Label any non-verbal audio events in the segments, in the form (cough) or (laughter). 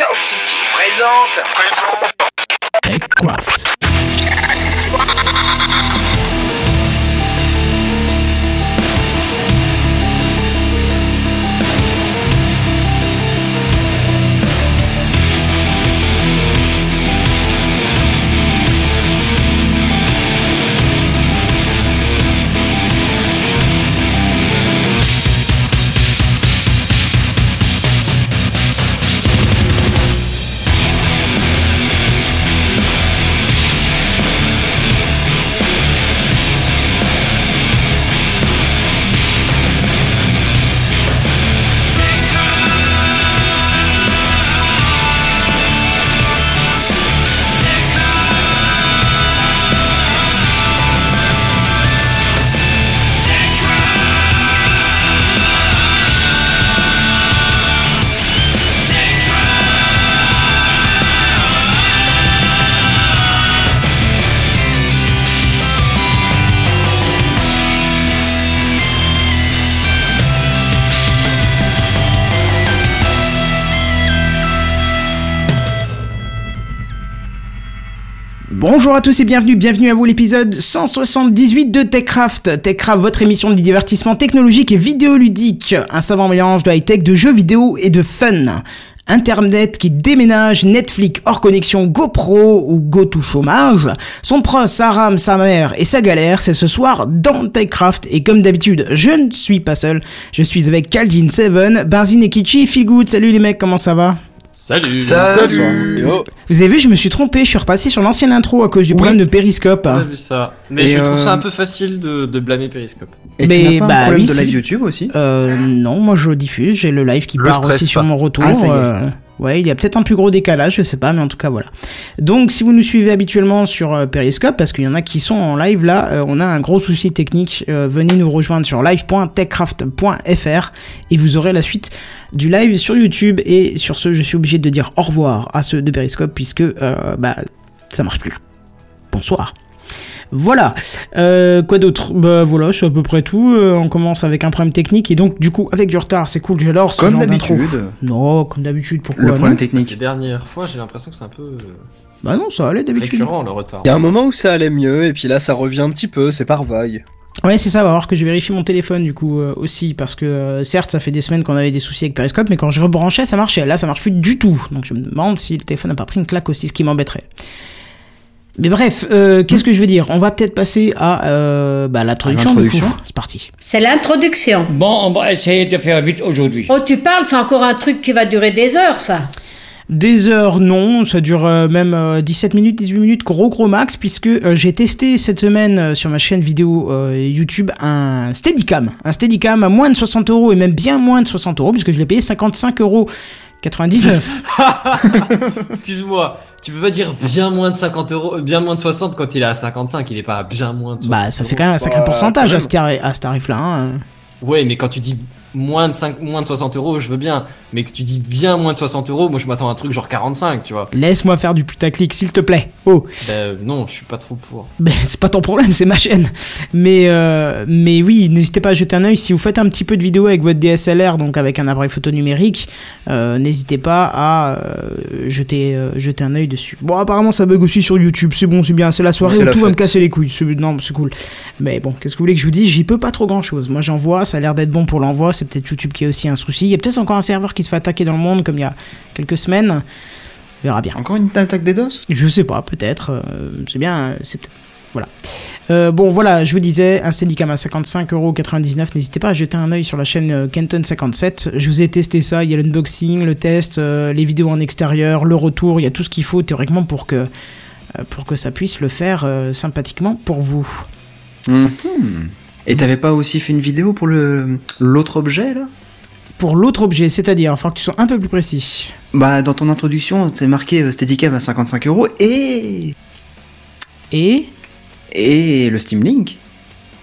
Sound City présente. Présente. TechCraft. À tous et bienvenue, bienvenue à vous l'épisode 178 de TechCraft. TechCraft, votre émission de divertissement technologique et vidéoludique. Un savant mélange de high-tech, de jeux vidéo et de fun. Internet qui déménage, Netflix hors connexion, GoPro ou Go to chômage. Son pros, sa rame, sa mère et sa galère, c'est ce soir dans TechCraft. Et comme d'habitude, je ne suis pas seul. Je suis avec Kaldin Seven, Benzine et Kichi, Feel. Salut les mecs, comment ça va? Salut Salut Yo Vous avez vu, je me suis trompé, je suis repassé sur l'ancienne intro à cause du Oui. problème de périscope. On a vu ça. Mais Et je trouve euh, ça un peu facile de, de blâmer Periscope. Et Mais, tu pas bah, un problème oui, de si. live YouTube aussi Euh, non, moi je diffuse, j'ai le live qui Le part aussi sur mon retour. Ah, ouais, il y a peut-être un plus gros décalage, je sais pas, mais en tout cas voilà. Donc si vous nous suivez habituellement sur euh, Periscope, parce qu'il y en a qui sont en live là, euh, on a un gros souci technique, euh, venez nous rejoindre sur live.techcraft.fr et vous aurez la suite du live sur YouTube. Et sur ce, je suis obligé de dire au revoir à ceux de Periscope puisque euh, bah ça marche plus. Bonsoir. Voilà. Euh, quoi d'autre? Bah voilà, c'est à peu près tout. Euh, on commence avec un problème technique et donc du coup avec du retard, c'est cool, j'adore Comme d'habitude, Non, comme d'habitude, pourquoi le problème technique. dernières fois, j'ai l'impression que c'est un peu euh, Bah non, ça allait d'habitude. récurrent le retard. Il y a un moment où ça allait mieux, et puis là ça revient un petit peu, c'est par vague. Ouais, c'est ça, va voir que je vérifie mon téléphone du coup euh, aussi parce que euh, certes, ça fait des semaines qu'on avait des soucis avec Periscope, mais quand je rebranchais, ça marchait. Là, ça marche plus du tout. Donc je me demande si le téléphone n'a pas pris une claque aussi, ce qui m'embêterait. Mais bref, euh, qu'est-ce que je veux dire? On va peut-être passer à euh, bah, l'introduction. Du coup. C'est parti. C'est l'introduction. Bon, on va essayer de faire vite aujourd'hui. Oh, tu parles, c'est encore un truc qui va durer des heures, ça. Des heures, non, ça dure euh, même euh, 17 minutes, 18 minutes, gros gros max, puisque euh, j'ai testé cette semaine euh, sur ma chaîne vidéo euh, YouTube un Steadicam. Un Steadicam à moins de 60 euros, et même bien moins de 60 euros, puisque je l'ai payé 55 euros. 99. (laughs) Excuse-moi, tu peux pas dire bien moins de 50 euros, euh, bien moins de 60 quand il est à 55, il est pas à bien moins de 60 bah, ça fait quand même un sacré pourcentage tarif- à ce tarif-là. hein. Ouais, mais quand tu dis moins de 5, moins de 60 euros, je veux bien. Mais que tu dis bien moins de 60 euros, moi je m'attends à un truc genre 45, tu vois. Laisse-moi faire du putaclic, s'il te plaît. Oh, Bah, euh, non, je suis pas trop pour. ben, c'est pas ton problème, c'est ma chaîne. Mais, euh, mais oui, n'hésitez pas à jeter un œil. Si vous faites un petit peu de vidéo avec votre DSLR, donc avec un appareil photo numérique, euh, n'hésitez pas à euh, jeter, euh, jeter un œil dessus. Bon, apparemment, ça bug aussi sur YouTube. C'est bon, c'est bien. C'est la soirée C'est où la tout va me fête. casser les couilles. C'est- Non, c'est cool. Mais bon, qu'est-ce que vous voulez que je vous dise? J'y peux pas trop grand chose. Moi, j'envoie. Ça a l'air d'être bon pour l'envoi. C'est peut-être YouTube qui a aussi un souci. Il y a peut-être encore un serveur qui se fait attaquer dans le monde, comme il y a quelques semaines. On verra bien. Encore une attaque des DOS? Je sais pas, peut-être. euh, c'est bien, euh, c'est peut-être. Voilà. Euh, bon, voilà, je vous disais, un Steadicam à 55,99€. N'hésitez pas à jeter un œil sur la chaîne euh, Kenton57. Je vous ai testé ça. Il y a l'unboxing, le test, euh, les vidéos en extérieur, le retour. Il y a tout ce qu'il faut théoriquement pour que, euh, pour que ça puisse le faire euh, sympathiquement pour vous. Mhm. Et t'avais pas aussi fait une vidéo pour le l'autre objet là? Pour l'autre objet, c'est-à-dire, il faut que tu sois un peu plus précis. Bah dans ton introduction c'est marqué euh, Steadicam à 55 euros et Et? et le Steam Link.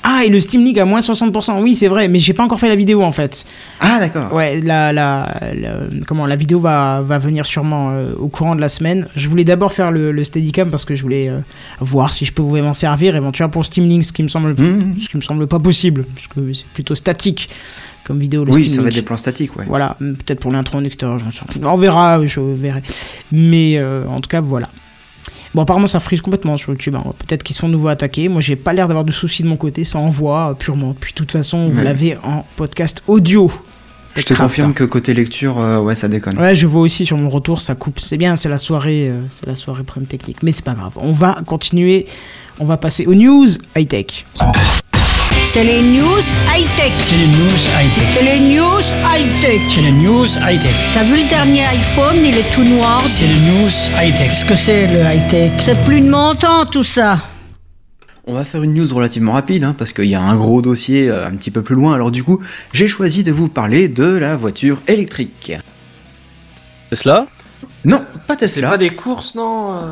Ah, et le Steam Link à moins 60%. Oui, c'est vrai, mais j'ai pas encore fait la vidéo en fait. Ah d'accord. Ouais, la, la, la- comment, la vidéo va, va venir sûrement euh, au courant de la semaine. Je voulais d'abord faire le, le Steadicam parce que je voulais euh, voir si je pouvais m'en servir éventuellement pour Steam Link, ce qui me semble, Mhm. ce qui me semble pas possible, parce que c'est plutôt statique comme vidéo le Oui, Steam ça va être des plans statiques, ouais. Voilà, peut-être pour l'intro en extérieur, j'en. On verra, je verrai. Mais euh, en tout cas, voilà. Bon, apparemment, ça frise complètement sur YouTube. hein. Peut-être qu'ils sont nouveau attaqués. Moi, j'ai pas l'air d'avoir de soucis de mon côté. Ça envoie euh, purement. Puis, de toute façon, vous Ouais. l'avez en podcast audio. Je te confirme que côté lecture, euh, ouais, ça déconne. Ouais, je vois aussi sur mon retour, ça coupe. C'est bien, c'est la soirée, euh, c'est la soirée problème technique. Mais c'est pas grave. On va continuer. On va passer aux news high tech. C'est les news high-tech. C'est les news high-tech. C'est les news high-tech. C'est les news high-tech. T'as vu le dernier iPhone, il est tout noir. C'est les news high-tech. Qu'est-ce que c'est le high-tech? C'est plus de mon temps tout ça. On va faire une news relativement rapide, hein, parce qu'il y a un gros dossier euh, un petit peu plus loin. Alors du coup, j'ai choisi de vous parler de la voiture électrique. Tesla? Non, pas C'est Tesla. pas des courses, non euh?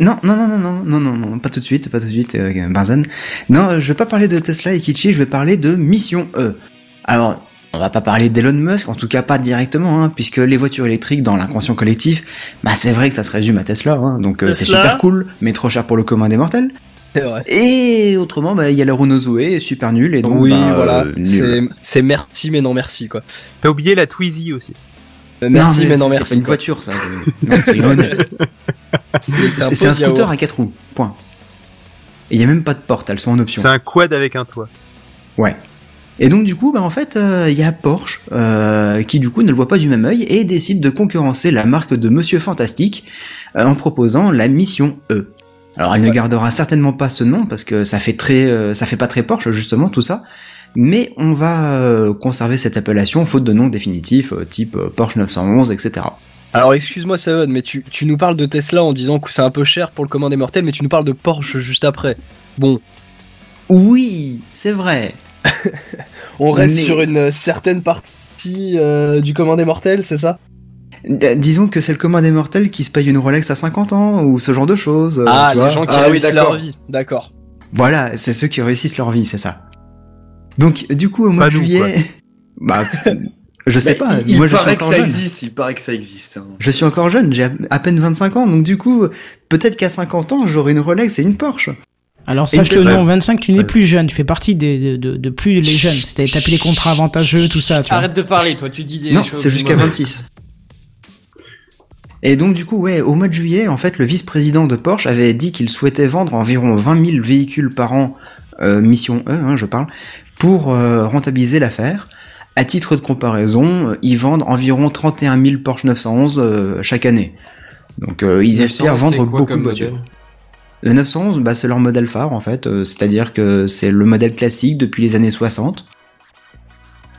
Non, non, non, non, non, non, non, non, pas tout de suite, pas tout de suite, euh, Barzan. Non, je vais pas parler de Tesla et Kichi, je vais parler de Mission E. Alors, on va pas parler d'Elon Musk, en tout cas pas directement, hein, puisque les voitures électriques dans l'inconscient collectif, bah c'est vrai que ça se résume à Tesla, hein, donc euh, c'est super cool, mais trop cher pour le commun des mortels. C'est vrai. Et autrement, bah il y a la Renault Zoé, super nul, et donc oui, bah, voilà. euh, C'est merci, mais non merci, quoi. T'as oublié la Twizy aussi. Euh, Merci, mais, non c'est- merci. C'est une voiture, ça. c'est- Non, (laughs) un de scooter à quatre roues. Point. Et il y a même pas de porte, elles sont en option. C'est un quad avec un toit. Ouais. Et donc du coup, bah en fait, euh, il y a Porsche euh, qui du coup ne le voit pas du même œil et décide de concurrencer la marque de Monsieur Fantastique euh, en proposant la Mission E. Alors elle ne gardera certainement pas ce nom parce que ça fait très, euh, ça fait pas très Porsche justement tout ça. Mais on va euh, conserver cette appellation faute de nom définitif euh, type euh, Porsche 911, etc. Alors excuse-moi Seven, mais tu, tu nous parles de Tesla en disant que c'est un peu cher pour le commun des mortels, mais tu nous parles de Porsche juste après. Bon, Oui, c'est vrai. (laughs) on reste Mais- sur une certaine partie euh, du commun des mortels, c'est ça? Disons que c'est le commun des mortels qui se paye une Rolex à 50 ans ou ce genre de choses. euh, Ah, tu les vois. gens qui Ah oui, réussissent leur vie, d'accord. Voilà, c'est ceux qui réussissent leur vie, c'est ça. Donc, du coup, au mois Pas de nous, juillet, (laughs) bah, (laughs) je sais Bah, pas. Il, il moi, je suis paraît que encore ça jeune. existe, il paraît que ça existe. hein. Je suis encore jeune, j'ai à- à peine 25 ans, donc du coup, peut-être qu'à 50 ans, j'aurai une Rolex et une Porsche. Alors sache que non, 25, tu n'es Ouais. plus jeune, tu fais partie des, de, de, de plus les jeunes. C'est-à-dire t'as plus les contrats avantageux, tout ça, tu vois. Arrête de parler, toi, tu dis des Non, choses. c'est jusqu'à mauvaises. 26. Et donc du coup, ouais, au mois de juillet, en fait, le vice-président de Porsche avait dit qu'il souhaitait vendre environ 20 000 véhicules par an, euh, mission E, hein, je parle, pour euh, rentabiliser l'affaire. À titre de comparaison, euh, ils vendent environ 31 000 Porsche 911 euh, chaque année. Donc ils 911, espèrent vendre quoi beaucoup de voitures. La 911, bah, c'est leur modèle phare en fait, euh, c'est-à-dire que c'est le modèle classique depuis les années 60.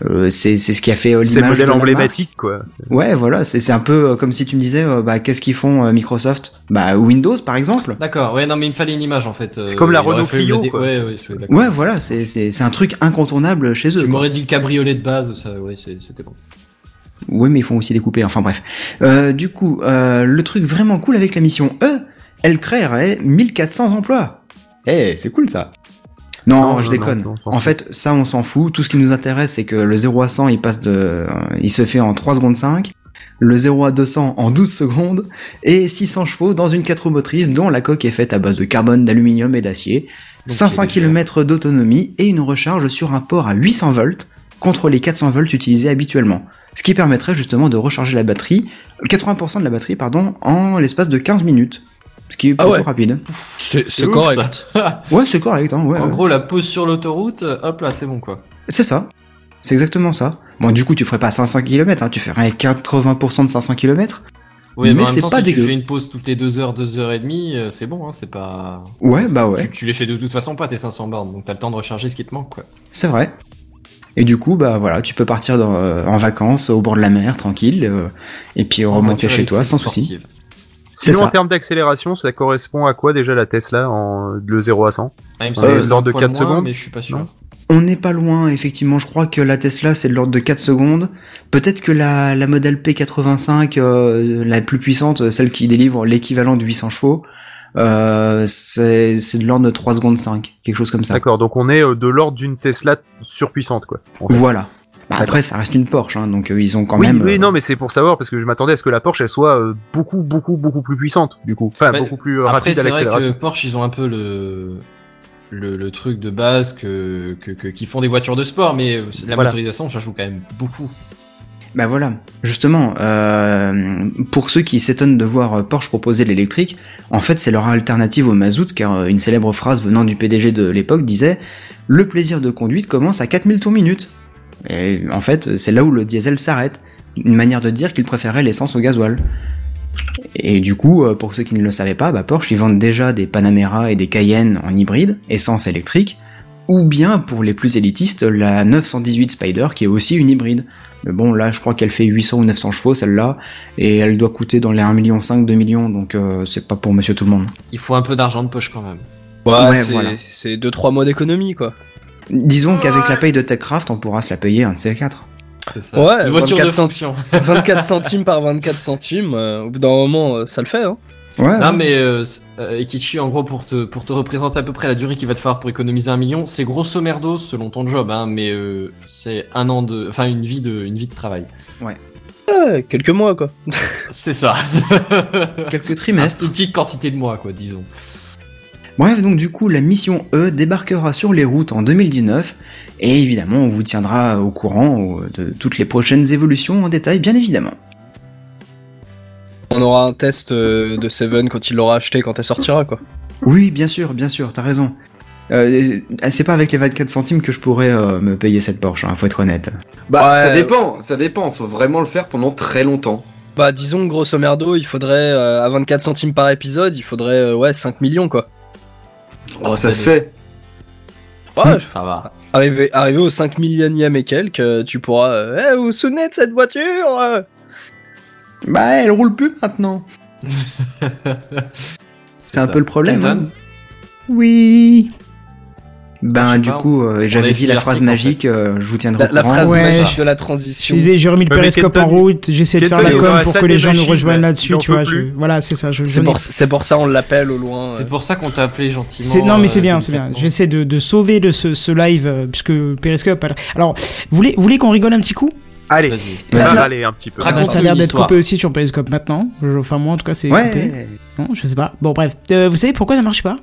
Euh, c'est c'est ce qui a fait euh, C'est le l'image modèle emblématique, quoi. Ouais, voilà, c'est c'est un peu euh, comme si tu me disais, euh, bah, qu'est-ce qu'ils font euh, Microsoft? Bah, Windows, par exemple. D'accord, ouais, non, mais il me fallait une image en fait. euh, C'est comme la Renault Clio, quoi. Ouais, ouais, c'est d'accord. Ouais, voilà, c'est c'est c'est un truc incontournable chez eux. Tu m'aurais dit le cabriolet de base, ça, ouais, c'est- c'était bon. Oui, mais ils font aussi des coupés, enfin bref. Euh, du coup, euh, le truc vraiment cool avec la mission E, elle créerait 1400 emplois. Eh, c'est cool ça. Non, Non, je non, déconne. non, en fait, ça, on s'en fout. Tout ce qui nous intéresse, c'est que le 0 à 100, il passe de, il se fait en 3 secondes 5. Le 0 à 200 en 12 secondes. Et 600 chevaux dans une 4 roues motrices dont la coque est faite à base de carbone, d'aluminium et d'acier. Donc, 500 c'est léger. km d'autonomie et une recharge sur un port à 800 volts contre les 400 volts utilisés habituellement. Ce qui permettrait justement de recharger la batterie, 80% de la batterie, pardon, en l'espace de 15 minutes. Ce qui est Ah plutôt ouais. rapide. C'est correct. (laughs) Ouais, c'est correct, hein, ouais. En gros, la pause sur l'autoroute, euh, hop là, c'est bon quoi. C'est ça. C'est exactement ça. Bon, du coup, tu ferais pas 500 km, hein, tu ferais 80% de 500 km. Oui, mais, Mais en même c'est temps, pas si tu dégueu. fais une pause toutes les 2 heures, 2 heures et demie, euh, c'est bon, hein, c'est pas. Ouais, bah ouais. Tu, tu les fais de toute façon pas tes 500 bornes, donc t'as le temps de recharger ce qui te manque quoi. C'est vrai. Et du coup, bah voilà, tu peux partir dans, euh, en vacances au bord de la mer, tranquille, euh, et puis En remonter chez toi sans souci. Sinon, en termes d'accélération, ça correspond à quoi déjà la Tesla en le 0 à 100 Ah, il Euh, l'ordre de poil 4 moins, secondes? Mais je suis pas sûr. Non. On n'est pas loin, effectivement. Je crois que la Tesla, c'est de l'ordre de 4 secondes. Peut-être que la, la modèle P85, euh, la plus puissante, celle qui délivre l'équivalent de 800 chevaux, euh, c'est c'est de l'ordre de 3 secondes 5, quelque chose comme ça. D'accord, donc on est de l'ordre d'une Tesla surpuissante, quoi. en fait. Voilà. Bah, après, ça reste une Porsche, hein, donc euh, ils ont quand oui, même. oui, euh, non, mais c'est pour savoir parce que je m'attendais à ce que la Porsche elle soit euh, beaucoup, beaucoup, beaucoup plus puissante, du coup. Enfin, Bah, beaucoup plus Après, rapide à c'est vrai que l'accélération. Porsche, ils ont un peu le, le, le truc de base que, que, que- qui font des voitures de sport, mais la Voilà. motorisation, ça joue quand même beaucoup. Bah voilà, justement, euh, pour ceux qui s'étonnent de voir Porsche proposer l'électrique, en fait c'est leur alternative au mazout, car une célèbre phrase venant du PDG de l'époque disait « Le plaisir de conduite commence à 4000 tours minute ». Et en fait, c'est là où le diesel s'arrête, une manière de dire qu'il préférait l'essence au gasoil. Et du coup, euh, pour ceux qui ne le savaient pas, bah Porsche ils vendent déjà des Panamera et des Cayenne en hybride, essence électrique, ou bien pour les plus élitistes, la 918 Spider qui est aussi une hybride. Mais bon, là, je crois qu'elle fait 800 ou 900 chevaux, celle-là, et elle doit coûter dans les 1,5 million, 2 millions, donc euh, c'est pas pour monsieur tout le monde. Il faut un peu d'argent de poche quand même. Ouais, Ouais, c'est voilà. c'est 2-3 mois d'économie, quoi. Disons qu'avec la paye de TechCraft, on pourra se la payer un de ces quatre. C'est ça. Ouais, Une voiture 24 de fonction. (laughs) 24 centimes par 24 centimes, euh, au bout d'un moment, euh, ça le fait, hein. Ouais, Non mais euh, euh, Ekichi, en gros, pour te, pour te représenter à peu près la durée qu'il va te falloir pour économiser un million, c'est grosso merdo selon ton job, hein, mais euh, c'est un an de, enfin une vie de, une vie de travail. Ouais, quelques mois, quoi. C'est ça. quelques trimestres. (laughs) Une petite quantité de mois, quoi, disons. Bref, donc du coup, la mission E débarquera sur les routes en 2019, et évidemment, on vous tiendra au courant euh, de toutes les prochaines évolutions en détail, bien évidemment. On aura un test euh, de Seven quand il l'aura acheté, quand elle sortira, quoi. Oui, bien sûr, bien sûr, t'as raison. Euh, c'est pas avec les 24 centimes que je pourrais euh, me payer cette Porsche, hein, faut être honnête. Bah, Ouais. ça dépend, ça dépend. Faut vraiment le faire pendant très longtemps. Bah, disons, grosso merdo, il faudrait, euh, à 24 centimes par épisode, il faudrait, euh, ouais, 5 millions, quoi. Oh, ça se fait. Ouais, Ça va. Arrivé, arrivé au 5 millionième et quelques, euh, tu pourras. euh, Eh, vous vous souvenez de cette voiture euh Bah, elle roule plus maintenant. (laughs) c'est un ça. peu le problème. Hein? Oui. Ben, du pas, coup, euh, j'avais a dit la phrase en magique, euh, je vous tiendrai La, au la courant. phrase Ouais. magique de la Je transition. disais, j'ai remis le périscope en route, j'essaie de faire la com pour ça que les gens nous rejoignent là. là-dessus, tu vois. Voilà, c'est ça. Je, C'est pour, n'ai- c'est pour ça on l'appelle au loin. C'est euh. pour ça qu'on t'a appelé gentiment. Non mais c'est bien, c'est bien. J'essaie de, de sauver le, ce, live puisque Periscope. Alors, vous voulez, qu'on rigole un petit coup? Allez, Vas-y. on va un petit peu. Raconte- Ça a l'air d'être coupé aussi sur Periscope maintenant. Enfin moi en tout cas c'est coupé. Ouais, Non, je sais pas. Bon bref, Euh, vous savez pourquoi ça marche pas?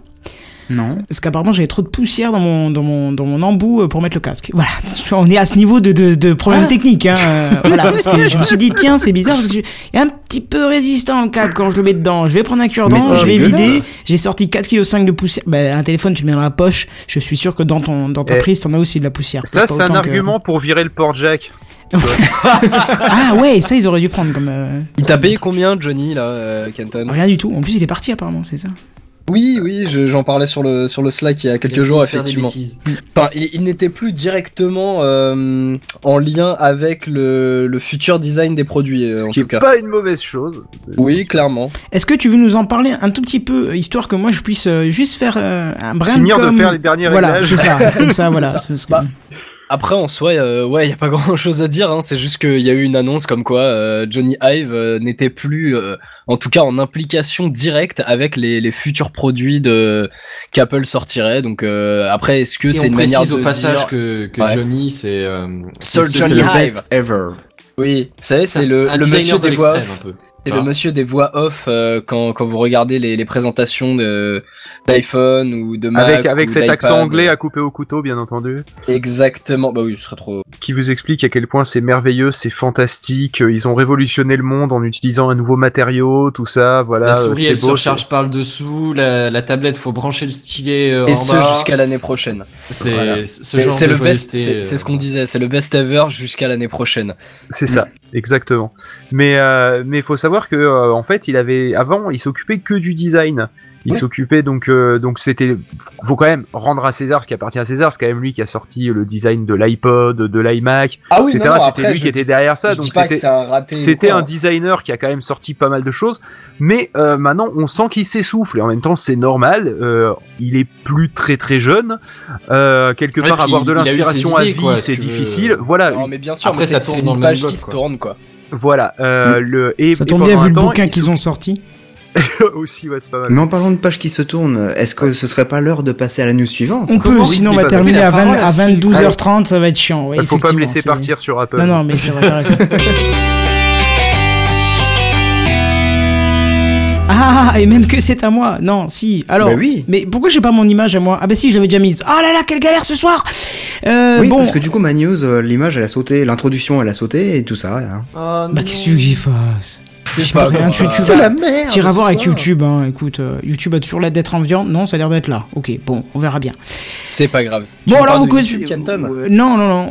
Non. Parce qu'apparemment j'avais trop de poussière dans mon dans mon dans mon embout euh, pour mettre le casque. Voilà, (laughs) on est à ce niveau de de, de problème technique. Hein. euh, (laughs) voilà, parce que je me suis dit tiens c'est bizarre parce que je- il y a un petit peu résistant le câble quand je le mets dedans. Je vais prendre un cure-dent, je vais vider. J'ai sorti 4,5 kg de poussière. Bah, un téléphone tu le mets dans la poche. Je suis sûr que dans ton dans ta Eh, prise t'en as aussi de la poussière. Ça, c'est un que- argument pour virer le port jack. (laughs) ah ouais, ça ils auraient dû prendre comme euh, Il t'a payé combien, Johnny, là, euh, Kenton? Rien du tout. En plus il est parti apparemment, c'est ça. Oui, oui, je- j'en parlais sur le, sur le Slack il y a quelques Il jours, effectivement. Enfin, il, il n'était plus directement euh, en lien avec le, le futur design des produits, euh, Ce en qui tout est cas. pas une mauvaise chose. Oui, clairement. Est-ce que tu veux nous en parler un tout petit peu, euh, histoire que moi je puisse juste faire euh, un brin Finir de com- faire les derniers Voilà, réglages. c'est ça, comme ça, (laughs) voilà. ça. que- Bah, Après, en soi, euh, ouais, il y a pas (laughs) grand chose à dire. Hein. C'est juste qu'il y a eu une annonce comme quoi euh, Johnny Ive euh, n'était plus, en tout cas, en implication directe avec les, les futurs produits de qu'Apple sortirait. Donc après, est-ce que c'est une manière de au passage dire... que, que Ouais. Johnny, c'est. c'est- Johnny le Hive. best ever. Oui, vous savez, c'est le, le monsieur de des voix un peu. C'est Ah. le monsieur des voix off euh, quand, quand vous regardez les, les présentations de d'iPhone ou de Mac Avec, avec ou cet accent anglais à couper au couteau, bien entendu, Exactement. Bah oui, ce serait trop. qui vous explique à quel point c'est merveilleux, c'est fantastique, euh, ils ont révolutionné le monde en utilisant un nouveau matériau, tout ça, voilà. La euh, souris, c'est elle se beau, recharge par le dessous. La, la tablette, faut brancher le stylet euh, Et en ce bas. jusqu'à l'année prochaine. C'est Voilà. ce C'est genre c'est de le best. C'est c'est euh, ce qu'on disait. C'est le best ever jusqu'à l'année prochaine. C'est ça, exactement. Mais euh, mais faut savoir que euh, en fait, il avait avant, il s'occupait que du design. Il Ouais. s'occupait donc euh, donc c'était faut quand même rendre à César ce qui appartient à César. C'est quand même lui qui a sorti le design de l'iPod, de l'iMac, Ah etc. C'était lui qui était derrière ça. donc dis pas que c'était c'est un raté. ou C'était quoi. un designer qui a quand même sorti pas mal de choses, mais euh, maintenant on sent qu'il s'essouffle et en même temps c'est normal. euh, il est plus très très jeune. Euh, quelque Ouais, part avoir de il l'inspiration à vie, quoi, si c'est veux. difficile. Voilà, Non, mais bien sûr. Après, mais ça c'est- tourne c'est dans une page qui se tourne quoi. voilà. Euh, le et Ça tombe bien vu le bouquin il qu'ils ont sorti. (laughs) Aussi, ouais, c'est pas mal. Mais en parlant de pages qui se tournent, est-ce que ce serait pas l'heure de passer à la news suivante On peut, sinon on va pas terminer à, 20 parole à à 22h30, ça va être chiant. Ouais, Il faut pas me laisser partir sur Apple. Non, non, mais c'est vrai. (laughs) Ah, et même que c'est à moi. Non, si. Alors, Bah oui. mais pourquoi j'ai pas mon image à moi? Ah bah si, je l'avais déjà mise. Oh là là, quelle galère ce soir euh, Oui, bon, parce que du coup, ma news, euh, l'image, elle a sauté, l'introduction, elle a sauté, et tout ça. hein. Oh, Bah qu'est-ce que tu veux que j'y fasse? C'est pas rien, tu- tu C'est la merde T'iras ce voir avec soir. YouTube, hein. Écoute, euh, YouTube a toujours l'air d'être en viande. Non, ça a l'air d'être là. Ok, bon, on verra bien. C'est pas grave. Bon, Tu alors vous connaissez. YouTube, Canton Euh, non, non, non.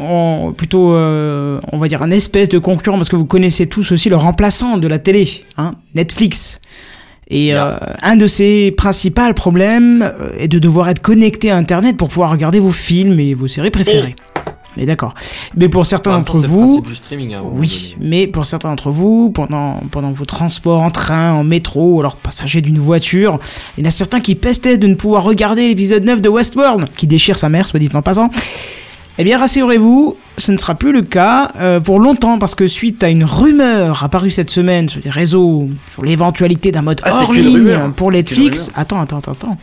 on- plutôt, euh, on va dire un espèce de concurrent parce que vous connaissez tous aussi le remplaçant de la télé, hein, Netflix. Et euh, un de ses principaux problèmes euh, est de devoir être connecté à Internet pour pouvoir regarder vos films et vos séries préférées. On est d'accord. Mais pour certains d'entre vous, du streaming. hein, oui, mais pour certains d'entre vous, pendant, pendant vos transports en train, en métro, ou alors passager d'une voiture, il y en a certains qui pestaient de ne pouvoir regarder l'épisode 9 de Westworld, qui déchire sa mère, soit dit en passant. Eh bien, rassurez-vous, ce ne sera plus le cas euh, pour longtemps, parce que suite à une rumeur apparue cette semaine sur les réseaux, sur l'éventualité d'un mode Ah, hors ligne rumeur. pour Netflix, attends, attends, attends, attends.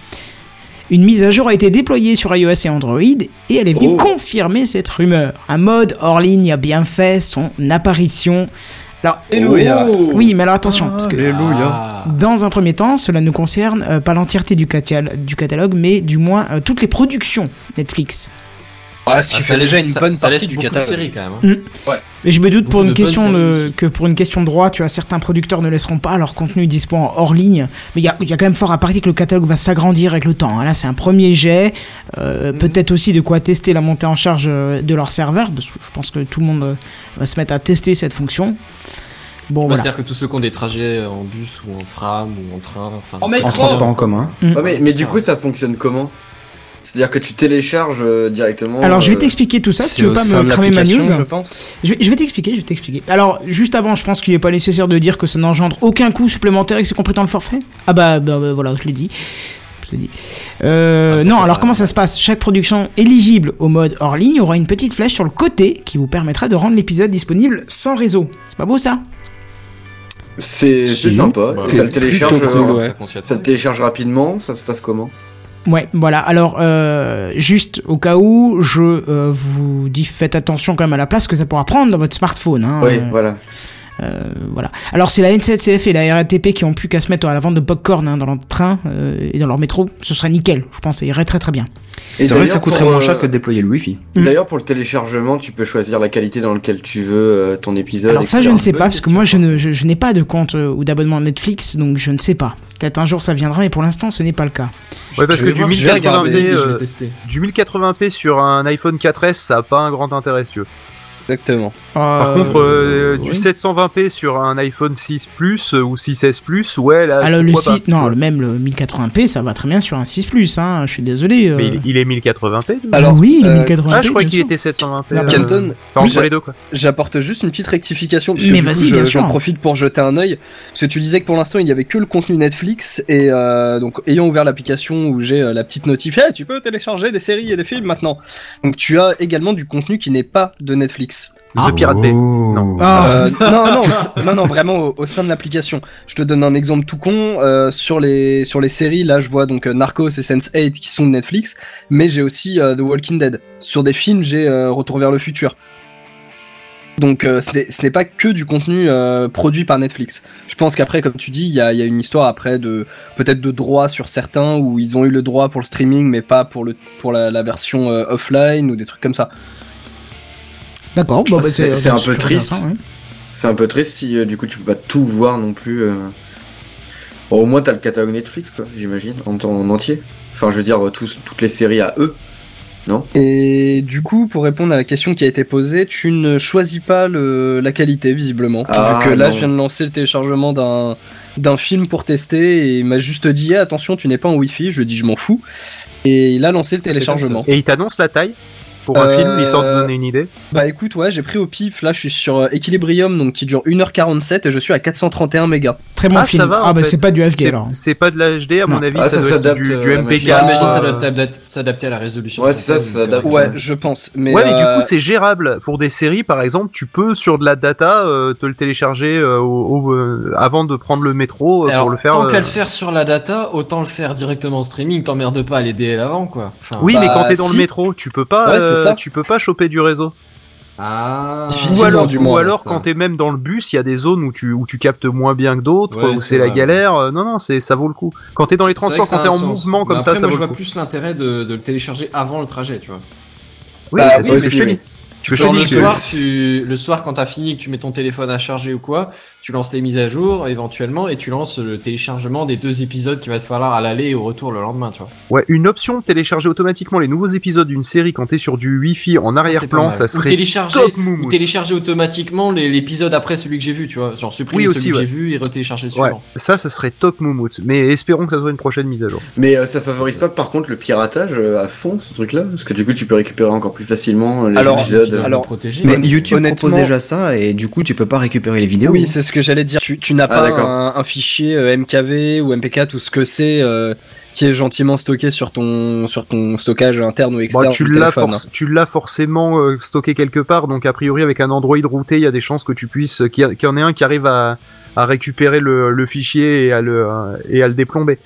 Une mise à jour a été déployée sur iOS et Android et elle est venue Oh. confirmer cette rumeur. Un mode hors ligne a bien fait son apparition. Alors, Alléluia. Oh. oui, mais alors attention, parce que Alléluia. Dans un premier temps, cela ne concerne euh, pas l'entièreté du catalogue, mais du moins euh, toutes les productions Netflix. Ouais, ce qui Ah, fait ça déjà une ça- bonne ça partie du catalogue. quand même. hein. Et je me doute pour une question de, aussi. que pour une question de droit, tu vois, certains producteurs ne laisseront pas leur contenu dispo en hors ligne. Mais il y a, il y a quand même fort à parier que le catalogue va s'agrandir avec le temps. hein. Là, c'est un premier jet. Euh, Mhm. Peut-être aussi de quoi tester la montée en charge euh, de leur serveur, parce que je pense que tout le monde euh, va se mettre à tester cette fonction. Bon, voilà. C'est-à-dire que tous ceux qui ont des trajets en bus ou en tram ou en train. enfin, En transport en commun. Ouais, mais, du coup, ça fonctionne comment? C'est-à-dire que tu télécharges euh, directement. Alors, je vais euh, t'expliquer tout ça, si tu veux pas me cramer ma news. je pense. Je vais, je vais t'expliquer, je vais t'expliquer. Alors, juste avant, je pense qu'il n'est pas nécessaire de dire que ça n'engendre aucun coût supplémentaire et que c'est compris dans le forfait. Ah bah, bah, bah, voilà, je l'ai dit. Je l'ai dit. Euh, Ah, non, alors comment ça se passe? Chaque production éligible au mode hors ligne aura une petite flèche sur le côté qui vous permettra de rendre l'épisode disponible sans réseau. C'est pas beau ça? C'est sympa. Bah, ça le télécharge. plutôt cool, ouais. Ça concerne Ça le télécharge rapidement. Ça se passe comment? Ouais, voilà. Alors, euh, juste au cas où, je euh, vous dis, faites attention quand même à la place que ça pourra prendre dans votre smartphone. Hein, Oui, voilà. Euh, voilà. Alors c'est la N7CF et la RATP qui ont plus qu'à se mettre à la vente de popcorn hein, dans leur train euh, et dans leur métro. Ce serait nickel. Je pense, ça irait très très bien. Et C'est vrai que ça coûterait pour, moins euh, cher que de déployer le Wi-Fi. Mm. D'ailleurs, pour le téléchargement, tu peux choisir la qualité dans laquelle tu veux euh, ton épisode. Alors ça, je ne sais pas parce que moi, je ça. ne, je, je n'ai pas de compte euh, ou d'abonnement Netflix, donc je ne sais pas. Peut-être un jour ça viendra, mais pour l'instant, ce n'est pas le cas. Ouais, parce que du voir, je vais 1080p, regarder, Et je euh, l'ai testé. du 1080p sur un iPhone 4S, ça a pas un grand intérêt, si tu veux. Exactement. Par Euh, contre, euh, ouais. du 720p sur un iPhone 6 Plus euh, ou 6S Plus, ouais, là. Alors le pourquoi site, pas. non, même le 1080p, ça va très bien sur un 6 Plus. Hein. Je suis désolé. euh. Mais il, il est 1080p. Alors, oui, le euh, 1080p. Ah, je croyais bien qu'il était 720p. Ah, euh, Canton, enfin. J'apporte juste une petite rectification parce que Mais du coup, vas-y, je- bien sûr. j'en profite pour jeter un œil parce que tu disais que pour l'instant il y avait que le contenu Netflix et euh, donc ayant ouvert l'application où j'ai euh, la petite notif, Hey, tu peux télécharger des séries et des films maintenant. Donc tu as également du contenu qui n'est pas de Netflix. The Pirate Bay. Non. Ah. Euh, (laughs) non, non, au- non, non, vraiment au, au sein de l'application. Je te donne un exemple tout con. euh, sur les sur les séries, là, je vois donc euh, Narcos et Sense8 qui sont de Netflix, mais j'ai aussi euh, The Walking Dead. Sur des films, j'ai euh, Retour vers le futur. Donc euh, ce n'est- pas que du contenu euh, produit par Netflix. Je pense qu'après, comme tu dis, il y a, il y a une histoire après de peut-être de droit sur certains où ils ont eu le droit pour le streaming, mais pas pour le pour la, la version euh, offline ou des trucs comme ça. D'accord. Bon, bah, C'est- c'est un peu triste. ouais. C'est un peu triste si euh, du coup tu peux pas tout voir non plus. euh. Bon, au moins t'as le catalogue Netflix, quoi, j'imagine, en, en entier. Enfin, je veux dire, tous, toutes les séries à eux. Et du coup, pour répondre à la question qui a été posée, tu ne choisis pas le, la qualité, visiblement. Ah, vu que là, non. je viens de lancer le téléchargement d'un d'un film pour tester et il m'a juste dit Eh, attention tu n'es pas en wifi je lui ai dit je m'en fous et il a lancé le téléchargement Et il t'annonce la taille? Pour un Euh, film, histoire de donner une idée. Bah écoute, ouais, j'ai pris au pif. Là, je suis sur euh, Equilibrium, donc qui dure 1h47 et je suis à 431 mégas. Très bon ah, film. ça va. ah bah c'est pas du HD alors. C'est pas de la HD, à mon avis, Ah, ça, ça doit être s'adapte, du, euh, du la MPK. J'imagine que ça euh, doit s'adapter à la résolution. Ouais, c'est ça, ça s'adapte. euh, Ouais, je pense. Mais, Ouais, mais du euh, coup, c'est gérable. Pour des séries, par exemple, tu peux, sur de la data, euh, te le télécharger euh, euh, avant de prendre le métro euh, Alors, pour le faire. tant euh, qu'à le faire sur la data, autant le faire directement en streaming, t'emmerdes pas à les DL avant, quoi. Enfin, Oui, Bah, mais quand t'es dans si. le métro, tu peux pas, Ouais, euh, ça. tu peux pas choper du réseau. Ah. Ou alors, du ou moins, alors quand t'es même dans le bus, il y a des zones où tu où tu captes moins bien que d'autres, Ouais, où c'est la galère. Euh, Non, non, c'est ça vaut le coup. Quand t'es dans les transports, quand t'es en sens. mouvement comme ça, ça moi, vaut je le vois coup. plus l'intérêt de, de le télécharger avant le trajet, tu vois. Oui, Bah, c'est oui, ce que aussi, je te oui. Tu Genre le dis que- soir, tu, le soir quand t'as fini, que tu mets ton téléphone à charger ou quoi, tu lances les mises à jour éventuellement et tu lances le téléchargement des deux épisodes qu'il va te falloir à l'aller et au retour le lendemain, tu vois. Ouais, une option de télécharger automatiquement les nouveaux épisodes d'une série quand t'es sur du Wi-Fi en arrière-plan, ça Ou serait télécharger, top ou télécharger automatiquement les- l'épisode après celui que j'ai vu, tu vois. Genre supprimer Oui, celui aussi, que ouais. j'ai vu et retélécharger le Ouais, suivant. ça, ça serait top moumoute. Mais espérons que ça soit une prochaine mise à jour. Mais euh, ça favorise pas par contre le piratage euh, à fond ce truc là Parce que du coup tu peux récupérer encore plus facilement euh, les Alors, épisodes. Alors, protéger. Mais YouTube honnêtement- propose déjà ça et du coup tu peux pas récupérer les vidéos. Oui, c'est ce que j'allais dire. Tu, tu n'as Ah, pas un, un fichier euh, MKV ou MPK, tout ce que c'est, euh, qui est gentiment stocké sur ton sur ton stockage interne ou externe Bah, tu l'as téléphone. forc- tu l'as forcément euh, stocké quelque part, donc a priori avec un Android routé, il y a des chances que tu puisses, qu'il y, a- qu'il y en ait un qui arrive à, à récupérer le, le fichier et à le, et à le déplomber.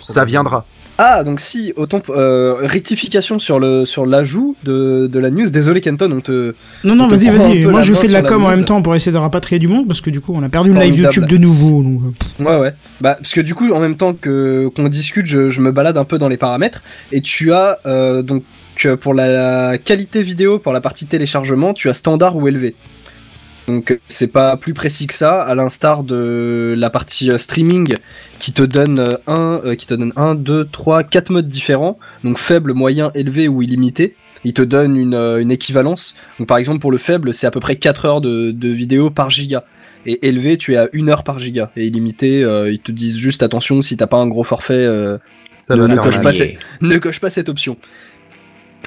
Ça viendra. Ah, donc si, autant euh, rectification sur le sur l'ajout de, de la news. Désolé Kenton, on te. Non, non, vas-y, vas-y. Moi, je fais de la com en même temps pour essayer de rapatrier du monde parce que du coup, on a perdu le live. YouTube de nouveau. donc, Ouais, ouais. Bah, parce que du coup, en même temps que qu'on discute, je, je me balade un peu dans les paramètres et tu as euh, donc euh, pour la qualité vidéo, pour la partie téléchargement, tu as standard ou élevé. Donc euh, c'est pas plus précis que ça, à l'instar de la partie euh, streaming qui te donne euh, un, euh, qui te donne un, deux, trois, quatre modes différents, donc faible, moyen, élevé ou illimité. Il te donne une, une équivalence. Donc par exemple pour le faible, c'est à peu près 4 heures de, de vidéo par giga. Et élevé, tu es à 1 heure par giga. Et illimité, euh, ils te disent juste attention si t'as pas un gros forfait, euh, Ça Ne- ne coche pas ne coche pas cette option.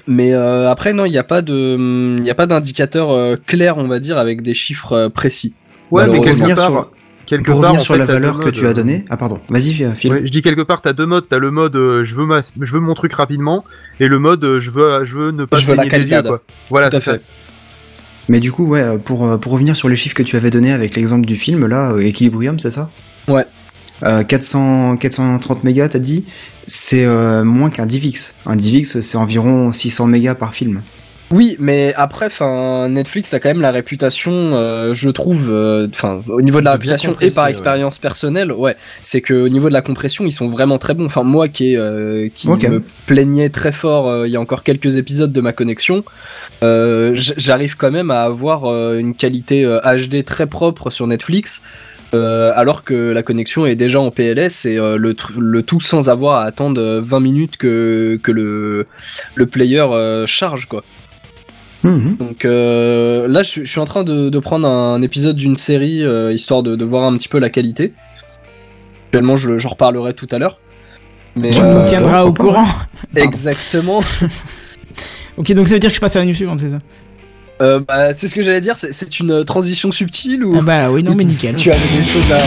Mais euh, après non, il n'y a pas de, il y a pas d'indicateur euh, clair, on va dire, avec des chiffres euh, précis. Ouais, mais Pour quelque revenir part, sur, quelque pour part, revenir en sur fait, la valeur que modes, tu as donnée. Ah pardon, vas-y Phil. Ouais, je dis quelque part, t'as deux modes. T'as le mode euh, je veux ma, je veux mon truc rapidement, et le mode euh, je veux, je veux ne pas Je veux la saigner des yeux, quoi. Voilà, Tout à c'est ça. fait. Mais du coup, ouais, pour, pour revenir sur les chiffres que tu avais donnés avec l'exemple du film, là, Equilibrium, c'est ça? Ouais. Euh, 400, 430 mégas, t'as dit C'est euh, moins qu'un DivX. Un DivX, c'est environ 600 mégas par film. Oui, mais après, enfin, Netflix a quand même la réputation, euh, je trouve, euh, au niveau de la De réputation et par ouais. expérience personnelle, ouais, c'est que au niveau de la compression, ils sont vraiment très bons. Enfin, moi qui, est, euh, qui Ok. me plaignais très fort euh, il y a encore quelques épisodes de ma connexion, euh, j'arrive quand même à avoir euh, une qualité euh, HD très propre sur Netflix. Euh, alors que la connexion est déjà en PLS et euh, le, tout sans avoir à attendre euh, 20 minutes que, que le, le player euh, charge quoi. Mhm. Donc euh, là, je, je suis en train de, de prendre un épisode d'une série euh, histoire de, de voir un petit peu la qualité. Actuellement, je j'en reparlerai tout à l'heure. Mais Tu euh, nous tiendras au courant. (laughs) exactement. (laughs) Ok, donc ça veut dire que je passe à la news suivante, c'est ça? Euh, bah, c'est ce que j'allais dire. C'est, c'est une transition subtile ou Ah bah oui, non, (laughs) mais nickel. tu avais des choses à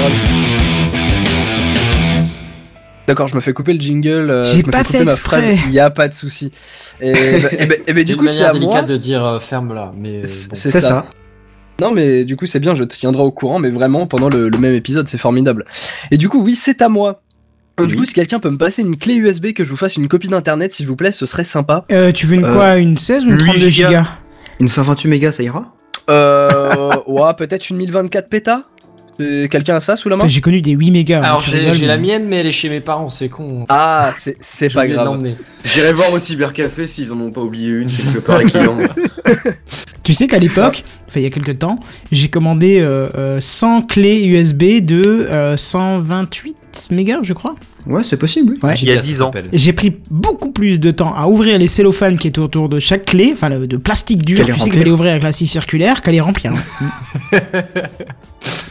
D'accord, je me fais couper le jingle. euh, J'ai pas fait ma phrase. Il y a pas de souci. Et, bah, (laughs) et, bah, et bah, C'est du coup, c'est à moi. délicate de dire euh, ferme là, mais euh, C'est- bon. c'est C'est ça. ça. Non mais du coup c'est bien, je te tiendrai au courant, mais vraiment pendant le, le même épisode, c'est formidable. Et du coup oui, c'est à moi. Du coup, si quelqu'un peut me passer une clé USB que je vous fasse une copie d'internet, s'il vous plaît, ce serait sympa. Euh, tu veux une Euh, quoi Une 16 ou une 8 32 gigas? Une 128 mégas, ça ira? Euh, (laughs) ouais, peut-être une 1024 pétas. Euh, Quelqu'un a ça sous la main? J'ai connu des 8 mégas. Alors tu j'ai la mienne, mais elle est chez mes parents, c'est con. Ah, c'est pas grave. J'irai voir au cybercafé s'ils en ont pas oublié une quelque part qu'ils l'ont. Tu sais qu'à l'époque, enfin il y a quelques temps, j'ai commandé euh, euh, 100 clés USB de euh, 128 mégas, je crois. Ouais, c'est possible. Ouais. Il y a Giga, 10 ça ans. J'ai pris beaucoup plus de temps à ouvrir les cellophanes qui étaient autour de chaque clé, enfin de plastique dur, tu sais qu'il fallait ouvrir avec la scie circulaire, qu'à les remplir. hein. (laughs)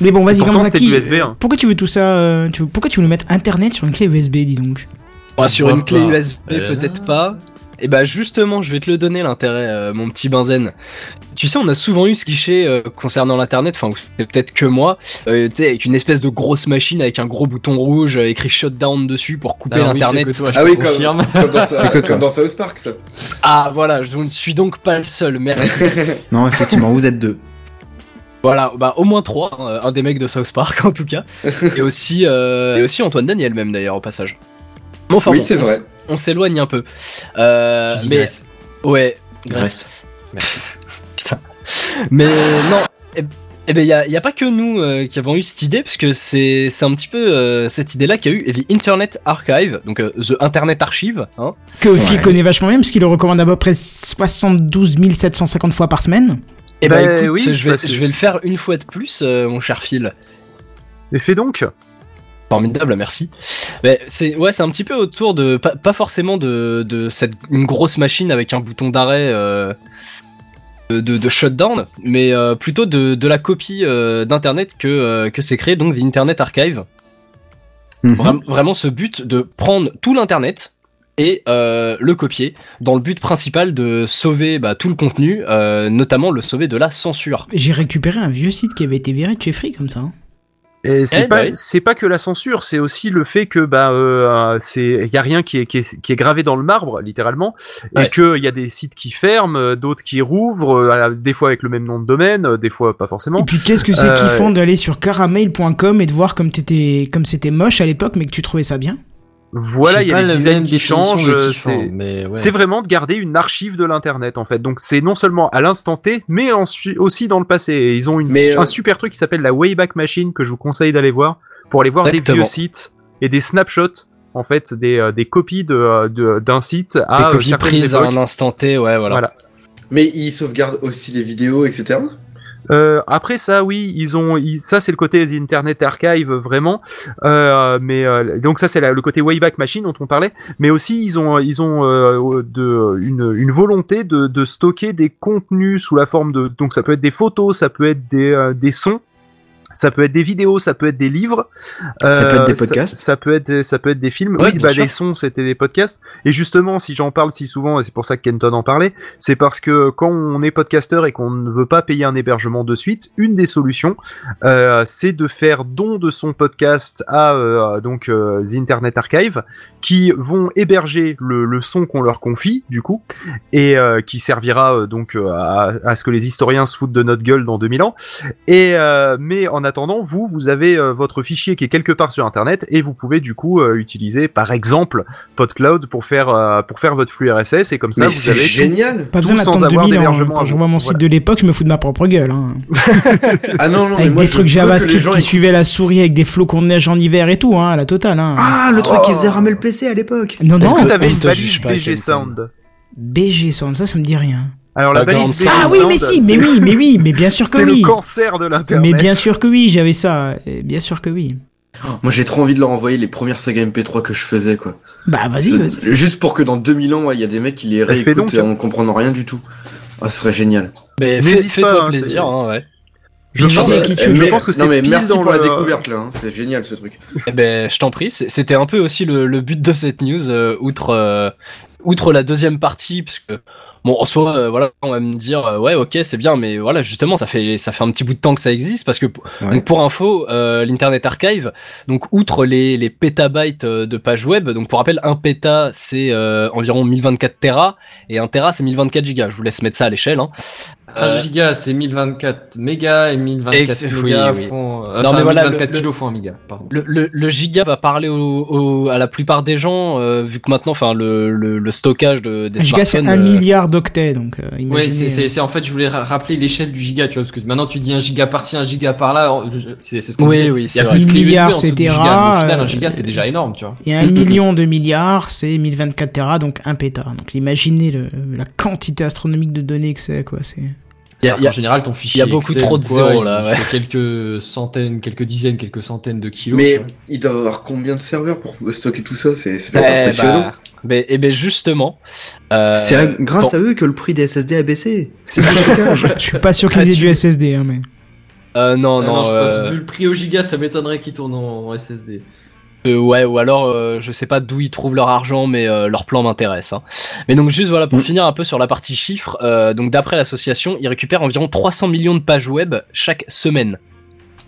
Mais bon, vas-y, comme ça, qui... hein. Pourquoi tu veux tout ça euh, tu veux- Pourquoi tu veux nous mettre Internet sur une clé USB, dis donc? Ouais, sur une clé pas USB, peut-être pas. Et bah justement, je vais te le donner l'intérêt, euh, mon petit Benzen. Tu sais, on a souvent eu ce cliché euh, concernant l'internet, enfin c'est peut-être que moi, euh, tu sais, avec une espèce de grosse machine avec un gros bouton rouge euh, écrit shutdown dessus pour couper l'internet. c'est que toi, je Ah oui, comme, confirme. comme dans, (laughs) C'est que toi. comme dans South Park, ça. Ah voilà, je ne suis donc pas le seul, merci. (laughs) Non, effectivement, vous êtes deux. voilà, bah au moins trois, hein, un des mecs de South Park (laughs) en tout cas, et aussi euh, et aussi Antoine Daniel même d'ailleurs au passage. Bon, enfin, oui, bon, c'est on vrai. On s'éloigne un peu. Euh, Tu mais ouais, Grèce. Putain. (laughs) Mais non, eh, eh ben il y a, pas que nous euh, qui avons eu cette idée, parce que c'est c'est un petit peu euh, cette idée-là qu'a eu The Internet Archive, donc euh, The Internet Archive, hein. Que Phil Ouais. connaît vachement bien, parce qu'il le recommande à peu près 72 750 fois par semaine. Et bah, Bah, écoute, oui, je vais je vais le faire une fois de plus, euh, mon cher Phil. Et fais donc. Formidable, merci. Mais c'est ouais, c'est un petit peu autour de pas, pas forcément de, de cette une grosse machine avec un bouton d'arrêt euh, de, shutdown, mais euh, plutôt de, de la copie euh, d'internet que euh, que c'est créé donc The Internet Archive. Mhm. Vra- vraiment ce but de prendre tout l'internet et euh, le copier dans le but principal de sauver bah, tout le contenu, euh, notamment le sauver de la censure. J'ai récupéré un vieux site qui avait été viré de chez Free comme ça. hein. Et c'est Eh, pas bah oui. c'est pas que la censure, c'est aussi le fait que bah euh, c'est y a rien qui est, qui est qui est gravé dans le marbre littéralement et que il y a des sites qui ferment, euh, d'autres qui rouvrent, euh, des fois avec le même nom de domaine, euh, des fois pas forcément. Et puis qu'est-ce que c'est Euh, kiffant d'aller sur caramel.com et de voir comme t'étais, comme c'était moche à l'époque, mais que tu trouvais ça bien? Voilà, il y a des designs qui changent. de euh, C'est mais ouais. c'est vraiment de garder une archive de l'internet en fait. Donc c'est non seulement à l'instant T, mais ensuite aussi dans le passé. Et ils ont une, Mais, euh, un super truc qui s'appelle la Wayback Machine que je vous conseille d'aller voir pour aller voir des vieux sites et des snapshots en fait des, euh, des copies de euh, de- d'un site à Des copies prises à un instant T, ouais, voilà. Voilà. Mais ils sauvegardent aussi les vidéos, etc. Euh, après ça, oui, ils ont, ils- ça c'est le côté Internet Archive vraiment, euh, mais euh, donc ça c'est le côté Wayback Machine dont on parlait, mais aussi ils ont, ils ont euh, de, une, une volonté de, de stocker des contenus sous la forme de, donc ça peut être des photos, ça peut être des, euh, des sons. Ça peut être des vidéos, ça peut être des livres, Ça peut être des ça- podcasts. ça, peut être, ça peut être des films. Ouais, oui, bah sûr. les sons, c'était des podcasts. Et justement, si j'en parle si souvent, et c'est pour ça que Kenton en parlait, c'est parce que quand on est podcasteur et qu'on ne veut pas payer un hébergement de suite, une des solutions, euh, c'est de faire don de son podcast à euh, donc euh, The Internet Archive, qui vont héberger le, le son qu'on leur confie, du coup, et euh, qui servira euh, donc euh, à, à ce que les historiens se foutent de notre gueule dans 2000 ans. Et euh, mais en attendant, vous, vous avez euh, votre fichier qui est quelque part sur Internet et vous pouvez du coup euh, utiliser, par exemple, PodCloud pour faire euh, pour faire votre flux RSS et comme ça Mais vous avez tout- génial. Pas Tout besoin sans d'attendre avoir 2000 ans. d'hébergement Quand je vois mon Voilà. site de l'époque, je me fous de ma propre gueule. Hein. (laughs) Ah non, non, mais Avec moi des trucs JavaScript qui écoutent. suivaient la souris avec des flocons de neige en hiver et tout, hein, à la totale. Hein. Ah, le truc qui Oh. faisait ramer le PC à l'époque. non, Est-ce non, que t'avais on une balise BG. Sound? BG Sound, ça, ça me dit rien. Alors la balise sound. Ah oui, mais si, mais c'est- oui, mais oui, mais bien sûr que oui. le cancer de l'internet. Mais bien sûr que oui, j'avais ça. euh, Bien sûr que oui. Moi j'ai trop envie de leur envoyer les premières sagas MP3 que je faisais quoi. Bah vas-y, C'est- vas-y. Juste pour que dans 2000 ans, il y a des mecs qui les réécoutent et en comprenant rien du tout. Ah, ce serait génial. Mais fais-toi hein, plaisir, c'est- hein, ouais. Je pense, que- je mais- pense que c'est Non mais pile merci dans pour la le- découverte là, hein. c'est génial ce truc. Eh ben, je t'en prie, c'est- c'était un peu aussi le, le but de cette news, euh, outre, euh, outre la deuxième partie, parce que bon, en soi, euh, voilà, on va me dire, euh, ouais, ok, c'est bien, mais voilà, justement, ça fait, ça fait un petit bout de temps que ça existe, parce que Ouais. donc pour info, euh, l'Internet Archive, donc outre les, les pétabytes de pages web, donc pour rappel, un péta c'est euh, environ 1024 Tera et un Tera c'est 1024 gigas. Je vous laisse mettre ça à l'échelle. Hein. 1 Euh, giga, c'est 1024 mégas et 1024 Ex- oui, mégas oui. font. euh, Non, enfin, mais voilà, 1024 le- kilos font un méga, pardon. Le, le, le giga va parler au, au- à la plupart des gens, euh, vu que maintenant, enfin, le, le, le stockage de, des Giga, c'est smartphones. un euh, milliard d'octets, donc euh, imaginez, c'est, euh, c'est, c'est en fait, je voulais ra- rappeler l'échelle du giga, tu vois, parce que maintenant tu dis un giga par-ci, un giga par-là, alors, je- c'est, c'est ce qu'on Oui, disait. oui, Il c'est y a vrai. plus de clé USB Milliard, c'est Tera, mais au final, un euh, giga, c'est déjà énorme, tu vois. Et un million de milliards, c'est 1024 Tera, donc un péta. Donc imaginez le, la quantité astronomique de données que c'est, quoi. C'est... Il y a- C'est-à-dire qu'en général, ton fichier. il y a beaucoup Excel trop de zéros, il là, ouais. fait quelques centaines, quelques dizaines, quelques centaines de kilos. Mais ils doivent avoir combien de serveurs pour stocker tout ça? C'est eh, impressionnant. bah, ben, eh ben justement. euh, C'est grâce à eux que le prix des SSD a baissé. C'est. (laughs) Je suis pas sûr qu'ils Ah, aient tu- du SSD, hein, mais. euh, non, Ah non, je euh, pense, vu le prix au giga, ça m'étonnerait qu'il tourne en, en SSD. Euh, ouais, ou alors euh, je sais pas d'où ils trouvent leur argent, mais euh, leur plan m'intéresse. Hein. Mais donc juste voilà pour Mm. finir un peu sur la partie chiffres. euh, donc d'après l'association, ils récupèrent environ 300 millions de pages web chaque semaine.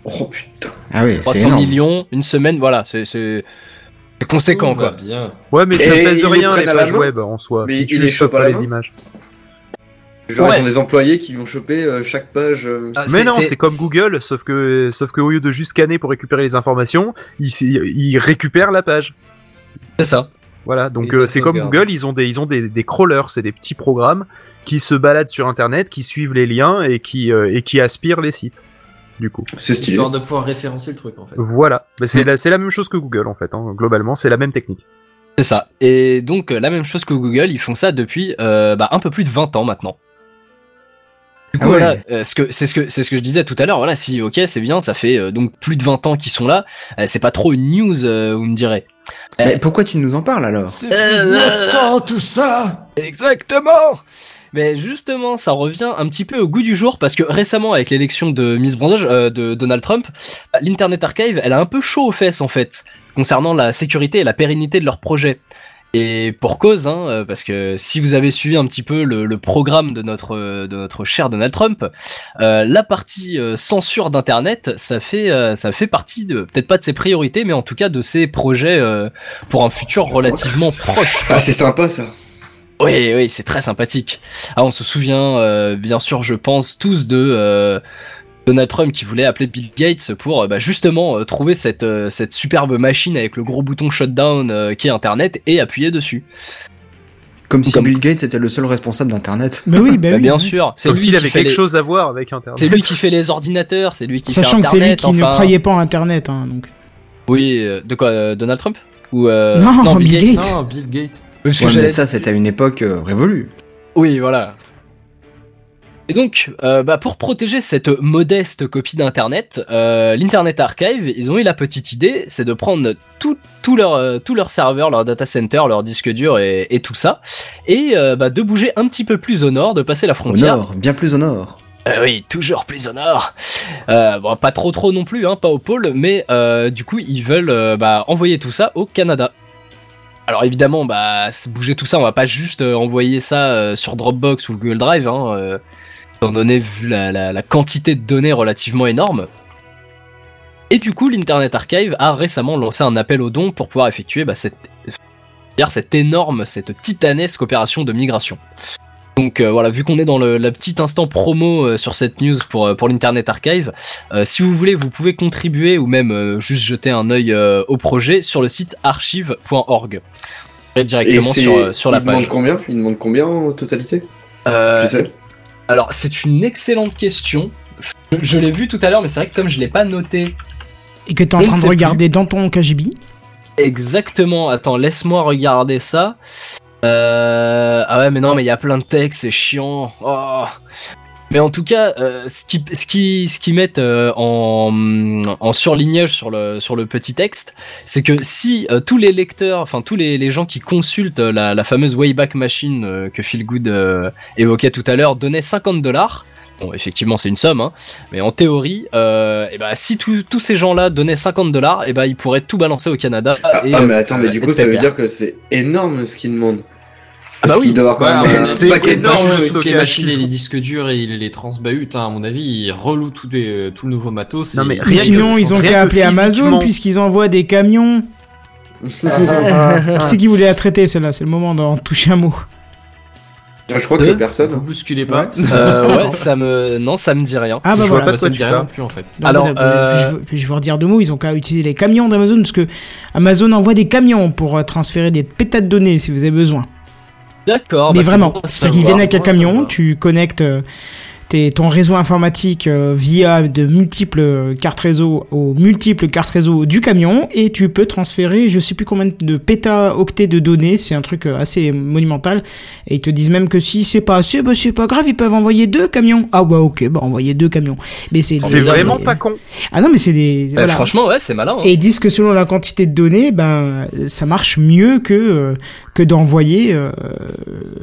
Oh putain. Ah oui, c'est 300 énorme. millions une semaine, voilà, c'est conséquent quoi. bien. Ouais, mais ça pèse rien les pages web en soi. Mais si tu les chopes pas les images. Genre, Ouais. ils ont des employés qui vont choper euh, chaque page. euh, Ah, Mais non, c'est comme Google, sauf que, sauf que au lieu de juste scanner pour récupérer les informations, ils, ils récupèrent la page. C'est ça. Voilà, donc euh, c'est comme. Google, ils ont des, ils ont des, des crawlers, c'est des petits programmes qui se baladent sur Internet, qui suivent les liens et qui, euh, et qui aspirent les sites. Du coup, C'est stylé. Histoire de pouvoir référencer le truc en fait. voilà. Mais c'est Mm. la, c'est la même chose que Google en fait. Hein. Globalement, c'est la même technique. C'est ça. Et donc la même chose que Google, ils font ça depuis euh, bah, un peu plus de 20 ans maintenant. Du coup, Ah ouais. voilà, euh, ce que c'est ce que c'est ce que je disais tout à l'heure. Voilà, si ok, c'est bien, ça fait euh, donc plus de 20 ans qu'ils sont là. Euh, c'est pas trop une news, euh, vous me direz. Mais pourquoi tu nous en parles alors C'est longtemps tout ça Exactement. Mais justement, ça revient un petit peu au goût du jour parce que récemment, avec l'élection de Miss Brandage euh, de Donald Trump, l'Internet Archive, elle a un peu chaud aux fesses en fait concernant la sécurité et la pérennité de leur projet. Et pour cause, hein, euh, parce que si vous avez suivi un petit peu le, le programme de notre euh, de notre cher Donald Trump, euh, la partie euh, censure d'internet, ça fait euh, ça fait partie de peut-être pas de ses priorités, mais en tout cas de ses projets euh, pour un futur relativement (laughs) proche. Ah, c'est sympa ça. Oui, oui, c'est très sympathique. Ah, on se souvient, euh, bien sûr, je pense tous de euh, Donald Trump qui voulait appeler Bill Gates pour euh, bah, justement euh, trouver cette euh, cette superbe machine avec le gros bouton shutdown euh, qui est Internet et appuyer dessus. Comme si Comme- Bill Gates était le seul responsable d'Internet. Mais oui, bah Bah, oui. bien oui. sûr, c'est Comme lui s'il qui avait fait quelque les... chose à voir avec Internet. C'est lui qui fait les ordinateurs, c'est lui qui Sachant fait que c'est lui Internet. qui ne croyait pas en Internet, hein, donc. Oui, euh, de quoi, euh, Donald Trump ou euh, Non, Bill Bill Gates. Gates. Non, Bill Gates. Oui, parce que Ouais, mais ça, c'était à une époque euh, révolue. Oui, voilà. Et donc, euh, bah, pour protéger cette modeste copie d'Internet, euh, l'Internet Archive, ils ont eu la petite idée, c'est de prendre tout, tout leur, euh, tout leur serveur, leur data center, leur disque dur et, et tout ça, et euh, bah, de bouger un petit peu plus au nord, de passer la Au frontière. nord, bien plus au nord. Euh, oui, toujours plus au nord. Euh, bon, pas trop trop non plus, hein, pas au pôle, mais euh, du coup, ils veulent bah, envoyer tout ça au Canada. Alors évidemment, bah, bouger tout ça, on va pas juste envoyer ça sur Dropbox ou Google Drive, hein, étant donné vu la, la- la quantité de données relativement énorme. Et du coup, l'Internet Archive a récemment lancé un appel aux dons pour pouvoir effectuer bah, cette, cette énorme, cette titanesque opération de migration. Donc euh, voilà, vu qu'on est dans le, le petit instant promo euh, sur cette news pour, euh, pour l'Internet Archive, si vous voulez, vous pouvez contribuer ou même juste jeter un œil au projet sur le site archive.org. Directement sur, sur la il demande page. combien? Il demande combien en totalité? Tu sais? Alors c'est une excellente question. Je, je l'ai vu tout à l'heure, mais c'est vrai que comme je l'ai pas noté Et que t'es en Je ne train de regarder dans ton KGB. exactement, attends, laisse-moi regarder ça. Euh, ah ouais, mais non, mais il y a plein de textes, c'est chiant. Oh. Mais en tout cas, euh, ce qui ce qui ce qu'ils mettent euh, en en surlignage sur le sur le petit texte, c'est que si euh, tous les lecteurs, enfin tous les, les gens qui consultent la, la fameuse Wayback Machine que Phil Good évoquait tout à l'heure donnaient 50 dollars. Bon, effectivement, c'est une somme, hein, mais en théorie, euh, et ben si tous ces gens-là donnaient 50 dollars, et ben ils pourraient tout balancer au Canada. Et, Ah, mais attends, mais du coup, ça veut dire que c'est énorme ce qu'il demande. Ah bah oui. doit avoir quand Ouais, même mais un c'est paquet de énorme, Toutes les machines et les disques durs et il les transbahute, hein, à mon avis, ils relouent tout, des, tout le nouveau matos. Non, mais Rien que- sinon, ils ont qu'à appeler Amazon puisqu'ils envoient des camions. (laughs) Qui c'est qui voulait la traiter celle-là? C'est le moment d'en toucher un mot. Ah, Je crois Deux que personne. Vous bousculez pas. Ouais. Euh, ouais, (laughs) ça me non, ça me dit rien. Ah bah Je vois voilà. pas Bah, ça me dit rien non plus en fait. Non, Alors, mais, euh, je, je veux redire deux mots, ils ont qu'à utiliser les camions d'Amazon parce que Amazon envoie des camions pour euh, transférer des pétas de données si vous avez besoin. D'accord. mais bah, vraiment, c'est-à-dire qu'ils viennent avec un camion, tu connectes euh, tes- ton réseau informatique euh, via de multiples cartes réseau aux multiples cartes réseau du camion et tu peux transférer je sais plus combien de pétaoctets de données, c'est un truc euh, assez monumental et ils te disent même que si c'est pas assez, bah c'est pas grave, ils peuvent envoyer deux camions. Ah bah ok, bah envoyer deux camions. Mais c'est C'est des- vraiment pas con. Ah non mais c'est des Bah, voilà. Franchement, ouais, c'est malin. hein. Et ils disent que selon la quantité de données, ben ça marche mieux que euh, que d'envoyer euh,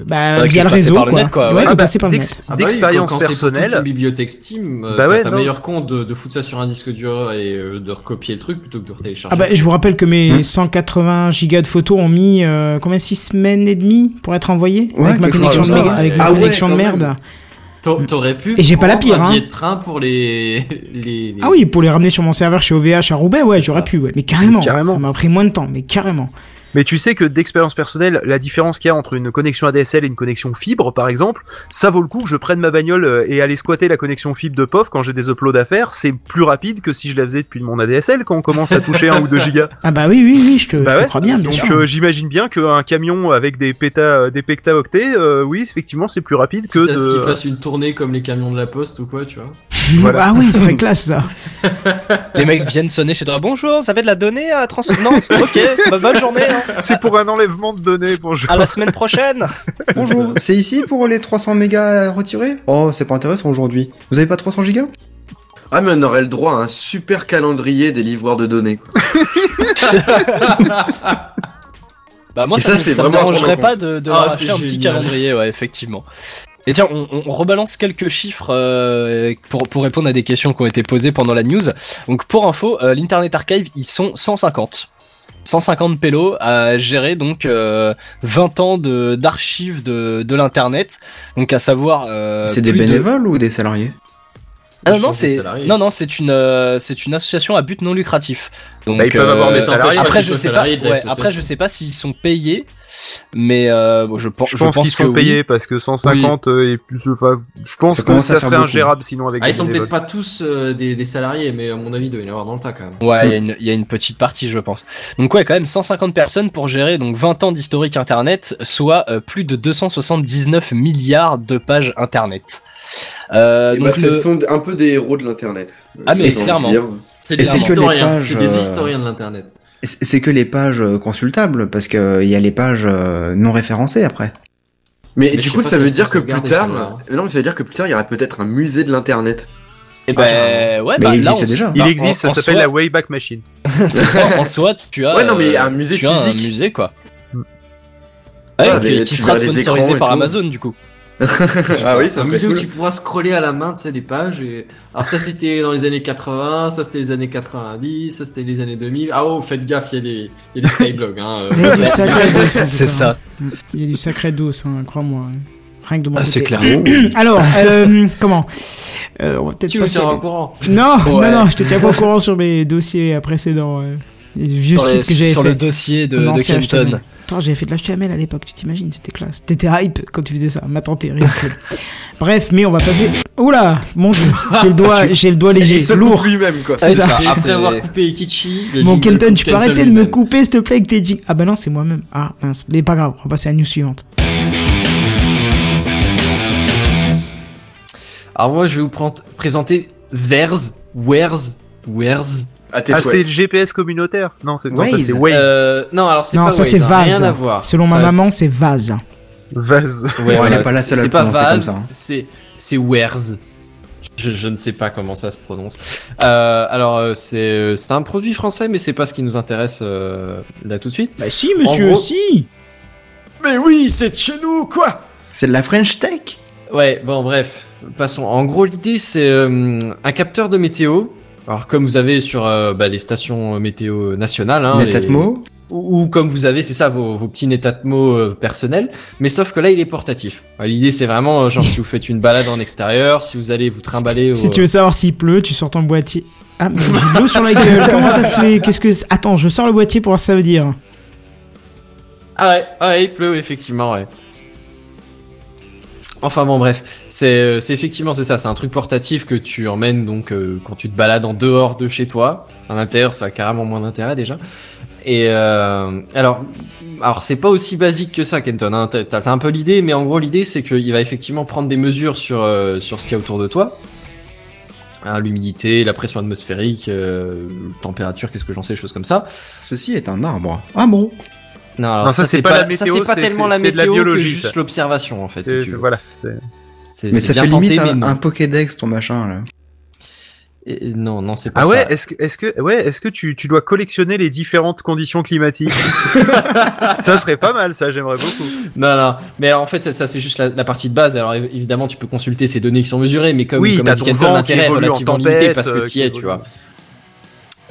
bah, Ouais, que via le réseau par le quoi. net, quoi, Ouais, ouais. de bah, passer par le d'ex- net. Bah oui, D'expérience personnel. toute une bibliothèque Steam, euh, Bah t'as ouais, t'as non. meilleur compte de, de foutre ça sur un disque dur et euh, de recopier le truc plutôt que de retélécharger. Ah bah, je vous rappelle que mes Hmm. 180 gigas de photos ont mis euh, combien 6 semaines et demie pour être envoyés Ouais, avec ma connexion de, méga- avec Ah ouais, connexion de merde. même. T'aurais pu. Et j'ai pas la pire, Un hein. de train pour les, (laughs) les, les- Ah oui, pour les ramener sur mon serveur chez OVH à Roubaix, ouais, C'est j'aurais ça. pu, ouais. Mais carrément, Carrément. ça m'a pris moins de temps, mais carrément. Mais tu sais que d'expérience personnelle, la différence qu'il y a entre une connexion ADSL et une connexion fibre, par exemple, ça vaut le coup que je prenne ma bagnole euh, et aller squatter la connexion fibre de POF quand j'ai des uploads à faire. C'est plus rapide que si je la faisais depuis mon ADSL quand on commence à toucher un ou deux gigas. Ah bah oui, oui, oui, je te, je Bah te ouais. crois bien, bien Donc euh, j'imagine bien qu'un camion avec des péta, euh, des pectaoctets, euh, oui, effectivement, c'est plus rapide que de. fassent une tournée comme les camions de la poste ou quoi, tu vois. (laughs) voilà. Ah oui, ce serait classe ça. Les mecs viennent sonner chez toi. Bonjour, ça fait de la donnée à trans... Non, ok, bah, bonne journée. hein. (laughs) C'est pour un enlèvement de données. Bonjour. À la semaine prochaine. (laughs) Bonjour, c'est ici pour les 300 mégas retirés? Oh, c'est pas intéressant aujourd'hui. Vous avez pas 300 gigas? Ah, mais on aurait le droit à un super calendrier des livreurs de données, quoi. (laughs) Bah moi Et ça, ça, ça me dérangerait pas de, de Ah, un petit calendrier, ouais, effectivement. Et tiens, on, on rebalance quelques chiffres euh, pour, pour répondre à des questions qui ont été posées pendant la news. Donc pour info, euh, l'Internet Archive, ils sont 150. 150 pélos à gérer donc euh, 20 ans de d'archives de, de l'internet. Donc à savoir euh, C'est des de- bénévoles ou des salariés? Ah non non des c'est non non c'est une euh, c'est une association à but non lucratif. Donc Bah, ils peuvent avoir des ça salariés. après je sais pas ouais, après je sais pas s'ils sont payés mais euh, bon, je pense Je pense qu'ils que sont oui. payés parce que 150 euh, et plus, enfin, je pense Ça que ça serait beaucoup. ingérable sinon avec Ah, ils sont peut-être pas tous euh, des, des salariés, mais à mon avis, il doit y en avoir dans le tas quand même. Ouais, il y, a une- il y a une petite partie, je pense. Donc ouais, quand même 150 personnes pour gérer donc 20 ans d'historique Internet, soit euh, plus de 279 milliards de pages Internet. Euh, Et donc bah, ce sont un peu des héros de l'internet. Ah, mais clairement. C'est des C'est historiens de l'internet. C'est que les pages euh, consultables, parce qu'il y a les pages euh, non référencées après. Mais, Mais du coup, ça si veut dire que plus tard, non, mais ça veut dire que plus tard, il y aurait peut-être un musée de l'internet. eh ben, ouais, Mais bah, il là, existe on- déjà. Il bah, existe, en- ça s'appelle la Wayback Machine. ça, (laughs) en soi, tu as Ouais, non, mais euh, un musée tu as un physique. musée quoi. Ouais, Ah, qui- qui sera sponsorisé et par tout. Amazon du coup. (laughs) Ah oui, ça un musée où cool. tu pourras scroller à la main, tu sais, des pages. Et... Alors ça, c'était dans les années 80, ça, c'était les années 90, ça, c'était les années 2000. Ah oh, faites gaffe, il y a des, il y a des skyblogs. Hein, Il y a euh. du sacré dos, C'est ça. Il y a du sacré dos, hein, crois-moi. Rien que de mon Ah, c'est clair. (clears throat) Alors, euh, comment? Euh, On va Tu me tiens au courant. Non, Ouais. non, non, je te tiens pas au courant sur mes dossiers précédents. euh, les vieux Sur, les- sites que j'avais sur fait. le dossier de, de Kenton. Attends, j'avais fait de l'HTML à l'époque, tu t'imagines, c'était classe. T'étais hype quand tu faisais ça, m'attends, t'es ridicule. (laughs) Bref, mais on va passer. Oula, mon dieu, j'ai le doigt, (laughs) j'ai le doigt léger, lourd. coupe lui-même, quoi. C'est ça. Après c'est- avoir coupé Ikichi, Mon Kenton, tu peux Kenton arrêter de me couper, s'il te plaît, avec tes jingles. Ah bah non, c'est moi-même. Ah mince, mais pas grave, on va passer à la news suivante. Alors moi, je vais vous prendre- présenter Vers, Where's, Where's. À tes Ah, c'est le GPS communautaire Non, c'est non, ça Waze. c'est Waze. Euh, non, alors c'est Non, pas ça Waze, c'est hein, vase. Rien à voir. Selon ma maman, c'est vase. Vase. elle est pas la c'est- seule à c'est le pas prononcer comme vase, ça, hein. C'est, c'est Where's. Je, je ne sais pas comment ça se prononce. Euh, alors euh, c'est, euh, c'est un produit français, mais c'est pas ce qui nous intéresse euh, là tout de suite. Bah si, monsieur, gros- si Mais oui, c'est de chez nous, quoi. C'est de la French Tech Ouais, bon, bref, passons. En gros, l'idée, c'est euh, un capteur de météo. Alors, comme vous avez sur euh, bah, les stations météo nationales, hein, les- Netatmo ou, ou comme vous avez, c'est ça, vos, vos petits Netatmo euh, personnels. Mais sauf que là, il est portatif. L'idée, c'est vraiment, euh, genre, si vous faites une balade en extérieur, si vous allez vous trimballer au... Si tu veux savoir s'il pleut, tu sors ton boîtier. Ah, mais j'ai l'eau sur la gueule, (laughs) comment ça se fait? Qu'est-ce que. Attends, je sors le boîtier pour voir ce que ça veut dire. Ah ouais, ah ouais, il pleut, effectivement, ouais. Enfin bon, bref, c'est euh, c'est effectivement c'est ça, c'est un truc portatif que tu emmènes donc euh, quand tu te balades en dehors de chez toi. À l'intérieur, ça a carrément moins d'intérêt déjà. Et euh, alors, alors c'est pas aussi basique que ça, Kenton. Hein. T'as un peu l'idée, mais en gros l'idée c'est qu'il va effectivement prendre des mesures sur sur ce qu'il y a autour de toi. Hein, L'humidité, la pression atmosphérique, température, qu'est-ce que j'en sais, choses comme ça. Ceci est un arbre. Ah bon? Non, alors Non, ça, c'est pas la météo, c'est pas tellement la c'est de la météo biologie, que juste l'observation en fait. si C'est- tu veux. Voilà. c'est- Mais ça bien fait limite tenté, un, mais non. un Pokédex ton machin là. Et- non, non, c'est pas Ah ouais, ça. est-ce que, est-ce que, ouais, est-ce que tu, tu dois collectionner les différentes conditions climatiques (laughs) Ça serait pas mal, ça, j'aimerais beaucoup. Non, non. Mais alors, en fait, ça, ça, c'est juste la, la partie de base. Alors év- évidemment, tu peux consulter ces données qui sont mesurées, mais comme, Oui, comme évolue en relativement tempête, limité parce que euh, tu y es, tu vois.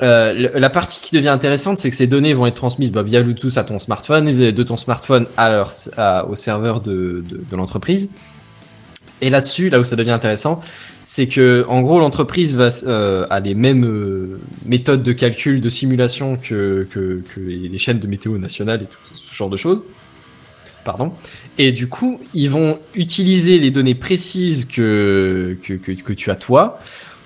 Euh, la partie qui devient intéressante, c'est que ces données vont être transmises bah, via Bluetooth à ton smartphone, et de ton smartphone à leur, à- au serveur de, de, de l'entreprise. Et là-dessus, là où ça devient intéressant, c'est que en gros l'entreprise va euh, a les mêmes euh, méthodes de calcul, de simulation que, que, que les chaînes de météo nationales et tout ce genre de choses. Pardon. Et du coup, ils vont utiliser les données précises que, que, que tu as toi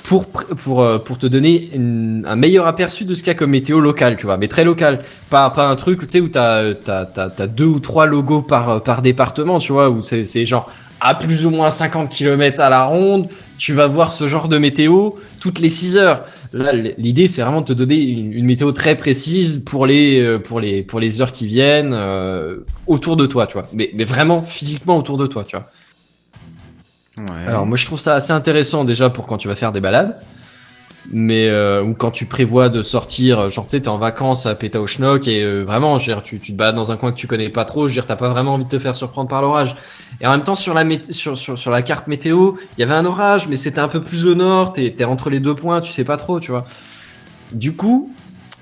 pour pour euh, pour te donner une- un meilleur aperçu de ce qu'il y a comme météo local, tu vois, mais très local, pas pas un truc tu sais où t'as t'as t'as t'as deux ou trois logos par par département, tu vois, où c'est c'est genre à plus ou moins 50 km à la ronde, tu vas voir ce genre de météo toutes les 6 heures. Là, l'idée, c'est vraiment de te donner une, météo très précise pour les, euh, pour les, pour les heures qui viennent, euh, autour de toi, tu vois. Mais, mais vraiment physiquement autour de toi, tu vois. Alors, moi, je trouve ça assez intéressant déjà pour quand tu vas faire des balades. Mais, euh, ou quand tu prévois de sortir, genre, tu sais, t'es en vacances à Pétaouchnok et euh, vraiment, je veux dire, tu, te balades dans un coin que tu connais pas trop, je veux dire, t'as pas vraiment envie de te faire surprendre par l'orage. Et en même temps, sur la, sur, sur, sur la carte météo, il y avait un orage, mais c'était un peu plus au nord, t'es t'es entre les deux points, tu sais pas trop, tu vois. Du coup,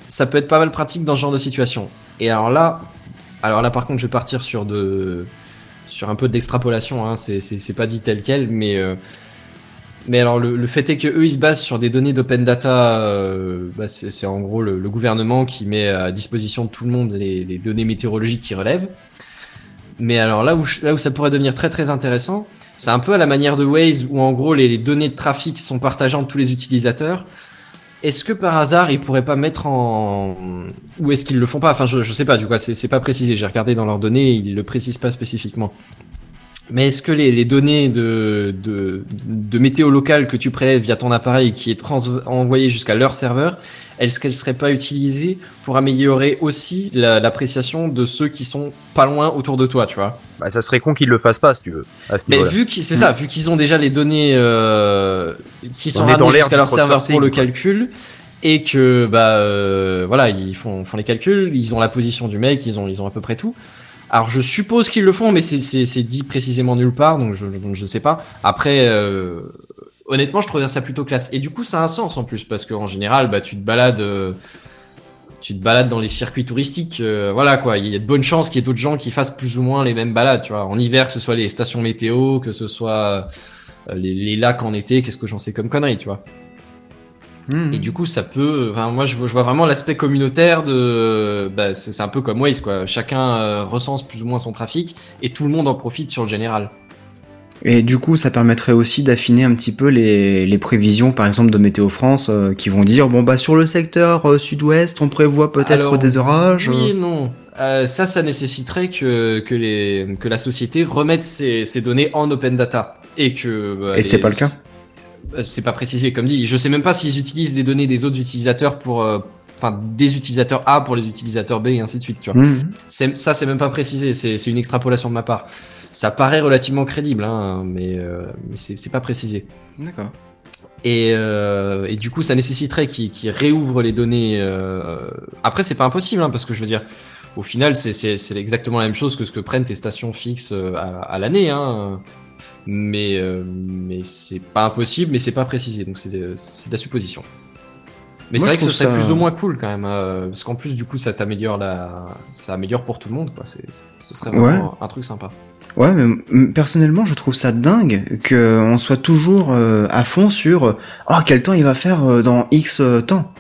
ça peut être pas mal pratique dans ce genre de situation. Et alors là, alors là, par contre, je vais partir sur de, sur un peu d'extrapolation, hein, c'est, pas dit tel quel, mais, euh, mais alors le, le fait est que eux ils se basent sur des données d'open data, euh, bah, c'est, en gros le, le gouvernement qui met à disposition de tout le monde les, les données météorologiques qui relèvent. Mais alors là où, là où ça pourrait devenir très très intéressant, c'est un peu à la manière de Waze où en gros les, les données de trafic sont partagées entre tous les utilisateurs. Est-ce que par hasard ils pourraient pas mettre en ou est-ce qu'ils le font pas? Enfin je, sais pas du coup c'est pas précisé. J'ai regardé dans leurs données ils le précisent pas spécifiquement. Mais est-ce que les, les données de, de, de météo locale que tu prélèves via ton appareil qui est trans envoyé jusqu'à leur serveur, est-ce qu'elles seraient pas utilisées pour améliorer aussi la- l'appréciation de ceux qui sont pas loin autour de toi, tu vois? Bah, ça serait con qu'ils le fassent pas, si tu veux, à ce Mais vu qu'ils c'est ça, vu qu'ils ont déjà les données euh, qui sont ramenées jusqu'à leur serveur pour le calcul et que bah euh, voilà ils font font les calculs, ils ont la position du mec, ils ont ils ont à peu près tout. Alors je suppose qu'ils le font, mais c'est dit précisément nulle part, donc je donc je sais pas. Après. Euh, Honnêtement, je trouve ça plutôt classe. Et du coup, ça a un sens en plus, parce qu'en général, bah, tu te balades, euh, tu te balades dans les circuits touristiques, euh, voilà quoi. Il y a de bonnes chances qu'il y ait d'autres gens qui fassent plus ou moins les mêmes balades, tu vois. En hiver, que ce soit les stations météo, que ce soit euh, les, les lacs en été, qu'est-ce que j'en sais comme conneries, tu vois. Hmm. Et du coup, ça peut. Enfin, moi, je vois, je vois vraiment l'aspect communautaire de. Bah, c'est un peu comme Waze, quoi. Chacun euh, recense plus ou moins son trafic et tout le monde en profite sur le général. Et du coup, ça permettrait aussi d'affiner un petit peu les, les prévisions, par exemple, de Météo France, euh, qui vont dire, bon, bah, sur le secteur euh, sud-ouest, on prévoit peut-être des orages. Oui non. Euh, ça, ça nécessiterait que que les que la société remette ses, ses données en open data et que. bah, Et c'est pas le cas C'est pas précisé, comme dit. Je sais même pas s'ils utilisent des données des autres utilisateurs pour, euh, enfin, des utilisateurs A pour les utilisateurs B et ainsi de suite. Tu vois. Mhm. Ça, c'est même pas précisé. C'est une extrapolation de ma part. Ça paraît relativement crédible, hein, mais, euh, mais c'est pas précisé. D'accord. Et, euh, et du coup, ça nécessiterait qu'ils réouvrent les données. Euh... Après, c'est pas impossible, hein, parce que je veux dire, au final, c'est- exactement la même chose que ce que prennent tes stations fixes euh, à, à l'année. Hein. Mais, euh, mais c'est pas impossible, mais c'est pas précisé, donc c'est de, c'est de la supposition. Mais c'est vrai que ce serait ça- plus ou moins cool quand même, euh, parce qu'en plus, du coup, ça t'améliore la, ça améliore pour tout le monde, quoi. C'est, ce serait vraiment un truc sympa. Ouais, mais personnellement, je trouve ça dingue qu'on soit toujours euh, à fond sur euh, oh quel temps il va faire euh, dans X euh, temps.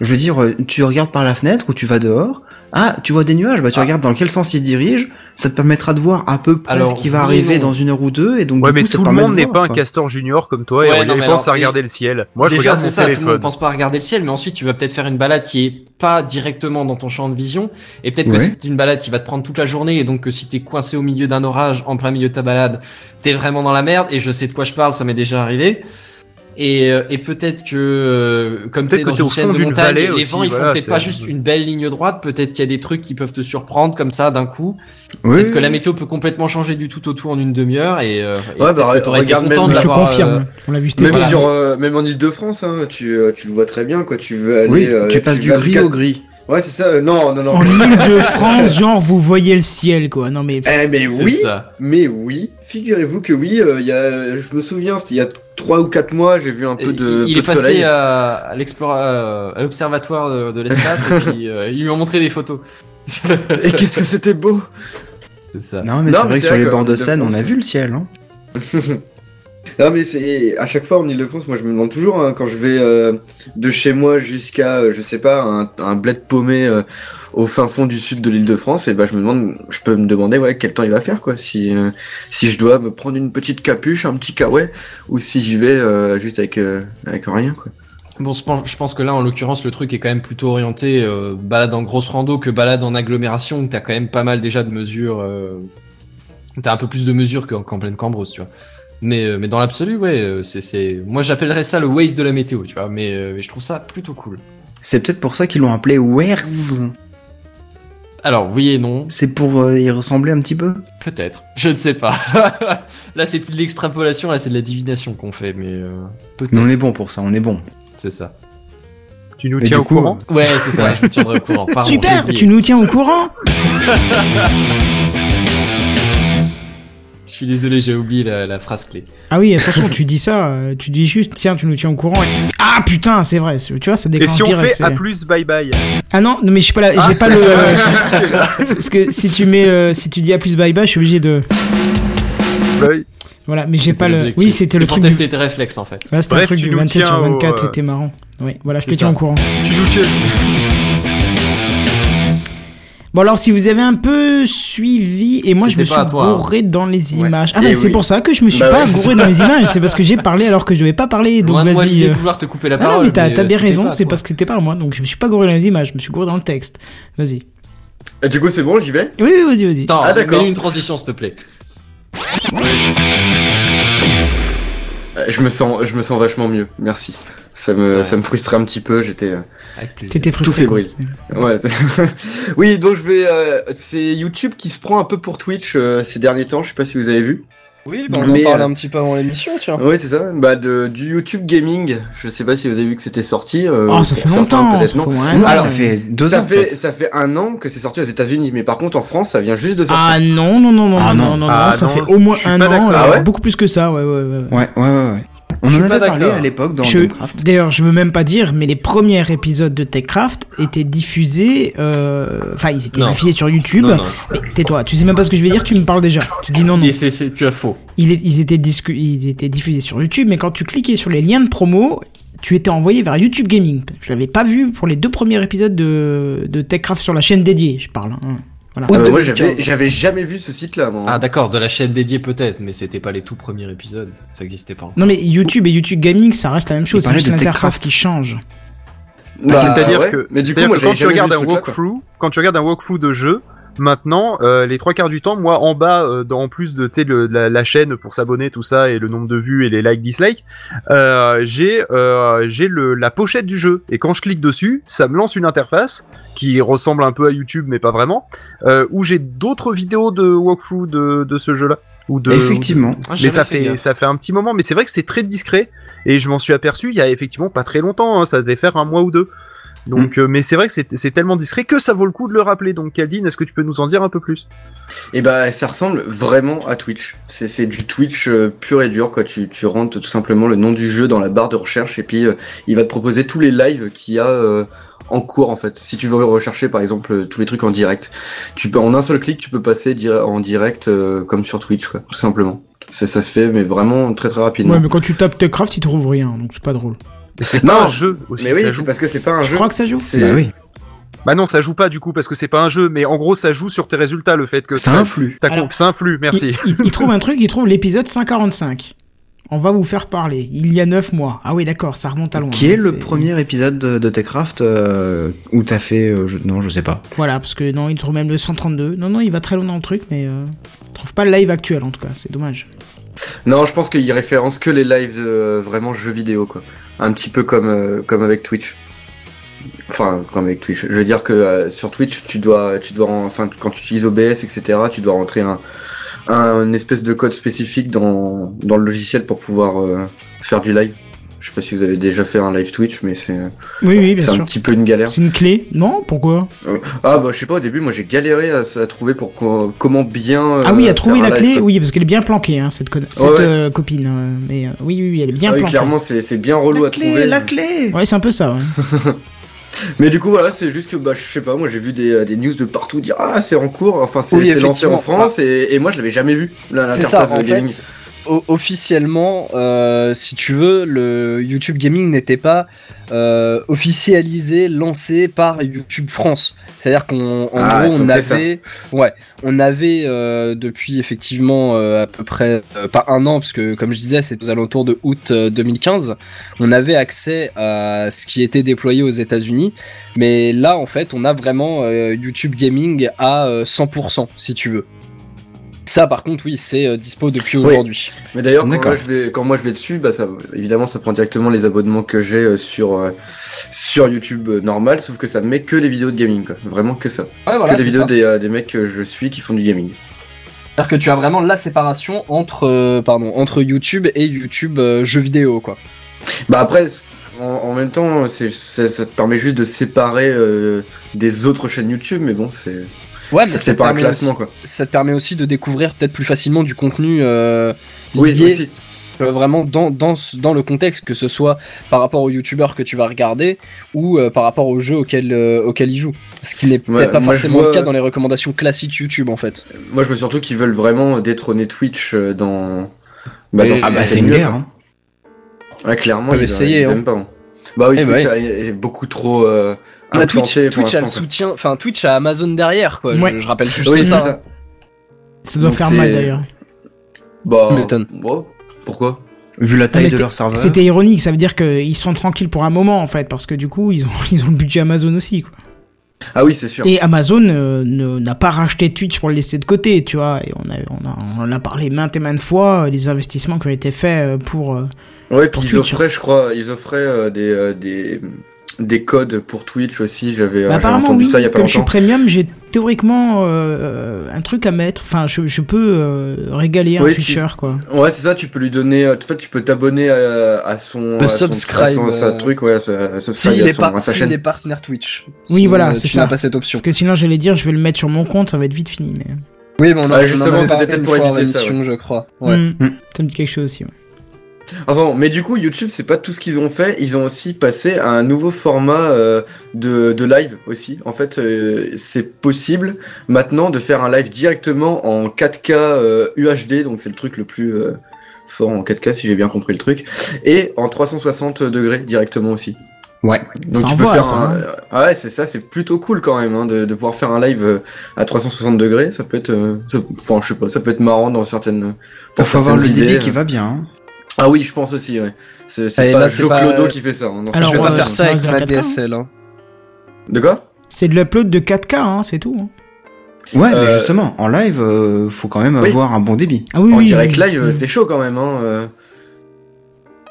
Je veux dire, euh, tu regardes par la fenêtre ou tu vas dehors. Ah, tu vois des nuages. Bah tu Ah. regardes dans quel sens ils se dirigent. Ça te permettra de voir à peu près Alors, ce qui va arriver non. dans une heure ou deux. Et donc Ouais, du mais coup, tout le monde de n'est pas un castor junior comme toi et Ouais, non, pense alors, à regarder le ciel. Moi, je Déjà, regarde c'est mon ça, tout le monde pense pas à regarder le ciel, mais ensuite tu vas peut-être faire une balade qui est pas directement dans ton champ de vision, et peut-être que c'est une balade qui va te prendre toute la journée, et donc que si t'es coincé au milieu d'un orage, en plein milieu de ta balade, t'es vraiment dans la merde, et je sais de quoi je parle, ça m'est déjà arrivé. Et, euh, et peut-être que euh, comme t'es que dans une chaîne de d'une montagne, les aussi, vents ils voilà, font peut-être pas juste une belle ligne droite. Peut-être qu'il y a des trucs qui peuvent te surprendre comme ça d'un coup. Oui, Peut-être que la météo peut complètement changer du tout au tout en une demi-heure et, euh, et Ouais, bah, t'aurais été regarde content même- de Je confirme. euh, On l'a vu Même sur, euh, même en Ile-de-France, hein, tu, tu le vois très bien, quoi. Tu veux aller. oui, euh, tu passes du gris au gris. Ouais, c'est ça. euh, Non, non, non. En (laughs) Ile-de-France, genre, vous voyez le ciel, quoi. Non, mais. Eh, mais c'est oui. ça. Mais oui. Figurez-vous que oui. euh, Il y a, je me souviens, c'était il y a trois ou quatre mois, j'ai vu un peu de. il peu est de passé soleil. à, à euh, l'observatoire de, de l'espace et puis euh, ils lui ont montré des photos. (laughs) Et qu'est-ce que c'était beau. C'est ça. Non, mais c'est vrai que sur les bords de Seine, on a vu le ciel. Hein. (laughs) Non mais c'est à chaque fois en Ile-de-France, moi je me demande toujours hein, quand je vais euh, de chez moi jusqu'à euh, je sais pas un, un bled paumé euh, au fin fond du sud de l'Île-de-France et bah je me demande je peux me demander ouais quel temps il va faire quoi si si je dois me prendre une petite capuche, un petit kawaii ou si j'y vais juste avec avec rien quoi. Bon, je pense, que là, en l'occurrence, le truc est quand même plutôt orienté balade en grosse rando que balade en agglomération. où T'as quand même pas mal déjà de mesures. T'as un peu plus de mesures qu'en qu'en pleine Cambrousse, tu vois. Mais, euh, mais dans l'absolu, ouais, euh, c'est, c'est. Moi, j'appellerais ça le Waze de la météo, tu vois. Mais, euh, mais je trouve ça plutôt cool. C'est peut-être pour ça qu'ils l'ont appelé Wares. Alors, oui et non, C'est pour euh, y ressembler un petit peu? Peut-être. (laughs) Je ne sais pas. (laughs) là, c'est plus de l'extrapolation, là, c'est de la divination qu'on fait, mais euh, peut-être. Mais on est bon pour ça, on est bon. C'est ça. Tu nous tiens au coup, courant? Ouais, c'est ça. Je vous tiendrai au courant. Pardon, Super, tu nous tiens au courant? (laughs) Je suis désolé, j'ai oublié la, la phrase clé. Ah oui, attention, tu dis ça, euh, tu dis juste, tiens, tu nous tiens au courant. et- Ah putain, c'est vrai, tu vois, ça Et déclenche si on direct, fait à plus bye bye Ah non, non mais je sais pas là, j'ai Ah. pas le. (laughs) Parce que si tu mets, euh, si tu dis à plus bye bye, je suis obligé de. Bye. Voilà, mais j'ai pas le. Oui, c'était le pour truc. Du... tester tes réflexes en fait. Là, c'était le truc tu du nous 27 sur tiens au, 24, euh, c'était marrant. Oui, voilà, je te tiens au courant. Tu nous tiens. Bon alors si vous avez un peu suivi et moi je me suis hein. gouré dans les Ouais. images. Ah Et bah c'est oui. pour ça que je me suis Bah pas ouais. gouré dans les (laughs) images, c'est parce que j'ai parlé alors que je devais pas parler. Donc vas-y. euh. vouloir te couper la Ah non mais t'as euh, bien raison, c'est parce que c'était pas à moi. Donc je me suis pas gouré dans les images, je me suis gouré dans le texte. Vas-y. Et du coup c'est bon, j'y vais? Oui oui vas-y vas-y. Attends, Ah, d'accord. une transition s'il te plaît. Euh, Je me sens je me sens vachement mieux. Merci. Ça me Ouais. ça me frustrait un petit peu, j'étais euh. T'étais frustré. fébrile. Ouais. (laughs) oui, donc je vais. euh, c'est YouTube qui se prend un peu pour Twitch euh, ces derniers temps. Je sais pas si vous avez vu. Oui, bah, on Mais, en parlait euh, un petit peu avant l'émission, tiens. Oui, c'est ça. Bah de du YouTube Gaming. Je sais pas si vous avez vu que c'était sorti. euh, Oh ça fait longtemps. peut-être ça non. fait. Alors, ça fait deux ça ans fait ça fait un an que c'est sorti aux États-Unis, mais par contre en France, ça vient juste de sortir. Ah non non non non Ah, non non. non non, Ah, ça non, fait au moins un an, euh, Ah ouais beaucoup plus que ça, ouais ouais ouais. ouais. Ouais, ouais, ouais. On Je en avait parlé à l'époque dans Je- Minecraft. D'ailleurs, je veux même pas dire, mais les premiers épisodes de TechCraft étaient diffusés. euh, Enfin, ils étaient Non. diffusés sur YouTube. Non, non. Mais tais-toi, tu sais même pas ce que je vais dire, tu me parles déjà. Tu dis non, non. Et tu as faux. Ils, étaient discu- ils étaient diffusés sur YouTube, mais quand tu cliquais sur les liens de promo, tu étais envoyé vers YouTube Gaming. Je l'avais pas vu pour les deux premiers épisodes de, de TechCraft sur la chaîne dédiée, je parle. hein. Voilà. Ah, bah, moi j'avais j'avais jamais vu ce site-là. moi. Ah d'accord, de la chaîne dédiée peut-être, mais c'était pas les tout premiers épisodes. Ça existait pas encore. Non mais YouTube et YouTube Gaming, ça reste la même chose. C'est juste l'interface qui change. Bah, C'est-à-dire ouais. que, Mais du coup, moi que quand tu regardes un walkthrough, quand tu regardes un walkthrough de jeu, maintenant, euh, les trois quarts du temps, moi, en bas, euh, dans, en plus de, le- la, la chaîne pour s'abonner, tout ça, et le nombre de vues et les likes, dislikes, euh, j'ai, euh, j'ai le, la pochette du jeu. Et quand je clique dessus, ça me lance une interface qui ressemble un peu à YouTube, mais pas vraiment, euh, où j'ai d'autres vidéos de walkthrough de, de ce jeu-là. Ou de, Effectivement. Ah, mais ça fait, ça fait un petit moment, mais c'est vrai que c'est très discret et je m'en suis aperçu il y a effectivement pas très longtemps, hein, ça devait faire un mois ou deux. Donc, Mm. euh, mais c'est vrai que c'est tellement discret que ça vaut le coup de le rappeler. Donc, Caldine, est-ce que tu peux nous en dire un peu plus? Et bah ça ressemble vraiment à Twitch. C'est du Twitch euh, pur et dur quoi. Tu tu rentres tout simplement le nom du jeu dans la barre de recherche et puis euh, il va te proposer tous les lives qu'il y a euh, en cours en fait. Si tu veux rechercher par exemple tous les trucs en direct, tu peux en un seul clic tu peux passer en direct euh, comme sur Twitch quoi, tout simplement. Ça, ça se fait mais vraiment très très rapidement. Ouais, mais quand tu tapes TechCraft, ils trouvent rien, donc c'est pas drôle. C'est Non, pas un jeu aussi. mais oui, ça joue. parce que c'est pas un Je jeu. crois que ça joue. C'est Bah oui, Bah non, ça joue pas du coup parce que c'est pas un jeu, mais en gros, ça joue sur tes résultats le fait que ça influe. t'as Alors, con- ça influe. Merci. Il, il- il trouve un (laughs) truc, il trouve l'épisode 145. On va vous faire parler. Il y a 9 mois. Ah oui, d'accord, ça remonte à loin. Qui est le c'est- premier épisode de, de Techcraft euh, où t'as fait... euh, je- non, je sais pas. Voilà, parce que non, il trouve même le 132. Non, non, il va très loin dans le truc, mais euh, il trouve pas le live actuel en tout cas, c'est dommage. Non, je pense qu'il référence que les lives euh, vraiment jeux vidéo, quoi. Un petit peu comme, euh, comme avec Twitch. Enfin, comme avec Twitch. Je veux dire que euh, sur Twitch, tu dois, tu dois, enfin, quand tu utilises OBS, etc., tu dois rentrer un, un une espèce de code spécifique dans, dans le logiciel pour pouvoir euh, faire du live. Je sais pas si vous avez déjà fait un live Twitch, mais c'est Oui, oui, bien c'est un sûr. petit peu une galère. C'est une clé Non? Pourquoi? Euh, Ah bah je sais pas au début moi j'ai galéré à, à trouver pour co- comment bien euh, Ah oui, à trouver la clé, quoi. oui, parce qu'elle est bien planquée, hein, cette, con- cette ouais. euh, copine. mais euh, oui, oui, oui, elle est bien Ah oui, planquée. clairement c'est c'est bien relou à trouver. clé Ouais, c'est un peu ça, ouais. (laughs) Mais du coup voilà c'est juste que bah je sais pas moi j'ai vu des, des news de partout dire ah c'est en cours enfin c'est Oui, c'est lancé en. France et, et moi je l'avais jamais vu là, C'est ça, l'interface en de gaming. fait, officiellement, euh, si tu veux, le YouTube Gaming n'était pas euh, officialisé, lancé par YouTube France. C'est-à-dire qu'on, en Ah, gros, on avait, ouais, on avait euh, depuis effectivement à peu près pas un an, parce que comme je disais, c'est aux alentours de août euh, 2015, on avait accès à ce qui était déployé aux États-Unis. Mais là, en fait, on a vraiment YouTube Gaming à euh, 100%, si tu veux. Ça, par contre, oui, c'est euh, dispo depuis Oui. aujourd'hui. Mais d'ailleurs quand, moi, je vais quand moi je vais dessus bah ça évidemment ça prend directement les abonnements que j'ai euh, sur euh, sur YouTube euh, normal sauf que ça met que les vidéos de gaming quoi vraiment que ça Ouais, voilà, que les vidéos des, euh, des mecs que je suis qui font du gaming. C'est-à-dire que tu as vraiment la séparation entre, euh, pardon, entre YouTube et YouTube euh, jeux vidéo, quoi. Bah après, en, en même temps, ça te permet juste de séparer euh, des autres chaînes YouTube, mais bon, c'est Ouais, ça te fait pas un permet classement aussi- quoi. ça te permet aussi de découvrir peut-être plus facilement du contenu euh, Oui, lié aussi. euh, vraiment dans, dans, dans le contexte, que ce soit par rapport aux youtubeurs que tu vas regarder ou euh, par rapport au jeu auquel, euh, auquel ils jouent. Ce qui n'est peut-être Ouais, pas forcément le cas dans les recommandations classiques YouTube en fait. Moi, je veux surtout qu'ils veulent vraiment détrôner Twitch dans. Bah, dans Ah Ah bah c'est une mieux, guerre. Hein. Ouais, clairement, Ils essayer, ils hein. aiment pas. hein. Bah oui, Eh bah Twitch est- est beaucoup trop. Euh, Bah, Twitch, Twitch a le soutien, enfin Twitch a Amazon derrière quoi. Je- Ouais. Je, rappelle juste Oui, ça. ça. Ça doit Donc faire mal d'ailleurs. Bah, bon, pourquoi Vu la taille de c'était- leur serveur. C'était ironique, ça veut dire qu'ils sont tranquilles pour un moment en fait, parce que du coup ils ont, (laughs) ils ont le budget Amazon aussi quoi. Ah oui, c'est sûr. Et Amazon euh, n'a pas racheté Twitch pour le laisser de côté, tu vois. Et on a, on a, on en a parlé maintes et maintes fois, euh, les investissements qui ont été faits euh, pour. euh, Ouais, pour puis ils Twitch. offraient, je crois, ils offraient euh, des, euh, des des codes pour Twitch aussi. J'avais euh, Bah, entendu oui, ça il y a pas comme je suis longtemps. premium, j'ai théoriquement euh, un truc à mettre. Enfin, je, je peux euh, régaler un tu- Twitcher, quoi. Ouais, c'est ça. Tu peux lui donner. En fait, tu peux t'abonner à, à son. Le à son- subscribe, à son- à sa truc, ouais, à sa, à subscribe S'il à est, son- à sa s'il chaîne. est partenaire Twitch. Oui, Si, voilà, c'est tu ça. n'as pas cette option. Parce que sinon, j'allais dire, je vais le mettre sur mon compte, ça va être vite fini. Mais... Oui, mais on a, Ouais, en justement, c'était peut-être pour éviter ça, je crois. Ouais. Hmm, Ça me dit quelque chose aussi. Ouais. Enfin, bon, mais du coup, YouTube, c'est pas tout ce qu'ils ont fait. Ils ont aussi passé à un nouveau format euh, de, de live aussi. En fait, euh, c'est possible maintenant de faire un live directement en 4K euh, UHD, donc c'est le truc le plus euh, fort en 4K si j'ai bien compris le truc, et en 360 degrés directement aussi. Ouais. Donc Ça tu peux faire ça, un... hein. ah ouais, c'est ça, c'est plutôt cool quand même hein, de, de pouvoir faire un live euh, à 360 degrés. Ça peut être, euh, ça- enfin je sais pas, ça peut être marrant dans certaines. Il faut avoir le débit qui va bien. Hein. Ah oui, je pense aussi. Ouais. C'est pas là, c'est Joe pas- Clodo qui fait ça. hein, dans Alors, je vais pas faire ça avec ma la 4K, DSL. Hein. De quoi? C'est de l'upload de 4K, hein, c'est tout. hein. Ouais, mais Euh, justement, en live, euh, faut quand même oui. avoir un bon débit. Ah oui, En oui, direct oui. live, c'est chaud quand même. Hein. euh.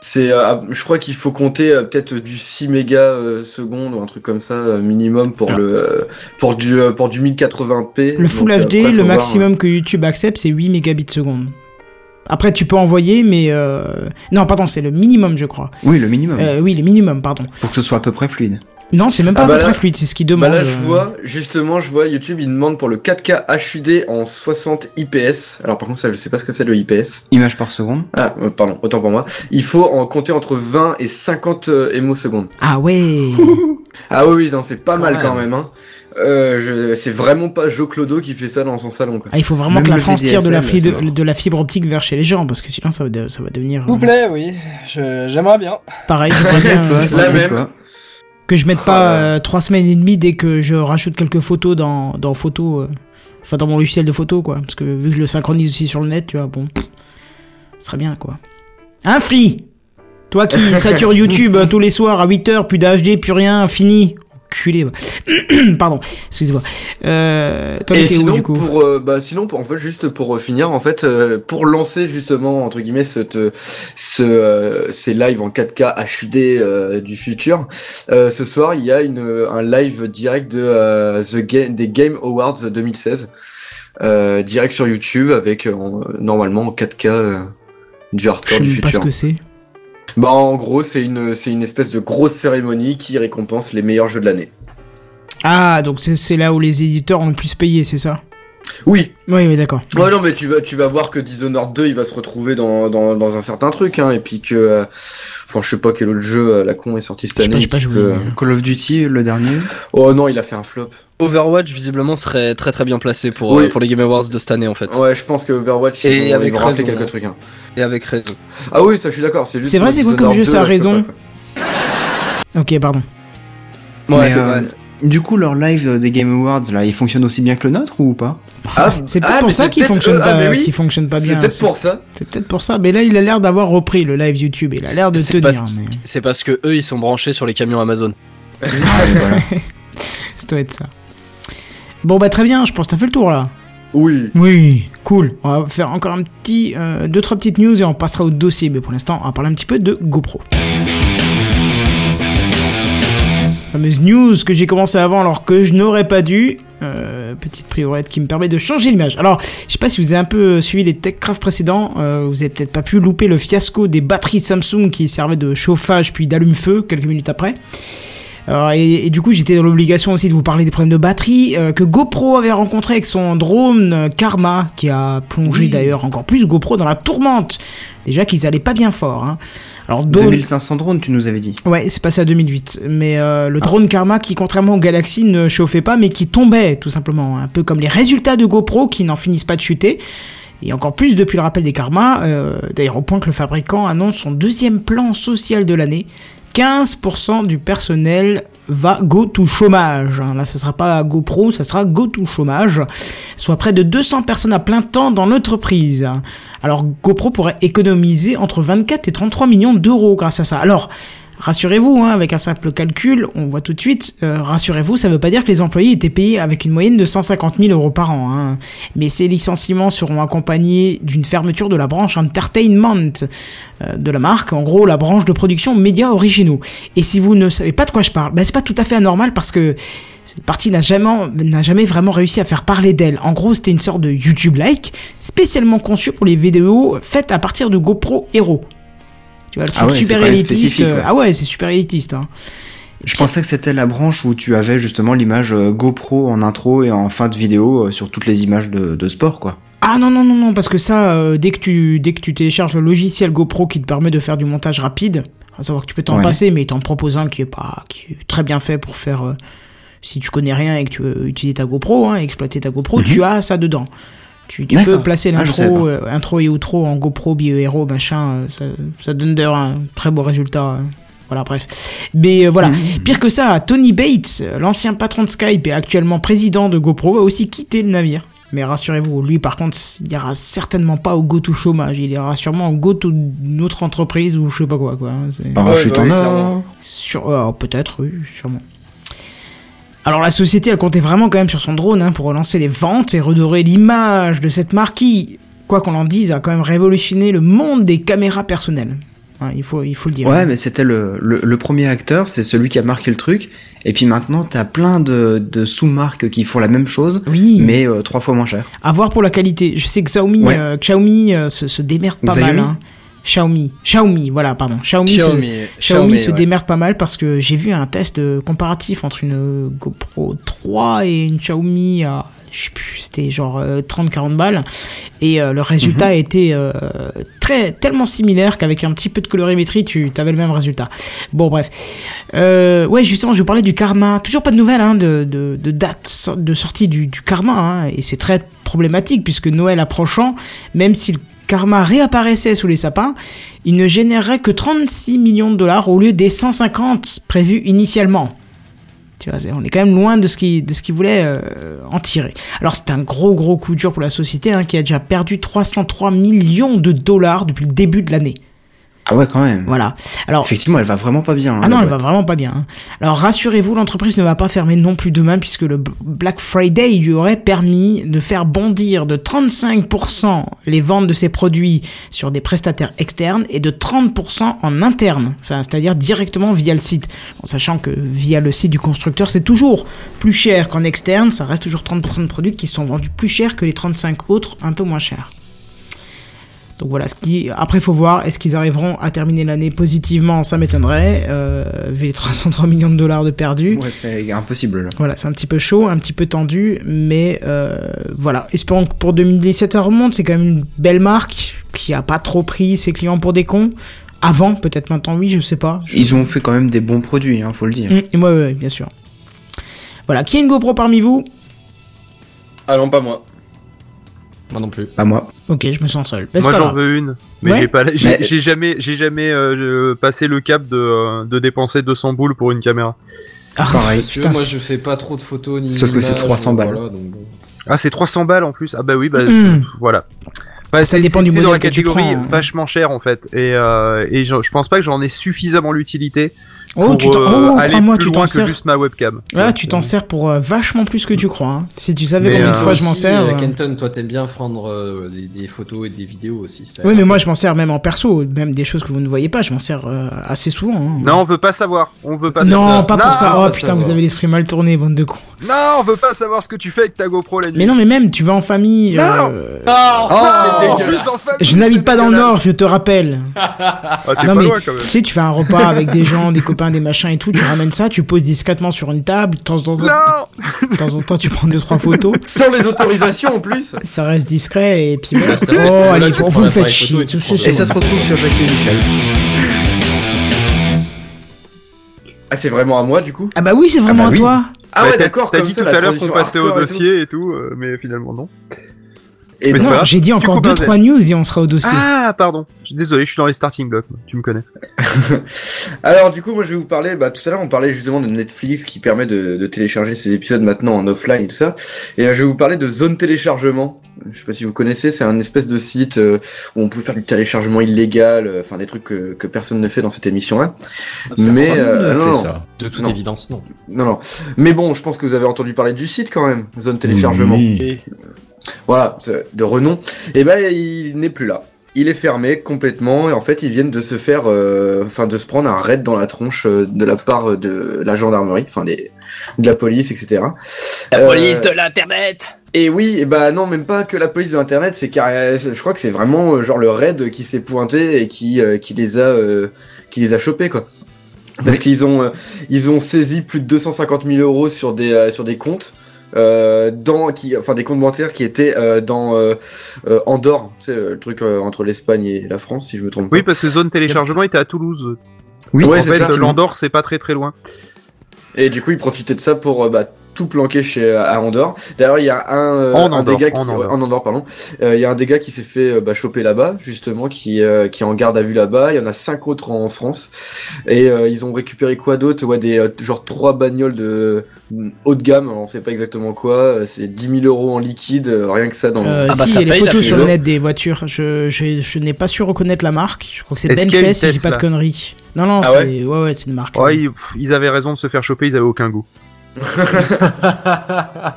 C'est, euh, je crois qu'il faut compter euh, peut-être du 6 mégas euh, secondes ou un truc comme ça euh, minimum pour le euh, pour du euh, pour du 1080p. Le Full Donc, HD, le voir, maximum que YouTube accepte, c'est 8 mégabits seconde. Après, tu peux envoyer, mais... Euh... Non, pardon, c'est le minimum, je crois. Oui, le minimum. Euh, oui, le minimum, pardon. Pour que ce soit à peu près fluide. Non, c'est même pas Ah à bah peu là- près fluide, c'est ce qu'il Bah demande. là, je euh. vois, justement, je vois YouTube, il demande pour le 4K HUD en 60 IPS. Alors, par contre, ça, je sais pas ce que c'est le IPS. Image par seconde. Ah, euh, pardon, autant pour moi. Il faut en compter entre 20 et 50 euh, émos secondes. Ah ouais (laughs) Ah oui, oui, non, c'est pas mal quand même, hein. Euh, je... C'est vraiment pas Joe Clodo qui fait ça dans son salon, quoi. Ah, il faut vraiment Même que la France tire de la, de, de fibre optique vers chez les gens, parce que sinon ça va, de- ça va devenir... S'il vous euh, plaît, oui. Je- J'aimerais bien. Pareil, (laughs) Ça la même. que je mette Oh pas euh, trois semaines et demie dès que je rajoute quelques photos dans, dans photo, euh, enfin dans mon logiciel de photo, quoi. Parce que vu que je le synchronise aussi sur le net, tu vois, bon, ce serait bien, quoi. Hein, Free Toi qui (laughs) sature YouTube tous les soirs à 8h, plus d'HD, plus rien, fini. Enculé. (clears throat) Pardon, excusez-moi. Euh, Et étais où, sinon, du coup pour, euh, bah, sinon, pour- en fait, juste pour euh, finir, en fait, euh, pour lancer justement entre guillemets cette, ce, euh, ces lives en 4K HUD euh, du futur, euh, ce soir il y a une, un live direct de euh, the Game, des Game Awards 2016, euh, direct sur YouTube avec euh, en- normalement en 4K euh, du Je hardcore sais du même pas ce futur. que c'est. Bah en gros c'est une c'est une espèce de grosse cérémonie qui récompense les meilleurs jeux de l'année. Ah, donc c'est c'est là où les éditeurs ont le plus payé, c'est ça? Oui, Oui, oui, d'accord. Ouais non mais tu vas tu vas voir que Dishonored 2 il va se retrouver dans, dans, dans un certain truc hein et puis que euh, enfin je sais pas quel autre jeu euh, la con est sorti cette Je sais pas, année j'ai pas mais- Call of Duty, le dernier. Oh non il a fait un flop. Overwatch visiblement serait très très bien placé pour Oui. euh, pour les Game Awards de cette année en fait. Ouais je pense que Overwatch Et ils avec raison, quelques hein. trucs hein. Et avec raison. Ah oui ça je suis d'accord c'est juste C'est vrai, c'est quoi comme jeu, 2, ça a raison. Ok, pardon. Ouais, Mais, c'est euh, vrai. Du coup, leur live des Game Awards, là, il fonctionne aussi bien que le nôtre ou pas? Ah, C'est peut-être ah, pour ça qu'il fonctionne euh, ah, pas, oui. fonctionne pas C'est bien. peut-être C'est pour ça. c'est peut-être pour ça. Mais là, il a l'air d'avoir repris le live YouTube. Il a l'air de C'est tenir. parce- mais C'est parce que eux ils sont branchés sur les camions Amazon. (laughs) voilà. ça doit être ça. Bon, bah très bien. Je pense que t'as fait le tour là. Oui. Oui, cool. On va faire encore un petit, euh, deux trois petites news et on passera au dossier. Mais pour l'instant, on va parler un petit peu de GoPro. Fameuse news que j'ai commencé avant alors que je n'aurais pas dû. Euh, petite priorité qui me permet de changer l'image. Alors, je sais pas si vous avez un peu suivi les TechCraft précédents. euh, vous avez peut-être pas pu louper le fiasco des batteries Samsung qui servaient de chauffage puis d'allume-feu quelques minutes après. Et, et du coup, j'étais dans l'obligation aussi de vous parler des problèmes de batterie euh, que GoPro avait rencontré avec son drone euh, Karma, qui a plongé Oui. d'ailleurs encore plus GoPro dans la tourmente. Déjà qu'ils allaient pas bien fort. Hein. Alors, drone- 2500 drones, tu nous avais dit. Ouais, c'est passé à 2008. Mais euh, le drone Karma qui, contrairement au Galaxy, ne chauffait pas, mais qui tombait, tout simplement. Un peu comme les résultats de GoPro qui n'en finissent pas de chuter. Et encore plus depuis le rappel des Karma, euh, d'ailleurs au point que le fabricant annonce son deuxième plan social de l'année. 15% du personnel va go to chômage. Là, ce sera pas GoPro, ça sera go to chômage. Soit près de 200 personnes à plein temps dans l'entreprise. Alors, GoPro pourrait économiser entre 24 et 33 millions d'euros grâce à ça. Alors, rassurez-vous, hein, avec un simple calcul, on voit tout de suite, euh, rassurez-vous, ça veut pas dire que les employés étaient payés avec une moyenne de 150 000 euros par an. Hein. Mais ces licenciements seront accompagnés d'une fermeture de la branche entertainment euh, de la marque, en gros la branche de production médias originaux. Et si vous ne savez pas de quoi je parle, ben c'est pas tout à fait anormal parce que cette partie n'a jamais, n'a jamais vraiment réussi à faire parler d'elle. En gros, c'était une sorte de YouTube-like, spécialement conçue pour les vidéos faites à partir de GoPro Hero. Tu vois, le truc Ah ouais, c'est super élitiste. euh, ouais. Ah ouais, c'est super élitiste. Hein. Je pensais que c'était la branche où tu avais justement l'image euh, GoPro en intro et en fin de vidéo euh, sur toutes les images de, de sport, quoi. Ah non non non non parce que ça euh, dès que tu dès que tu télécharges le logiciel GoPro qui te permet de faire du montage rapide, à savoir que tu peux t'en Ouais. passer mais t'en proposes un qui est pas qui est très bien fait pour faire euh, si tu connais rien et que tu veux utiliser ta GoPro hein, exploiter ta GoPro, Mhm. tu as ça dedans. Tu, peux placer Ah, l'intro euh, intro et outro en GoPro bio-héros machin euh, ça, ça donne d'ailleurs un très beau résultat. euh. Voilà, bref. Mais euh, voilà. Mhm. Pire que ça, Tony Bates, l'ancien patron de Skype et actuellement président de GoPro, va aussi quitter le navire. Mais rassurez-vous, lui par contre, il ira certainement pas au go to chômage, il ira sûrement au go to une autre entreprise ou je sais pas quoi quoi. hein, Parachute en or. Sur, euh, peut-être, oui, sûrement. Alors la société, elle comptait vraiment quand même sur son drone hein, pour relancer les ventes et redorer l'image de cette marque qui, quoi qu'on en dise, a quand même révolutionné le monde des caméras personnelles. Il faut, il faut le dire. Ouais, mais c'était le, le, le premier acteur, c'est celui qui a marqué le truc. Et puis maintenant, t'as plein de, de sous-marques qui font la même chose, Oui. mais euh, trois fois moins cher. À voir pour la qualité. Je sais que Xiaomi, Ouais. euh, Xiaomi euh, se, se démerde pas Xiaomi mal. hein. Xiaomi, Xiaomi, voilà, pardon. Xiaomi, se, Xiaomi, se ouais. démerde pas mal parce que j'ai vu un test euh, comparatif entre une euh, GoPro 3 et une Xiaomi à je sais plus, c'était genre 30-40 balles et euh, le résultat était euh, très tellement similaire qu'avec un petit peu de colorimétrie tu avais le même résultat. Bon bref, euh, ouais justement je vous parlais du Karma, toujours pas de nouvelles hein, de, de, de date de sortie du, du Karma hein, et c'est très problématique puisque Noël approchant, même si le Karma réapparaissait sous les sapins, il ne générerait que 36 millions de dollars au lieu des 150 prévus initialement. Tu vois, on est quand même loin de ce qu'il de ce qu'il voulait euh, en tirer. Alors c'est un gros gros coup dur pour la société hein, qui a déjà perdu 303 millions de dollars depuis le début de l'année. Ah ouais, quand même. Voilà. Alors, Effectivement, elle va vraiment pas bien. hein, ah non, elle va vraiment pas bien. hein. Alors rassurez-vous, l'entreprise ne va pas fermer non plus demain puisque le Black Friday lui aurait permis de faire bondir de 35% les ventes de ses produits sur des prestataires externes et de 30% en interne, enfin, c'est-à-dire directement via le site. En sachant que via le site du constructeur, c'est toujours plus cher qu'en externe, ça reste toujours 30% de produits qui sont vendus plus cher que les 35 autres un peu moins chers. Donc voilà, ce qui après faut voir est-ce qu'ils arriveront à terminer l'année positivement, ça m'étonnerait euh, vu les 303 millions de dollars de perdus. Ouais, c'est impossible là. Voilà, c'est un petit peu chaud, un petit peu tendu, mais euh, voilà, espérons que pour 2017 ça remonte, c'est quand même une belle marque qui a pas trop pris ses clients pour des cons. Avant, peut-être maintenant oui, je sais pas. Je- Ils ont fait quand même des bons produits, hein, faut le dire. Et moi, ouais, bien sûr. Voilà, qui a une GoPro parmi vous? Ah non, pas moi. Moi non plus. Pas moi. Ok, je me sens seul. Bah, Moi j'en veux une, mais Ouais. j'ai pas, j'ai Mais- j'ai jamais, j'ai jamais euh, passé le cap de, euh, de dépenser 200 boules pour une caméra. Ah, Pareil. Parce que putain, moi je fais pas trop de photos ni Sauf que c'est d'images, 300 balles. voilà, donc bon. Ah c'est 300 balles en plus? Ah bah oui, bah Hmm. voilà. Bah, Ça dépend du c'est dans modèle la que tu catégorie prends, hein. vachement cher en fait, et, euh, et je, je pense pas que j'en ai suffisamment l'utilité Oh, pour tu t'en- euh, oh, aller crois-moi, plus tu t'en loin que sers. juste ma webcam. Là, Donc, tu t'en sers pour euh, vachement plus que tu crois. hein. Si tu savais Mais, combien de euh, fois je m'en Aussi, sers. euh, euh, Kenton, toi t'aimes bien prendre euh, des, des photos et des vidéos aussi. ça Oui, mais moi je m'en sers même en perso, même des choses que vous ne voyez pas, je m'en sers euh, assez souvent. hein. Non, on veut pas savoir. On veut pas. non, pas pour Non, ça. Oh putain, savoir. vous avez l'esprit mal tourné, bande de cons. Non, on veut pas savoir ce que tu fais avec ta GoPro la nuit. Mais non, mais même, tu vas en famille. Non. euh, Ah, Oh, c'est en dégueulasse. plus, en famille, Je n'habite pas dans le. Nord, je te rappelle. Ah, t'es non pas mais loin quand même. tu sais, tu fais un repas avec des gens, des copains, des machins et tout, tu ramènes ça, tu poses discrètement sur une table, de temps en temps, Non. de temps, en temps tu prends deux trois photos, Sans les autorisations en plus. ça reste discret et puis ce Oh allez, vous l'appareil faites chier. et tout ça, Et ça se retrouve sur Jackie Michel. Ah, c'est vraiment à moi du coup? Ah bah oui, c'est vraiment bah oui. à toi. Ah Ouais, t'as- d'accord. T'as dit tout à l'heure qu'on passait au dossier et tout, euh, mais finalement non. Et Mais Non, j'ai dit encore coup, deux Benzel. trois news et on sera au dossier. Ah, pardon. Je suis Désolé, je suis dans les starting blocks. Tu me connais. (laughs) Alors du coup, moi je vais vous parler. Bah tout à l'heure, on parlait justement de Netflix qui permet de, de télécharger ses épisodes maintenant en offline et tout ça. Et euh, je vais vous parler de Zone Téléchargement. Je sais pas si vous connaissez, c'est un espèce de site euh, où on peut faire du téléchargement illégal, euh, enfin des trucs que, que personne ne fait dans cette émission-là. Mais euh, ne non, fait non, ça. De toute Non. évidence, non. non, non. Mais bon, je pense que vous avez entendu parler du site quand même, Zone Téléchargement. Oui. Voilà, de renom. Et ben il n'est plus là. Il est fermé complètement et en fait ils viennent de se faire, euh, enfin de se prendre un raid dans la tronche euh, de la part de la gendarmerie, enfin des, de la police, etc. La Euh, police de l'internet. Et oui, et bah non, même pas que la police de l'internet, c'est carré- je crois que c'est vraiment euh, genre le raid qui s'est pointé et qui euh, qui les a euh, qui les a chopés quoi. Parce qu'ils ont euh, ils ont saisi plus de 250 000 euros sur des euh, sur des comptes euh, dans qui enfin des comptes bancaires qui étaient euh, dans euh, euh, Andorre, c'est le truc euh, entre l'Espagne et la France si je me trompe pas. Oui, parce que zone téléchargement était à Toulouse. Oui, Ouais, en c'est fait, l'Andorre, c'est pas très très loin. Et du coup, ils profitaient de ça pour euh, bah, tout planquer chez à Andorre. D'ailleurs, il y a un, euh, En un Andorre, des gars qui, en Andorre. en Andorre, pardon. Euh, Il y a un des gars qui s'est fait euh, bah, choper là-bas, justement, qui euh, qui est en garde à vue là-bas. Il y en a cinq autres en France. Et euh, ils ont récupéré quoi d'autre? Ouais, des euh, genre trois bagnoles de mm, haut de gamme. On sait pas exactement quoi. Euh, C'est 10 000 euros en liquide, euh, rien que ça dans. Euh, Ah bah, si, ça il y a les paye, la photos sur le net des voitures. Je, je, je n'ai pas su reconnaître la marque. Je crois que c'est Bentley, si je dis pas de conneries. Non, non, Ah c'est ouais ouais, ouais, c'est une marque. Ouais, ils, pff, ils avaient raison de se faire choper, ils avaient aucun goût. (laughs)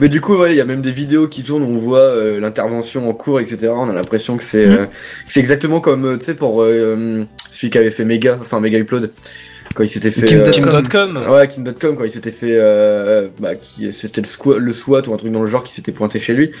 Mais du coup, ouais, il y a même des vidéos qui tournent où on voit euh, l'intervention en cours, etc. On a l'impression que c'est Mhm. euh, que c'est exactement comme, euh, tu sais, pour euh, celui qui avait fait Mega, enfin Mega Upload, quand il s'était fait... Kim euh, Dotcom. Kim.com. Ouais, Kim.com, quand il s'était fait... Euh, bah, qui, c'était le, squat, le SWAT ou un truc dans le genre qui s'était pointé chez lui.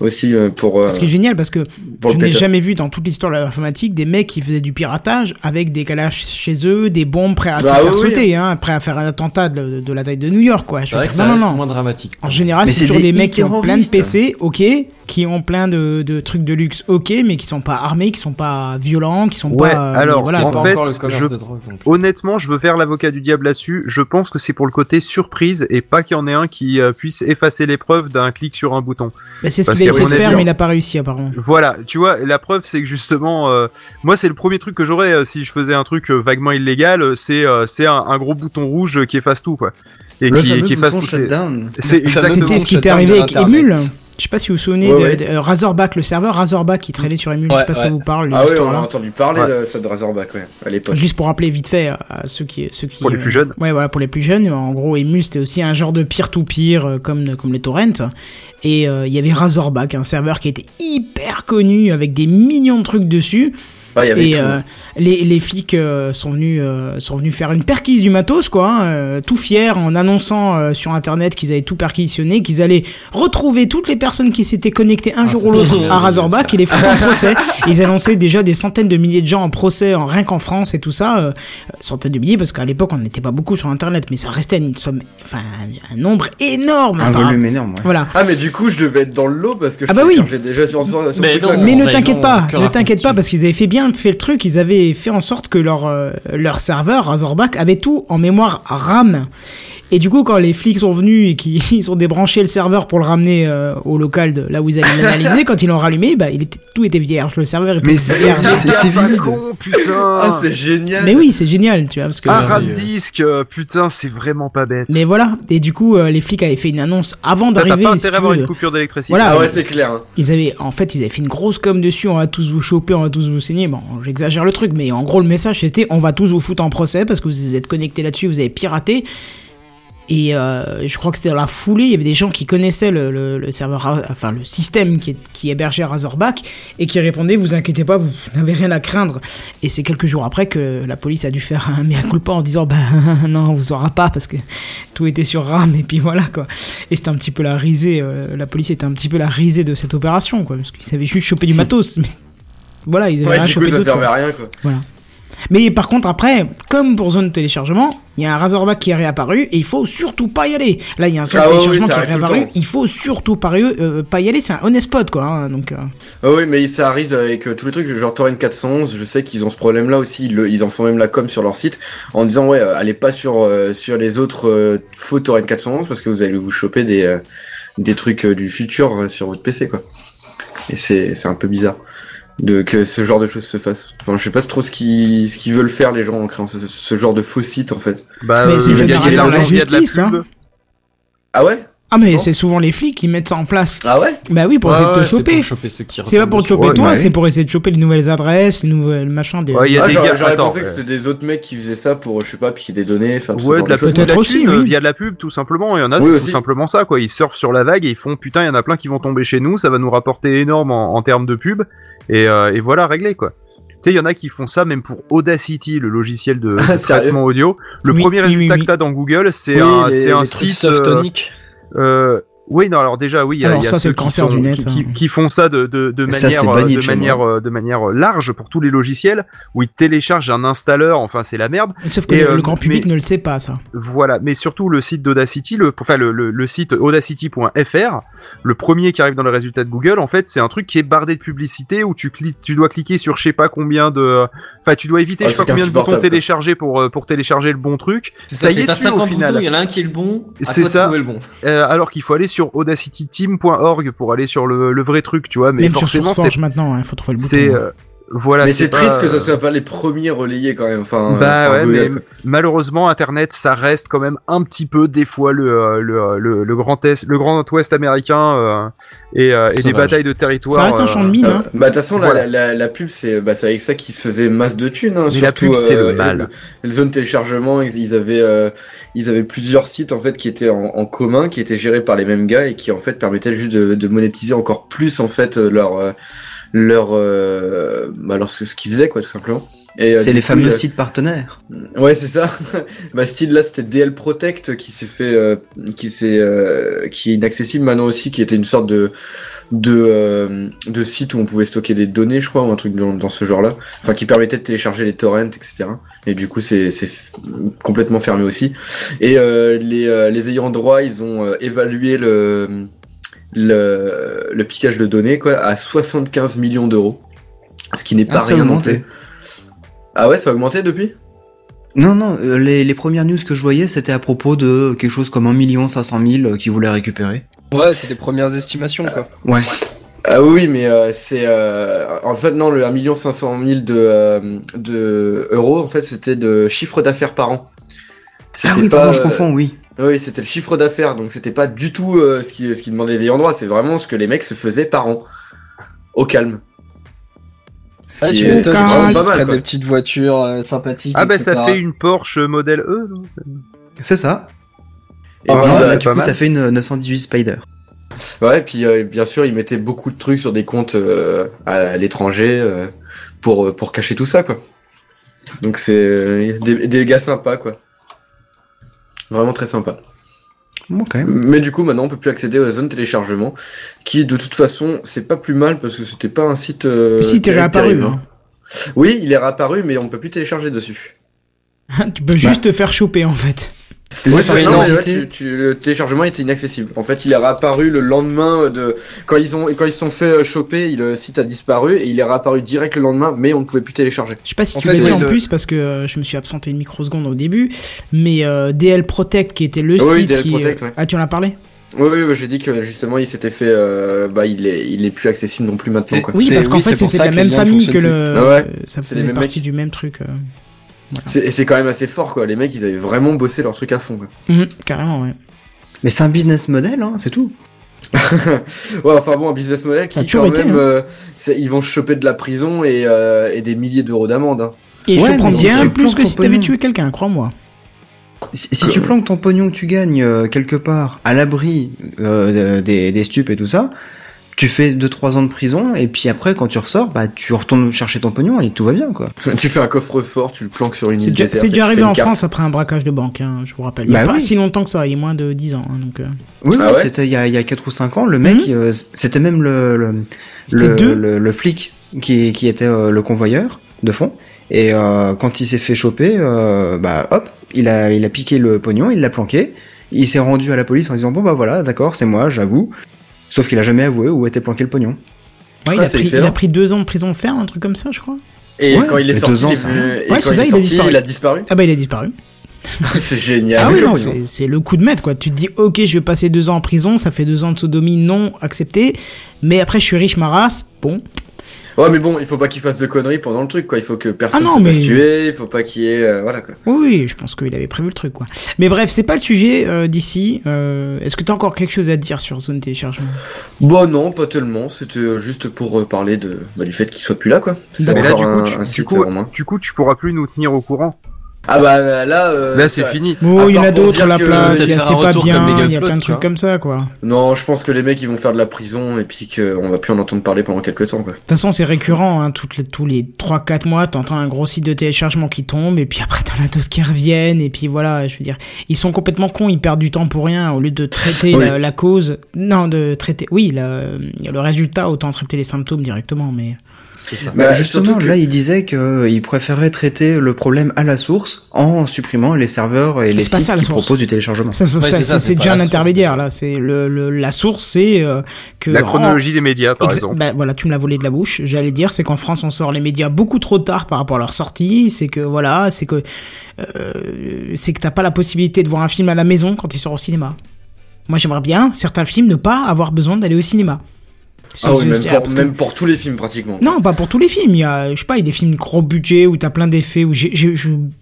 Aussi euh, pour... Euh, Ce qui est génial parce que je n'ai jamais vu dans toute l'histoire de l'informatique des mecs qui faisaient du piratage avec des calages chez eux, des bombes prêts à tout Bah faire oui, oui. sauter, hein, prêts à faire un attentat de, de la taille de New York, quoi. Je vrai dire, que ça non, reste non, moins dramatique. En général, c'est toujours des des mecs qui ont plein de. PC, ok, qui ont plein de, de trucs de luxe, ok, mais qui sont pas armés, qui sont pas violents, qui sont Ouais, pas. euh, alors, voilà, en pas fait, encore le commerce je- de drogue. non plus. Honnêtement, je veux faire l'avocat du diable là-dessus. Je pense que c'est pour le côté surprise et pas qu'il y en ait un qui euh, puisse effacer les preuves d'un clic sur un bouton. Bah, c'est ce qu'il a qu'à essayé de mon faire, mais il a pas réussi apparemment. Voilà, tu vois, la preuve c'est que justement, euh, moi c'est le premier truc que j'aurais euh, si je faisais un truc euh, vaguement illégal, euh, c'est euh, c'est un, un gros bouton rouge qui efface tout quoi. Et Le qui, qui les- shutdown. C'est. C'était ce qui t'est shutdown arrivé avec. Emule. Je sais pas si vous vous souvenez Ouais, de, ouais. de- euh, Razorback, le serveur Razorback qui traînait sur Emule. je sais Ouais, pas si ça ouais. vous parle. Ah oui, on a là. entendu parler Ouais. de ça de Razorback, ouais, à l'époque. Juste pour rappeler vite fait à ceux qui, ceux qui Pour les plus jeunes. Ouais, voilà, pour les plus jeunes. En gros, Emule c'était aussi un genre de peer-to-peer euh, comme comme les torrents. Et euh, il y avait Razorback, un serveur qui était hyper connu avec des millions de trucs dessus. Ah, il y avait Et tout. euh, les, les flics euh, sont venus euh, sont venus faire une perquise du matos quoi, hein, euh, tout fiers en annonçant euh, sur internet qu'ils avaient tout perquisitionné, qu'ils allaient retrouver toutes les personnes qui s'étaient connectées un Ah, jour ou l'autre à Razorback et les foutre en (laughs) procès. Ils annonçaient déjà des centaines de milliers de gens en procès en rien qu'en France et tout ça, euh, centaines de milliers parce qu'à l'époque on n'était pas beaucoup sur internet, mais ça restait une somme, enfin un nombre énorme. Un par- volume énorme, ouais. Voilà. Ah, mais du coup, je devais être dans le lot parce que je Ah bah oui. déjà sur, sur, Mais ce non, truc-là. Mais ne t'inquiète pas, ne t'inquiète pas parce qu'ils avaient fait bien fait le truc, ils avaient fait en sorte que leur euh, leur serveur Razorback avait tout en mémoire RAM. Et du coup, quand les flics sont venus et qu'ils (laughs) ont débranché le serveur pour le ramener euh, au local de là où ils allaient l'analyser, quand ils l'ont rallumé, bah il était tout était vierge, le serveur était Mais c'est vierge. c'est- vide. con, putain. (laughs) Ah, c'est génial. Mais oui, c'est génial, tu vois, parce que Un euh. disque, euh, putain, c'est vraiment pas bête. mais voilà. Et du coup, euh, les flics avaient fait une annonce avant T'as t'as d'arriver. pas intérêt à avoir une coupure d'électricité. Voilà. Ah ouais, c'est clair. hein. Ils avaient, en fait, ils avaient fait une grosse com dessus, on va tous vous choper, on va tous vous saigner. Bon, j'exagère le truc, mais en gros, le message c'était on va tous vous foutre en procès parce que vous êtes connectés là-dessus, vous avez piraté. Et euh, je crois que c'était dans la foulée, il y avait des gens qui connaissaient le, le, le serveur, enfin le système qui, est- qui hébergeait Razorback et qui répondaient vous inquiétez pas, vous n'avez rien à craindre. Et c'est quelques jours après que la police a dû faire un mea culpa en disant bah (laughs) non, on vous aura pas parce que tout était sur RAM et puis voilà quoi. Et c'était un petit peu la risée, euh, la police était un petit peu la risée de cette opération quoi, parce qu'ils avaient juste chopé du matos. Mais voilà, ils avaient Ouais, rien du coup, ça servait quoi. à rien, quoi. Mais par contre, après, comme pour zone de téléchargement, il y a un Razorback qui est réapparu et il faut surtout pas y aller. Là, il y a un zone Ah de ouais, téléchargement oui, qui est réapparu, il faut surtout pas, euh, pas y aller, c'est un honest spot quoi. hein, donc, euh, Ah oui, mais ça arrive avec euh, tous les trucs, genre Torrent 411, je sais qu'ils ont ce problème-là aussi, ils, le- ils en font même la com sur leur site, en disant ouais, euh, allez pas sur euh, sur les autres euh, faux Torrent 411 parce que vous allez vous choper des euh, des trucs euh, du futur euh, sur votre PC quoi. Et c'est un peu bizarre de que ce genre de choses se fassent. Enfin, je sais pas trop ce qu'ils ce qu'ils veulent faire les gens en créant ce, ce genre de faux site en fait. Bah, Mais euh, c'est il y a- il y a de l'argent, la il y a de la justice, pub. hein. Ah ouais? Ah mais c'est souvent les flics qui mettent ça en place. Ah ouais Bah oui, pour Ouais, essayer de te ouais, c'est choper. pour choper ceux qui C'est pas pour te choper Ouais, toi, ouais. c'est pour essayer de choper les nouvelles adresses, les nouvelles machins. Des... Ouais, il y a Ah, des j'aurais gars. j'aurais pensé que c'était des autres mecs qui faisaient ça pour, je sais pas, piquer des données, faire Ouais, de la, choses. de la Peut-être aussi, thune, oui. il y a de la pub tout simplement. Il y en a, Oui, c'est tout simplement ça, quoi. Ils surfent sur la vague et ils font putain, il y en a plein qui vont tomber chez nous, ça va nous rapporter énorme en, en termes de pub. Et, euh, et voilà, réglé, quoi. Tu sais, il y en a qui font ça même pour Audacity, le logiciel de, (laughs) Ah, traitement audio. Le Oui, premier résultat que t'as dans Google, c'est un, c'est un site. Euh, softoniques. euh, oui, non, alors déjà, oui, il y a, Alors y a ça, c'est ceux le qui, cancer sont- du net, qui, qui- hein. qui font ça de, de, de Ça, manière, euh, banni de manière, euh, de manière large pour tous les logiciels, où ils téléchargent un installeur, enfin c'est la merde. Sauf que Et, le, euh, le grand public mais- ne le sait pas ça. Voilà, mais surtout le site d'Audacity, le, enfin le, le, le site audacity.fr, le premier qui arrive dans les résultats de Google, en fait, c'est un truc qui est bardé de publicité où tu cliques, tu dois cliquer sur je sais pas combien de, enfin tu dois éviter Ah, je sais pas combien de boutons télécharger pour euh, pour télécharger le bon truc. Ça ça, y est c'est t'as dessus, au 50 final. boutons, il y en a un qui est le bon, C'est ça. le bon. Euh, alors qu'il faut aller sur audacityteam.org pour aller sur le, le vrai truc, tu vois. Mais Même sur forcément, c'est maintenant, il faut trouver le bouton. Euh, voilà. mais c'est triste que ça euh, soit pas les premiers relayés quand même. Enfin, euh, Bah ouais, mais malheureusement, Internet, ça reste quand même un petit peu des fois le euh, le, le, le grand est, le grand Ouest américain euh, et, euh, et des batailles de territoire. Ça reste un euh, champ de mine, Euh, hein. bah de toute façon la, Voilà. la, la, la pub c'est bah c'est avec ça qu'ils se faisaient masse de thunes hein, Mais la surtout, pub, c'est le euh, mal. le zone téléchargement ils, ils avaient euh, ils avaient plusieurs sites en fait qui étaient en, en commun qui étaient gérés par les mêmes gars et qui en fait permettaient juste de, de monétiser encore plus en fait euh, leur euh, leur euh, bah, leur ce ce qu'ils faisaient quoi tout simplement euh, C'est les coup, fameux a- sites partenaires. Ouais, c'est ça. (laughs) bah, style là, c'était DL Protect qui s'est fait, euh, qui s'est, euh, qui est inaccessible maintenant aussi, qui était une sorte de, de, euh, de site où on pouvait stocker des données, je crois, ou un truc dans, dans ce genre-là. Enfin, qui permettait de télécharger les torrents, etc. Et du coup, c'est, c'est complètement fermé aussi. Et euh, les, euh, les ayants droit, ils ont euh, évalué le, le, le piquage de données, quoi, à 75 millions d'euros. Ce qui n'est pas Ah, ça a rien plus. Ah ouais, ça a augmenté depuis? Non, non, euh, les, les premières news que je voyais, c'était à propos de quelque chose comme 1 500 000 qui voulaient récupérer. Ouais, c'est des premières estimations, quoi. Ouais. Ah oui, mais euh, c'est euh, en fait non le 1 500 000 de euh, de euros en fait c'était de chiffre d'affaires par an. Ah C'était oui, pas, pardon, je euh, confonds, oui. Oui, c'était le chiffre d'affaires, donc c'était pas du tout euh, ce qui ce qui demandaient les ayants droit, c'est vraiment ce que les mecs se faisaient par an, au calme. Ce Ah, qui tu est m'étonnes, vraiment pas mal. Quoi. des petites voitures euh, sympathiques. Ah bah etc. ça fait une Porsche modèle E. non? C'est ça. Et euh, là, c'est du coup, mal. ça fait une 918 Spider. Ouais, et puis euh, bien sûr, ils mettaient beaucoup de trucs sur des comptes euh, à l'étranger euh, pour pour cacher tout ça quoi. Donc c'est euh, des, des gars sympas quoi. Vraiment très sympa. Mais du coup, maintenant, on peut plus accéder aux zones téléchargement, qui de toute façon, c'est pas plus mal parce que c'était pas un site. Euh, Le site est réapparu. hein. Oui, il est réapparu, mais on peut plus télécharger dessus. (laughs) tu peux juste te faire choper en fait. Ouais, par c'est- non, mais ouais, curiosité- tu- tu- le téléchargement était inaccessible. En fait, il est réapparu le lendemain de quand ils ont quand ils se sont fait euh, choper, le site a disparu et il est réapparu direct le lendemain, mais on ne pouvait plus télécharger. Je sais pas si En tu l'as dit en euh, plus parce que euh, je me suis absenté une microseconde au début, mais euh, DL Protect qui était le site DL qui Protect, ouais. ah tu en as parlé? Oui, oui, oui, j'ai dit que justement, il s'était fait, euh, bah, il est, il est plus accessible non plus maintenant, quoi. Oui parce qu'en oui, fait c'était la même famille que le Ah ouais, ça faisait partie mecs. du même truc. euh. C'est, et c'est quand même assez fort, quoi. Les mecs, ils avaient vraiment bossé leur truc à fond, quoi. Mhm, carrément ouais. Mais c'est un business model, hein, c'est tout. (laughs) ouais, enfin bon, un business model qui, quand été, même, hein. euh, c'est- ils vont se choper de la prison et, euh, et des milliers d'euros d'amende, hein. Et Ouais, je prends bien plus que si t'avais tué quelqu'un, crois-moi. Si, si Que- tu planques ton pognon que tu gagnes euh, quelque part, à l'abri euh, des, des stupes et tout ça, tu fais 2-3 ans de prison, et puis après, quand tu ressors, bah, tu retournes chercher ton pognon et tout va bien, quoi. (laughs) tu fais un coffre-fort, tu le planques sur une C'est île déjà, déserte. c'est déjà arrivé en. France après un braquage de banque, hein, je vous rappelle. Il y a Bah pas si longtemps que ça, il y a moins de 10 ans. hein, donc, euh. Oui, Ah ouais c'était il y a, il y a 4 ou 5 ans, le mec, euh, c'était même le, le, le, deux le, le flic qui, qui était euh, le convoyeur de fond. Et euh, quand il s'est fait choper, euh, bah hop, il a, il a piqué le pognon, il l'a planqué. Il s'est rendu à la police en disant bon bah voilà, d'accord, c'est moi, j'avoue. Sauf qu'il a jamais avoué où était planqué le pognon. Ouais, il, Ah, a pris, il excellent. a pris deux ans de prison ferme, un truc comme ça, je crois. Et Ouais, quand il est sorti, deux ans, il est- ça. et Ouais, quand c'est il ça, est il a sorti, disparu. il a disparu. Ah bah il a disparu. (laughs) c'est génial. Ah oui, non, c'est c'est le coup de maître, quoi. Tu te dis, ok, je vais passer deux ans en prison, ça fait deux ans de sodomie non accepté, mais après je suis riche, ma race, bon. Ouais, mais bon, il faut pas qu'il fasse de conneries pendant le truc, quoi. Il faut que personne Ah non, se fasse mais- tuer, il faut pas qu'il y ait, euh, voilà, quoi. Oui, je pense qu'il avait prévu le truc, quoi. Mais bref, c'est pas le sujet euh, d'ici. Euh, Est-ce que t'as encore quelque chose à dire sur zone téléchargement? Bon, non, pas tellement. C'était juste pour euh, parler de, bah, du fait qu'il soit plus là, quoi. C'est Mais là, un, tu, un coup, du coup, tu pourras plus nous tenir au courant. Ah bah là, euh, Là, c'est fini. Bon, À il y en a d'autres à la place, il y a c'est pas bien, il y a plein de trucs comme ça, quoi. De Non, je pense que les mecs ils vont faire de la prison et puis qu'on va plus en entendre parler pendant quelques temps, quoi. toute façon, c'est récurrent, hein, toutes les, tous les 3-4 mois, t'entends un gros site de téléchargement qui tombe, et puis (laughs) après t'en as d'autres qui reviennent, et puis voilà, je veux dire, ils sont complètement cons, ils perdent du temps pour rien, au lieu de traiter Oui. la, la cause, non, de traiter, oui, la- le résultat, autant traiter les symptômes directement, mais... Ça. Bah, justement, que- là, il disait qu'il préférait traiter le problème à la source en supprimant les serveurs et les C'est pas sites ça, qui source. proposent du téléchargement. Ouais, c'est déjà la un intermédiaire, là, c'est le, le- la source, c'est euh, que... La en- chronologie des médias, par exemple. bah, voilà, tu me l'as volé de la bouche. J'allais dire, c'est qu'en France, on sort les médias beaucoup trop tard par rapport à leur sortie. C'est que voilà, c'est que euh, c'est que t'as pas la possibilité de voir un film à la maison quand il sort au cinéma. Moi, j'aimerais bien certains films ne pas avoir besoin d'aller au cinéma. Ah oui, même pour, que- tous les films pratiquement. non, pas pour tous les films. Il y a, je sais pas, il y a des films gros budget où t'as plein d'effets. Où j'ai, j'ai-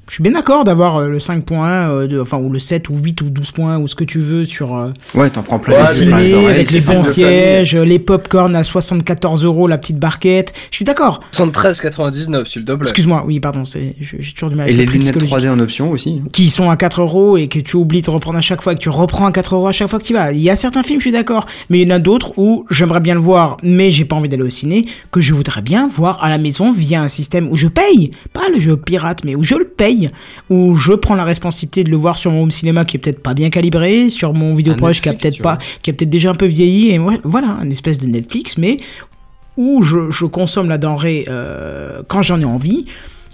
je, suis bien d'accord d'avoir euh, le 5 points, euh, de, enfin, ou le 7 ou 8 ou 12 points, ou ce que tu veux sur, euh, Ouais, t'en prends plein Ouais, les mais ciné, les ciné, oreilles, avec les bons sièges, les popcorn à 74 euros, la petite barquette. Je suis d'accord. 73,99 s'il te plaît. Excuse-moi, oui, pardon, c'est, j'ai toujours du mal Et avec les le prix lunettes psychologique. 3D en option aussi. Qui sont à 4 euros et que tu oublies de reprendre à chaque fois et que tu reprends à 4 euros à chaque fois que tu vas. Il y a certains films, je suis d'accord, mais il y en a d'autres où j'aimerais bien le voir, mais j'ai pas envie d'aller au ciné, que je voudrais bien voir à la maison via un système où je paye, pas le jeu pirate, mais où je le paye, où je prends la responsabilité de le voir sur mon home cinéma qui est peut-être pas bien calibré, sur mon vidéo proche qui a peut-être pas, qui a peut-être déjà un peu vieilli, et voilà, un espèce de Netflix, mais où je, je consomme la denrée euh, quand j'en ai envie.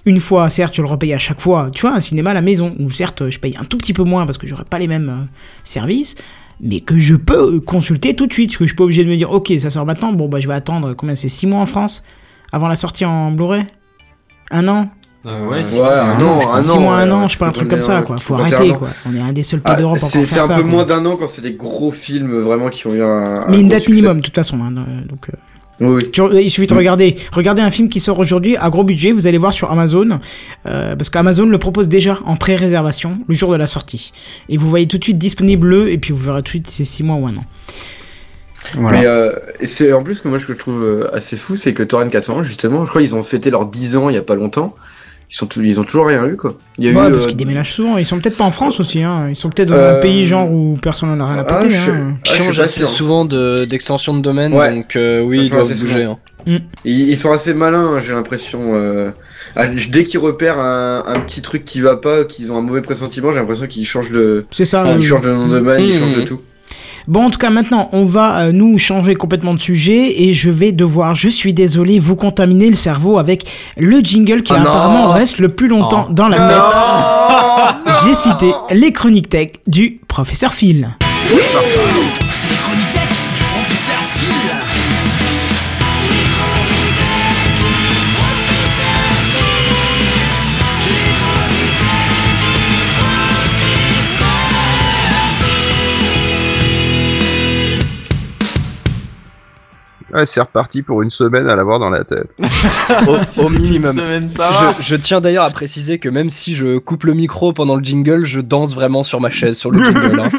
Une fois, certes, je le repaye à chaque fois. Tu vois, un cinéma à la maison, où certes, je paye un tout petit peu moins parce que j'aurai pas les mêmes euh, services, mais que je peux consulter tout de suite. Que je suis pas obligé de me dire, ok, ça sort maintenant. Bon, bah, je vais attendre. Combien c'est 6 mois en France avant la sortie en Blu-ray? Un an? Euh, ouais, un an, un 6 an. mois, un an, je sais pas, un truc comme ça, quoi. un- Faut arrêter, quoi. On est un des seuls pays Ah, d'Europe à c'est encore c'est faire un peu quoi. moins d'un an quand c'est des gros films vraiment qui ont eu un. un Mais une date succès. minimum, de toute façon. hein, euh, donc, euh, Oui. Tu- il suffit de regarder. Regardez un film qui sort aujourd'hui à gros budget, vous allez voir sur Amazon, euh, parce qu'Amazon le propose déjà en pré-réservation le jour de la sortie. Et vous voyez tout de suite disponible le, et puis vous verrez tout de suite c'est 6 mois ou un an. Voilà. Mais euh, c'est en plus que moi ce que je trouve euh, assez fou, c'est que Torrent 401 justement, je crois ils ont fêté leurs 10 ans il y a pas longtemps. Ils sont tout- ils ont toujours rien eu quoi. Il y a Ouais, eu parce euh, qu'ils déménagent souvent. Ils sont peut-être pas en France aussi, hein. Ils sont peut-être dans un Euh, pays genre où personne n'en a rien à ah, péter. je sais- hein. ah, je suis change pas assez sûr. souvent de- d'extension de, domaine, Ouais. donc euh, oui, ils doivent assez bouger. hein. Ils, ils sont assez malins, j'ai l'impression. euh, ah, dès qu'ils repèrent un, un petit truc qui va pas, qu'ils ont un mauvais pressentiment, j'ai l'impression qu'ils changent de, C'est ça. ils changent de nom de domaine, ils Mmh. changent de tout. Bon, en tout cas, maintenant, on va euh, nous changer complètement de sujet et je vais devoir, je suis désolé, vous contaminer le cerveau avec le jingle qui Oh non. apparemment reste le plus longtemps Oh. dans la tête. (laughs) J'ai cité les chroniques tech du professeur Phil. Ouais, c'est reparti pour une semaine à l'avoir dans la tête. (laughs) Au, (laughs) au minimum. Semaine, ça va. Je, je tiens d'ailleurs à préciser que même si je coupe le micro pendant le jingle, je danse vraiment sur ma chaise sur le (laughs) jingle. hein.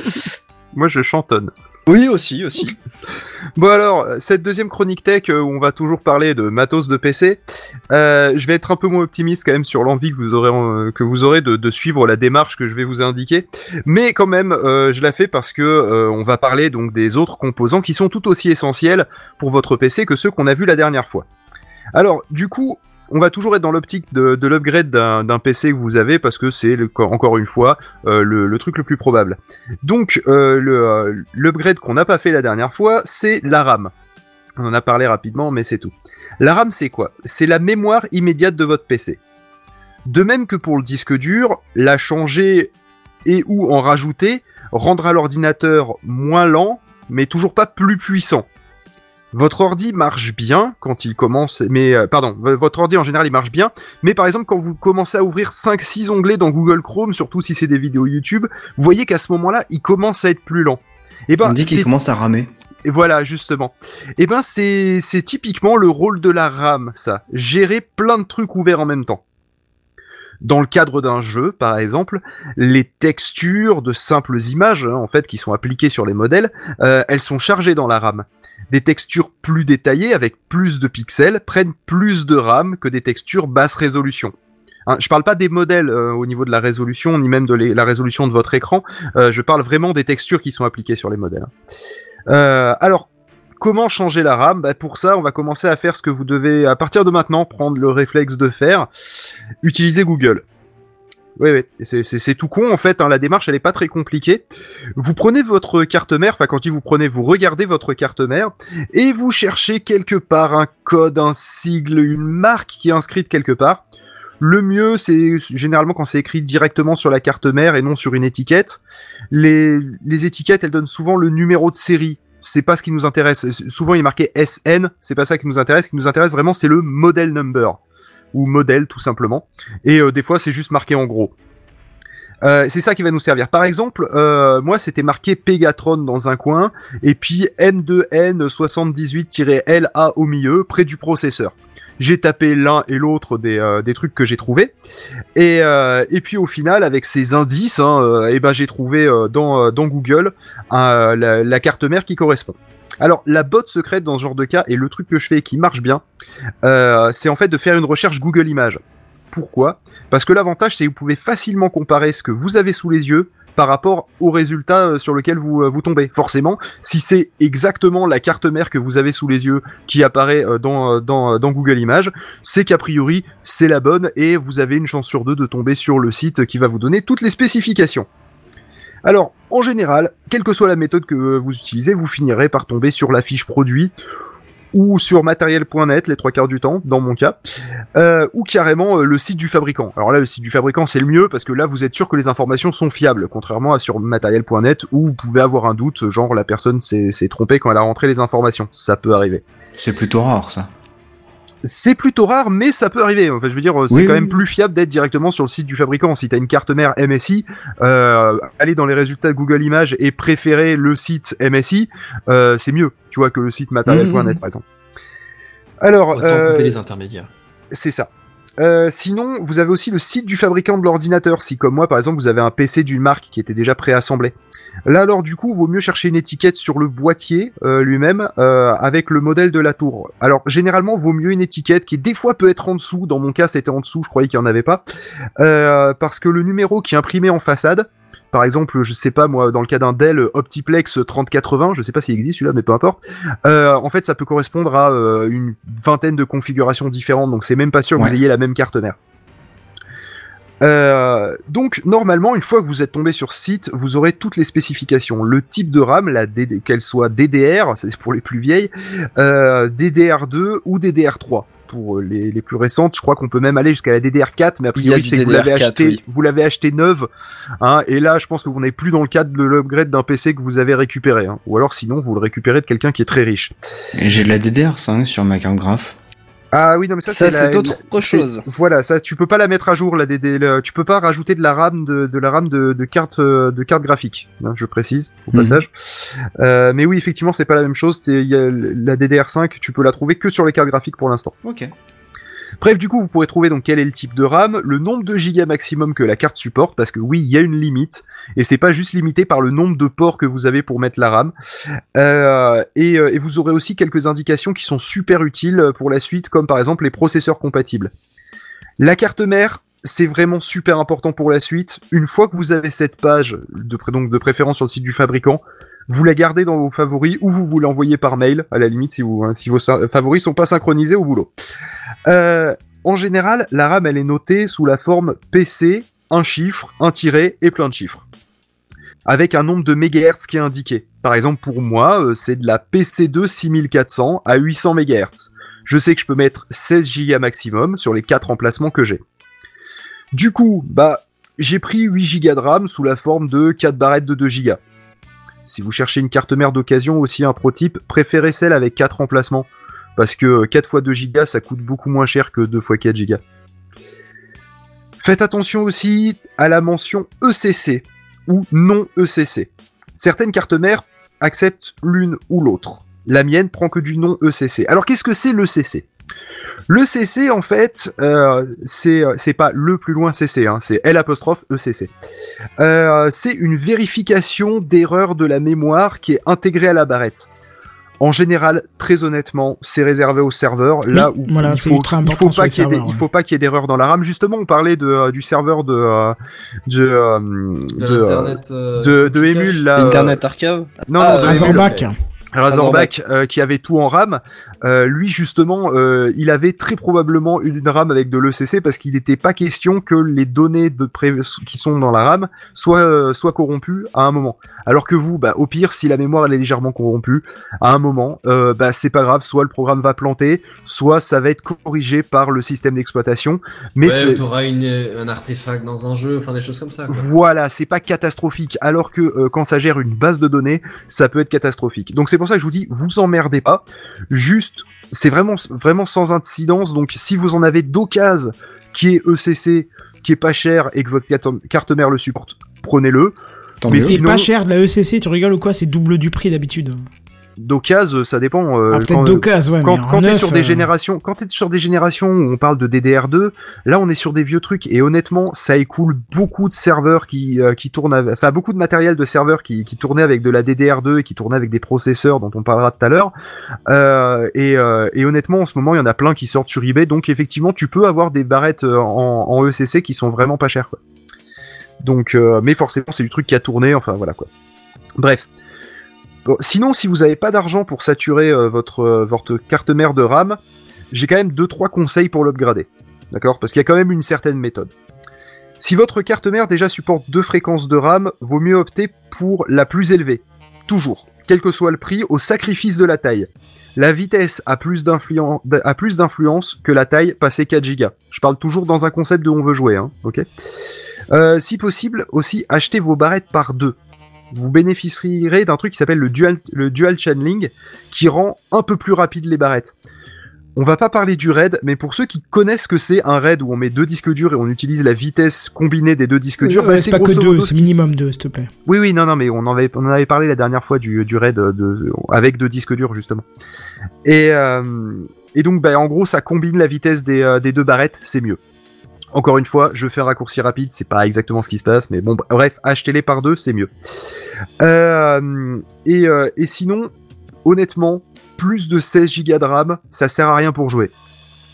Moi, je chantonne. Oui, aussi, aussi. (laughs) Bon alors, cette deuxième chronique tech euh, où on va toujours parler de matos de PC, euh, je vais être un peu moins optimiste quand même sur l'envie que vous aurez euh, que vous aurez de, de suivre la démarche que je vais vous indiquer, mais quand même euh, je la fais parce que on va parler donc des autres composants qui sont tout aussi essentiels pour votre PC que ceux qu'on a vus la dernière fois. Alors du coup, on va toujours être dans l'optique de, de l'upgrade d'un PC que vous avez parce que c'est encore une fois euh, le, truc le plus probable. Donc euh, euh, l'upgrade qu'on n'a pas fait la dernière fois, c'est la RAM. On en a parlé rapidement, mais c'est tout. La RAM, c'est quoi? C'est la mémoire immédiate de votre PC. De même que pour le disque dur, la changer et ou en rajouter rendra l'ordinateur moins lent, mais toujours pas plus puissant. Votre ordi marche bien quand il commence, mais euh, pardon, votre ordi en général il marche bien, mais par exemple quand vous commencez à ouvrir 5-6 onglets dans Google Chrome, surtout si c'est des vidéos YouTube, vous voyez qu'à ce moment-là, il commence à être plus lent. Et ben, On dit qu'il commence à ramer. et voilà, justement. Et ben, c'est, c'est typiquement le rôle de la RAM, ça. Gérer plein de trucs ouverts en même temps. Dans le cadre d'un jeu, par exemple, les textures de simples images, hein, en fait, qui sont appliquées sur les modèles, euh, elles sont chargées dans la RAM. Des textures plus détaillées, avec plus de pixels, prennent plus de RAM que des textures basse résolution. Hein, je parle pas des modèles euh, au niveau de la résolution, ni même de la résolution de votre écran. euh, je parle vraiment des textures qui sont appliquées sur les modèles. Euh, alors, comment changer la RAM bah, Pour ça, on va commencer à faire ce que vous devez, à partir de maintenant, prendre le réflexe de faire. Utiliser Google. Oui, oui, c'est- tout con en fait, hein, la démarche elle est pas très compliquée. Vous prenez votre carte mère, enfin quand je dis vous prenez, vous regardez votre carte mère et vous cherchez quelque part un code, un sigle, une marque qui est inscrite quelque part. Le mieux, c'est généralement quand c'est écrit directement sur la carte mère et non sur une étiquette. Les étiquettes, elles donnent souvent le numéro de série. C'est pas ce qui nous intéresse. Souvent, il est marqué SN. C'est pas ça qui nous intéresse. Ce qui nous intéresse vraiment, c'est le model number ou modèle tout simplement. Et euh, des fois, c'est juste marqué en gros. Euh, c'est ça qui va nous servir. Par exemple, euh, moi, c'était marqué Pegatron dans un coin, et puis N2N78-LA au milieu, près du processeur. J'ai tapé l'un et l'autre des, euh, trucs que j'ai trouvés, et, euh, et puis au final, avec ces indices, hein, euh, eh ben, j'ai trouvé dans, Google la, carte mère qui correspond. Alors, la botte secrète dans ce genre de cas, et le truc que je fais et qui marche bien, c'est en fait de faire une recherche Google Images. Pourquoi? Parce que l'avantage, c'est que vous pouvez facilement comparer ce que vous avez sous les yeux par rapport au résultat euh, sur lequel vous, euh, vous tombez. Forcément, si c'est exactement la carte mère que vous avez sous les yeux qui apparaît euh, dans Google Images, c'est qu'a priori, c'est la bonne et vous avez une chance sur deux de tomber sur le site qui va vous donner toutes les spécifications. Alors, en général, quelle que soit la méthode que vous utilisez, vous finirez par tomber sur la fiche produit ou sur matériel.net les trois quarts du temps, dans mon cas, euh, ou carrément euh, le site du fabricant. Alors là, le site du fabricant, c'est le mieux parce que là, vous êtes sûr que les informations sont fiables, contrairement à sur matériel.net où vous pouvez avoir un doute, genre la personne s'est s'est trompée quand elle a rentré les informations. Ça peut arriver. C'est plutôt rare, ça. C'est plutôt rare, mais ça peut arriver. Enfin, je veux dire, c'est Oui, quand oui. même plus fiable d'être directement sur le site du fabricant. Si t'as une carte mère MSI, euh, aller dans les résultats de Google Images et préférer le site MSI, euh, c'est mieux, tu vois, que le site matériel.net, Mhm. par exemple. Alors, Autant euh, couper les intermédiaires. c'est ça. Euh, sinon, vous avez aussi le site du fabricant de l'ordinateur. Si, comme moi, par exemple, vous avez un PC d'une marque qui était déjà préassemblé. Là, alors, du coup, vaut mieux chercher une étiquette sur le boîtier euh, lui-même euh, avec le modèle de la tour. Alors, généralement, vaut mieux une étiquette qui, des fois, peut être en dessous. Dans mon cas, c'était en dessous. Je croyais qu'il n'y en avait pas. Euh, parce que le numéro qui est imprimé en façade, par exemple, je sais pas moi, dans le cas d'un Dell Optiplex 3080, je sais pas s'il existe celui-là, mais peu importe. Euh, en fait, ça peut correspondre à euh, une vingtaine de configurations différentes, donc c'est même pas sûr que vous ayez la même carte mère. Euh, donc normalement, une fois que vous êtes tombé sur site, vous aurez toutes les spécifications, le type de RAM, la DD qu'elle soit DDR, c'est pour les plus vieilles, euh, DDR2 ou DDR3 pour les, les plus récentes. Je crois qu'on peut même aller jusqu'à la DDR4, mais a priori c'est que vous l'avez DDR4, acheté, oui. vous l'avez acheté neuve, hein, et là je pense que vous n'êtes plus dans le cadre de l'upgrade d'un PC que vous avez récupéré, hein. ou alors sinon vous le récupérez de quelqu'un qui est très riche. Et J'ai de la DDR5 sur ma carte graph. Ah oui, non mais ça, Ça, c'est la- autre la- chose. Voilà, ça tu peux pas la mettre à jour la DD, le- tu peux pas rajouter de la RAM de, de la RAM de, de carte euh, de carte graphique, hein, je précise au Mhm. passage. Euh, mais oui, effectivement, c'est pas la même chose. y a la DDR5, tu peux la trouver que sur les cartes graphiques pour l'instant. Ok. Bref, du coup, vous pourrez trouver donc quel est le type de RAM, le nombre de gigas maximum que la carte supporte, parce que oui, il y a une limite, et c'est pas juste limité par le nombre de ports que vous avez pour mettre la RAM. Euh, et, euh, et vous aurez aussi quelques indications qui sont super utiles pour la suite, comme par exemple les processeurs compatibles. La carte mère, c'est vraiment super important pour la suite. Une fois que vous avez cette page, de, donc de préférence sur le site du fabricant, vous la gardez dans vos favoris ou vous vous l'envoyez par mail, à la limite si, hein, vos favoris sont pas synchronisés au boulot. Euh, en général, la RAM elle est notée sous la forme PC, un chiffre, un tiret et plein de chiffres. Avec un nombre de mégahertz qui est indiqué. Par exemple, pour moi, euh, c'est de la PC2 6400 à 800 MHz. Je sais que je peux mettre 16 Go maximum sur les 4 emplacements que j'ai. Du coup, bah, j'ai pris 8 Go de RAM sous la forme de 4 barrettes de 2 Go. Si vous cherchez une carte mère d'occasion aussi un prototype, préférez celle avec 4 emplacements. Parce que 4 x 2 Go, ça coûte beaucoup moins cher que 2 x 4 Go. Faites attention aussi à la mention ECC ou non ECC. Certaines cartes mères acceptent l'une ou l'autre. La mienne prend que du non ECC. Alors qu'est-ce que c'est l'ECC Le CC en fait, euh, c'est euh, c'est pas le plus loin CC, hein, c'est L apostrophe ECC. Euh, c'est une vérification d'erreur de la mémoire qui est intégrée à la barrette. En général, très honnêtement, c'est réservé aux serveurs, là où voilà, il faut, il faut pas qu'il y ait y d'erreur dans la RAM. Justement, on parlait de, euh, du serveur de euh, de euh, De, de, de. Emule là. Internet Archive non, Ah, non, de Emule. Razorback. Razorback euh, qui avait tout en RAM, euh, lui justement, euh, il avait très probablement une RAM avec de l'ECC parce qu'il n'était pas question que les données de pré- qui sont dans la RAM soient euh, soient corrompues à un moment. Alors que vous, bah, au pire, si la mémoire elle est légèrement corrompue, à un moment, euh, bah c'est pas grave, soit le programme va planter, soit ça va être corrigé par le système d'exploitation. Mais ouais, t'auras une, un artefact dans un jeu, enfin des choses comme ça. Quoi. voilà, c'est pas catastrophique. Alors que euh, quand ça gère une base de données, ça peut être catastrophique. Donc c'est pour ça que je vous dis, vous emmerdez pas. Juste, c'est vraiment, vraiment sans incidence. Donc si vous en avez d'occasion qui est ECC, qui est pas cher et que votre carte, mère le supporte, prenez-le. Mais. C'est sinon- pas cher de la ECC, tu rigoles ou quoi? C'est double du prix d'habitude. D'occasion, ça dépend. euh, Ah, peut-être quand- d'occasion, ouais. quand, t'es sur des euh, générations, quand t'es sur des générations où on parle de DDR2, là on est sur des vieux trucs et honnêtement ça écoule beaucoup de serveurs qui euh, qui tournent, avec- enfin beaucoup de matériel de serveurs qui qui tournaient avec de la DDR2 et qui tournaient avec des processeurs dont on parlera tout à l'heure. Euh, et, euh, et honnêtement en ce moment il y en a plein qui sortent sur eBay, donc effectivement tu peux avoir des barrettes euh, en, en ECC qui sont vraiment pas chères quoi. Donc, euh, mais forcément c'est du truc qui a tourné, enfin voilà quoi. Bref. Sinon, si vous n'avez pas d'argent pour saturer euh, votre, euh, votre carte mère de RAM, j'ai quand même deux trois conseils pour l'upgrader. D'accord? Parce qu'il y a quand même une certaine méthode. Si votre carte mère déjà supporte deux fréquences de RAM, vaut mieux opter pour la plus élevée. Toujours. Quel que soit le prix, au sacrifice de la taille. La vitesse a plus d'influence que la taille passée 4 Go. Je parle toujours dans un concept de on veut jouer, hein, Euh, Si possible, aussi achetez vos barrettes par deux vous bénéficierez d'un truc qui s'appelle le dual, le dual channeling, qui rend un peu plus rapide les barrettes. On va pas parler du RAID, mais pour ceux qui connaissent ce que c'est un RAID où on met deux disques durs et on utilise la vitesse combinée des deux disques durs, Ouais, bah, c'est pas que deux, c'est minimum deux, s'il te plaît. Oui, oui, non, non, mais on en avait, on en avait parlé la dernière fois du, du RAID de, avec deux disques durs justement. Et, euh, et donc, bah, en gros, ça combine la vitesse des, euh, des deux barrettes, c'est mieux. Encore une fois, je fais un raccourci rapide, c'est pas exactement ce qui se passe, mais bon, bref, achetez-les par deux, c'est mieux. Euh, et, euh, et sinon, honnêtement, plus de 16 Go de RAM, ça sert à rien pour jouer.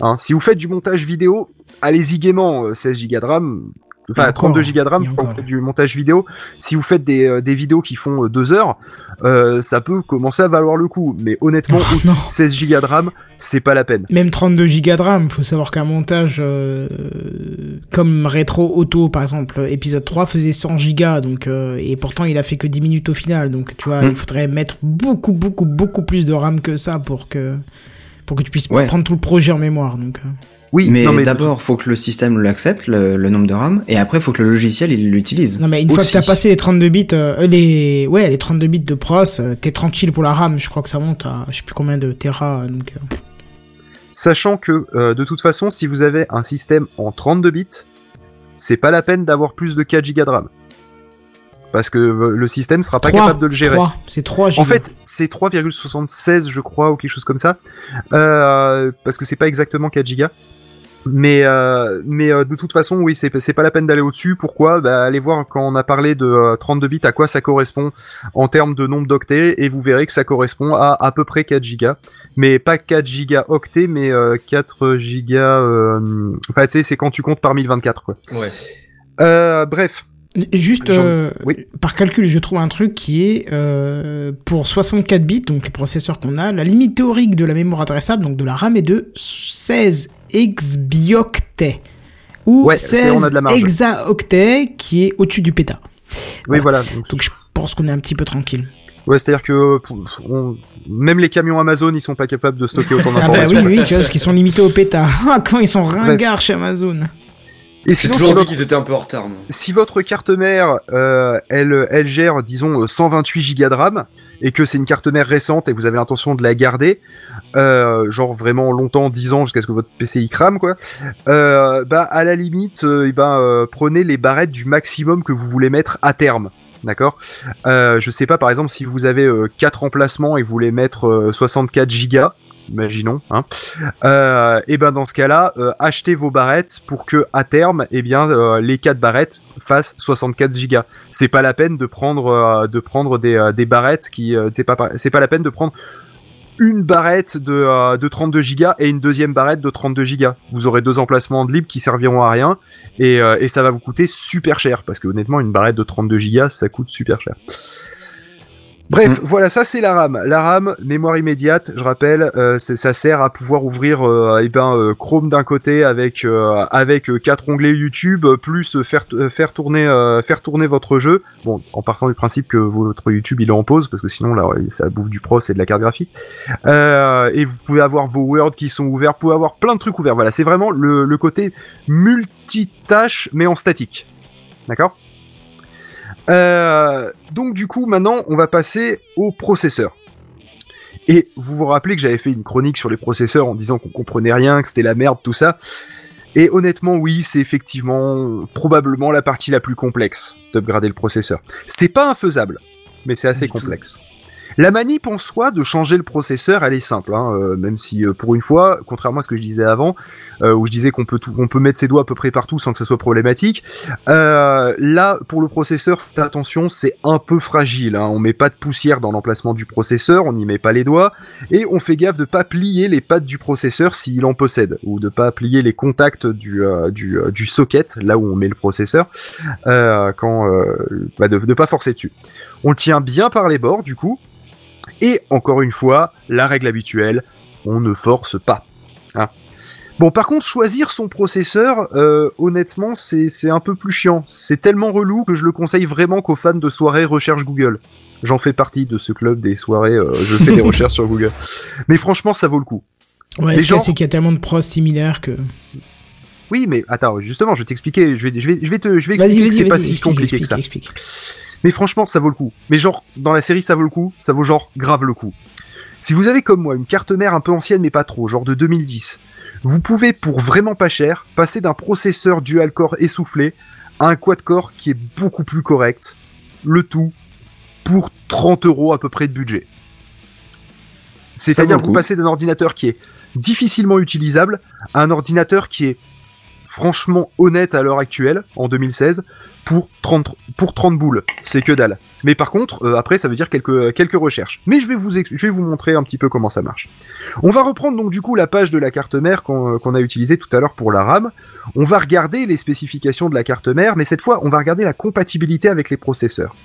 Hein, si vous faites du montage vidéo, allez-y gaiement, euh, 16 Go de RAM, enfin Et encore, 32 Go de RAM quand vous faites du montage vidéo. Si vous faites des, euh, des vidéos qui font euh, deux heures, euh, ça peut commencer à valoir le coup. Mais honnêtement, Oh, au-dessus non. de 16 Go de RAM, c'est pas la peine. Même 32 Go de RAM, faut savoir qu'un montage euh, comme Retro Auto par exemple, épisode 3 faisait 100 Go donc euh, et pourtant il a fait que 10 minutes au final donc tu vois, Mm. il faudrait mettre beaucoup beaucoup beaucoup plus de RAM que ça pour que pour que tu puisses Ouais. prendre tout le projet en mémoire donc. Oui, mais, d'abord, faut que le système l'accepte, le, le nombre de RAM, et après, faut que le logiciel il l'utilise. Non mais une fois que t'as passé les 32 bits euh, les ouais, les 32 bits de pros, euh, t'es tranquille pour la RAM, je crois que ça monte à je sais plus combien de Tera donc euh, Sachant que, euh, de toute façon, si vous avez un système en 32 bits, c'est pas la peine d'avoir plus de 4 Go de RAM. Parce que le système sera pas 3, capable de le gérer. 3, c'est 3 Go. En fait, c'est 3,76 je crois ou quelque chose comme ça, euh, parce que c'est pas exactement 4 gigas. Mais euh, mais euh, de toute façon, oui, c'est c'est pas la peine d'aller au-dessus. Pourquoi? Bah allez voir quand on a parlé de euh, 32 bits à quoi ça correspond en termes de nombre d'octets et vous verrez que ça correspond à à peu près 4 gigas. Mais pas 4 gigas octets, mais euh, 4 gigas. euh, Enfin, tu sais, c'est quand tu comptes par 1024 quoi. Ouais. Euh, bref. Juste euh, oui. par calcul, je trouve un truc qui est euh, pour 64 bits, donc les processeurs qu'on a, la limite théorique de la mémoire adressable, donc de la RAM, est de 16 exbioctets ou Ouais, c'est- on a 16 de la marge. hexaoctets, qui est au-dessus du péta. Oui, Voilà. voilà. Donc, Donc je pense qu'on est un petit peu tranquille. Ouais, c'est-à-dire que on- même les camions Amazon, ils sont pas capables de stocker autant Ah bah d'informations. oui, oui, parce qu'ils sont limités au péta. (laughs) Ah, comment ils sont ringards chez Amazon. Et sinon, si toujours dit qu'ils étaient un peu en retard. moi. si votre carte mère, euh, elle, elle gère, disons, euh, 128 Go de RAM, et que c'est une carte mère récente et que vous avez l'intention de la garder, euh, genre vraiment longtemps, 10 ans, jusqu'à ce que votre PC y crame, quoi, euh, bah à la limite, eh ben, prenez les barrettes du maximum que vous voulez mettre à terme. D'accord? Je sais pas, par exemple, si vous avez euh, 4 emplacements et vous voulez mettre euh, 64 gigas, imaginons, hein, euh, et ben dans ce cas-là, euh, achetez vos barrettes pour que à terme, eh bien, euh, les 4 barrettes fassent 64 gigas. C'est pas la peine de prendre euh, de prendre des, euh, des barrettes qui, euh, c'est pas c'est pas la peine de prendre une barrette de, de 32 gigas et une deuxième barrette de 32 gigas. Vous aurez deux emplacements de libre qui serviront à rien et, et ça va vous coûter super cher parce que honnêtement une barrette de 32 gigas ça coûte super cher. Bref, voilà, ça c'est la RAM. La RAM, mémoire immédiate, je rappelle, euh, ça sert à pouvoir ouvrir euh, eh ben, euh, Chrome d'un côté avec euh, avec euh, quatre onglets YouTube, plus euh, faire faire tourner euh, faire tourner votre jeu. Bon, en partant du principe que votre YouTube il est en pause parce que sinon là ça bouffe du pros et de la carte graphique. Euh, et vous pouvez avoir vos Word qui sont ouverts, vous pouvez avoir plein de trucs ouverts. Voilà, c'est vraiment le, le côté multitâche mais en statique. D'accord? Euh, donc du coup, maintenant, on va passer au processeur. Et vous vous rappelez que j'avais fait une chronique sur les processeurs en disant qu'on comprenait rien, que c'était la merde, tout ça. Et honnêtement, oui, c'est effectivement probablement la partie la plus complexe d'upgrader le processeur. C'est pas infaisable, mais c'est assez tout. La manip en soi de changer le processeur, elle est simple, hein, euh, même si euh, pour une fois, contrairement à ce que je disais avant, euh, où je disais qu'on peut tout, on peut mettre ses doigts à peu près partout sans que ça soit problématique, euh, là pour le processeur, attention, c'est un peu fragile. Hein, on met pas de poussière dans l'emplacement du processeur, on n'y met pas les doigts, et on fait gaffe de pas plier les pattes du processeur s'il en possède, ou de pas plier les contacts du euh, du, euh, du socket, là où on met le processeur, quand bah, de, de pas forcer dessus. On le tient bien par les bords, du coup. Et encore une fois, la règle habituelle, on ne force pas. Hein. Bon, par contre, choisir son processeur, euh, honnêtement, c'est un peu plus chiant. C'est tellement relou que je le conseille vraiment qu'aux fans de soirées recherche Google. J'en fais partie de ce club des soirées, euh, je fais des (laughs) recherches sur Google. Mais franchement, ça vaut le coup. Ouais, gens- c'est qu'il y a tellement de pros similaires que. Oui, mais attends, justement, je vais t'expliquer, je vais, je vais, je vais te, je vais expliquer que c'est pas si explique, compliqué que ça. explique. Mais franchement, ça vaut le coup. Mais genre, dans la série, ça vaut le coup. Ça vaut genre grave le coup. Si vous avez comme moi une carte mère un peu ancienne mais pas trop, genre de 2010, vous pouvez pour vraiment pas cher passer d'un processeur dual core essoufflé à un quad core qui est beaucoup plus correct. Le tout pour 30 euros à peu près de budget. C'est-à-dire vous passez d'un ordinateur qui est difficilement utilisable à un ordinateur qui est franchement honnête à l'heure actuelle, en 2016, pour 30, pour 30 boules. C'est que dalle. Mais par contre, euh, après, ça veut dire quelques, quelques recherches. Mais je vais, vous, montrer un petit peu comment ça marche. On va reprendre donc du coup la page de la carte mère qu'on qu'on a utilisée tout à l'heure pour la RAM. On va regarder les spécifications de la carte mère, mais cette fois, on va regarder la compatibilité avec les processeurs.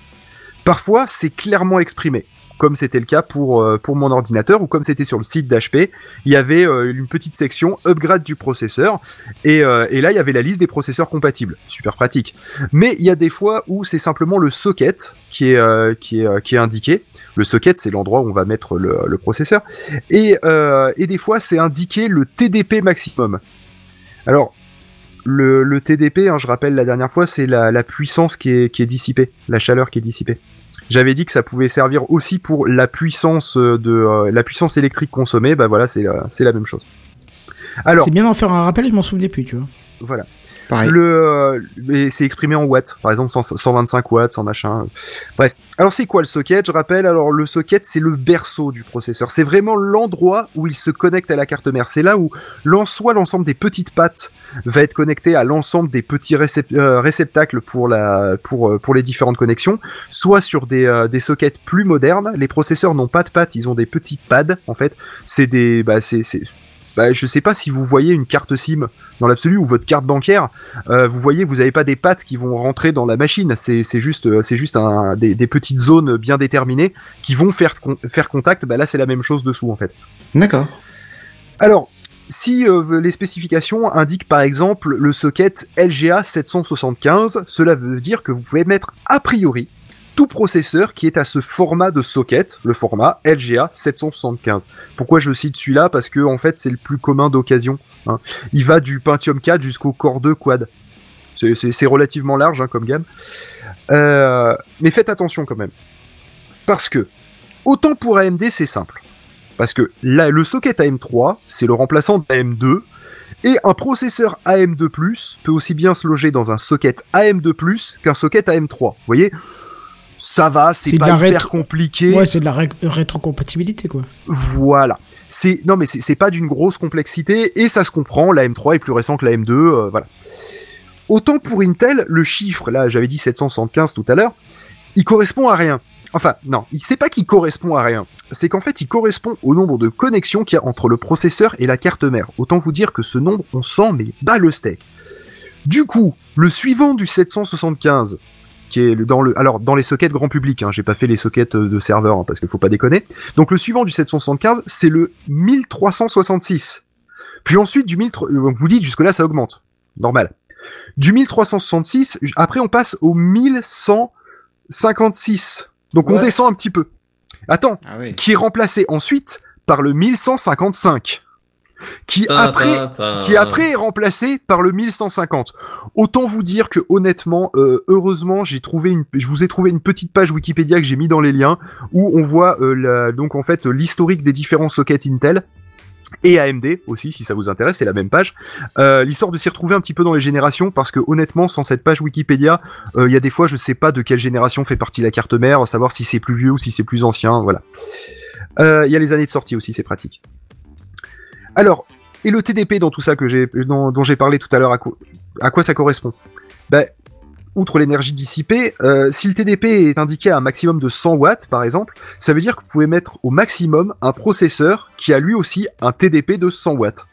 Parfois, c'est clairement exprimé, comme c'était le cas pour, euh, pour mon ordinateur ou comme c'était sur le site d'HP. Il y avait euh, une petite section upgrade du processeur et, euh, et là, il y avait la liste des processeurs compatibles. Super pratique. Mais il y a des fois où c'est simplement le socket qui est, qui est, qui est indiqué. Le socket, c'est l'endroit où on va mettre le, processeur. Et, et des fois, c'est indiqué le TDP maximum. Alors, le, le TDP, hein, je rappelle la dernière fois, c'est la, la puissance qui est, qui est dissipée, la chaleur qui est dissipée. J'avais dit que ça pouvait servir aussi pour la puissance de euh, la puissance électrique consommée. Bah voilà, c'est la, c'est la même chose. Alors, C'est bien d'en faire un rappel, je m'en souvenais plus, tu vois. voilà. Le, euh, c'est exprimé en watts, par exemple 100 125 watts, 100 machin. Bref. Alors c'est quoi le socket? Je rappelle, alors le socket c'est le berceau du processeur. C'est vraiment l'endroit où il se connecte à la carte mère. C'est là où soit l'ensemble des petites pattes va être connecté à l'ensemble des petits euh, réceptacles pour la pour euh, pour les différentes connexions, soit sur des des sockets plus modernes. Les processeurs n'ont pas de pattes, ils ont des petits pads en fait. C'est des bah c'est bah, je sais pas si vous voyez une carte SIM dans l'absolu ou votre carte bancaire, euh, vous voyez, vous avez pas des pattes qui vont rentrer dans la machine. C'est juste, euh, c'est juste un, des, des petites zones bien déterminées qui vont faire con- faire contact. Bah là, c'est la même chose dessous en fait. D'accord. Alors, si euh, les spécifications indiquent par exemple le socket LGA 775, cela veut dire que vous pouvez mettre a priori tout processeur qui est à ce format de socket, le format LGA 775. Pourquoi je cite celui-là? Parce que en fait c'est le plus commun d'occasion. hein. Il va du Pentium 4 jusqu'au Core 2 Quad. C'est- relativement large hein, comme gamme. Euh, mais faites attention quand même. Parce que, autant pour AMD c'est simple. Parce que là, le socket AM3, c'est le remplaçant de AM2, et un processeur AM2+, peut aussi bien se loger dans un socket AM2+, qu'un socket AM3. Vous voyez? Ça va, c'est pas hyper rétro- compliqué. Ouais, c'est de la ré- rétrocompatibilité, quoi. Voilà. C'est non mais c'est c'est pas d'une grosse complexité et ça se comprend. La M3 est plus récent que la M2, euh, voilà. Autant pour Intel, le chiffre là, j'avais dit 775 tout à l'heure, il correspond à rien. Enfin, non, il sait pas qu'il correspond à rien. C'est qu'en fait, il correspond au nombre de connexions qu'il y a entre le processeur et la carte mère. Autant vous dire que ce nombre, on sent mais bas le steak. Du coup, le suivant du 775, qui est le- dans le, alors dans les sockets grand public, hein, j'ai pas fait les sockets euh, de serveur hein, parce qu'il faut pas déconner. Donc le suivant du 775, c'est le 1366. Puis ensuite du 1300, euh, vous dites jusque là ça augmente, normal. Du 1366, après on passe au 1156. Donc on descend un petit peu. Attends, Ah oui. qui est remplacé ensuite par le 1155. Qui après qui est remplacé par le 1150. Autant vous dire que honnêtement, euh, heureusement, j'ai trouvé une, je vous ai trouvé une petite page Wikipédia que j'ai mis dans les liens où on voit euh, la- donc en fait l'historique des différents sockets Intel et AMD aussi si ça vous intéresse, c'est la même page. Euh, L'histoire de s'y retrouver un petit peu dans les générations parce que honnêtement, sans cette page Wikipédia, euh, il y a des fois je sais pas de quelle génération fait partie la carte mère, savoir si c'est plus vieux ou si c'est plus ancien, voilà. Euh, Il y a les années de sortie aussi, c'est pratique. Alors, et le TDP dans tout ça que j'ai, dont, j'ai parlé tout à l'heure, à, quoi- ça correspond? Ben, outre l'énergie dissipée, euh, si le TDP est indiqué à un maximum de 100 watts, par exemple, ça veut dire que vous pouvez mettre au maximum un processeur qui a lui aussi un TDP de 100 watts.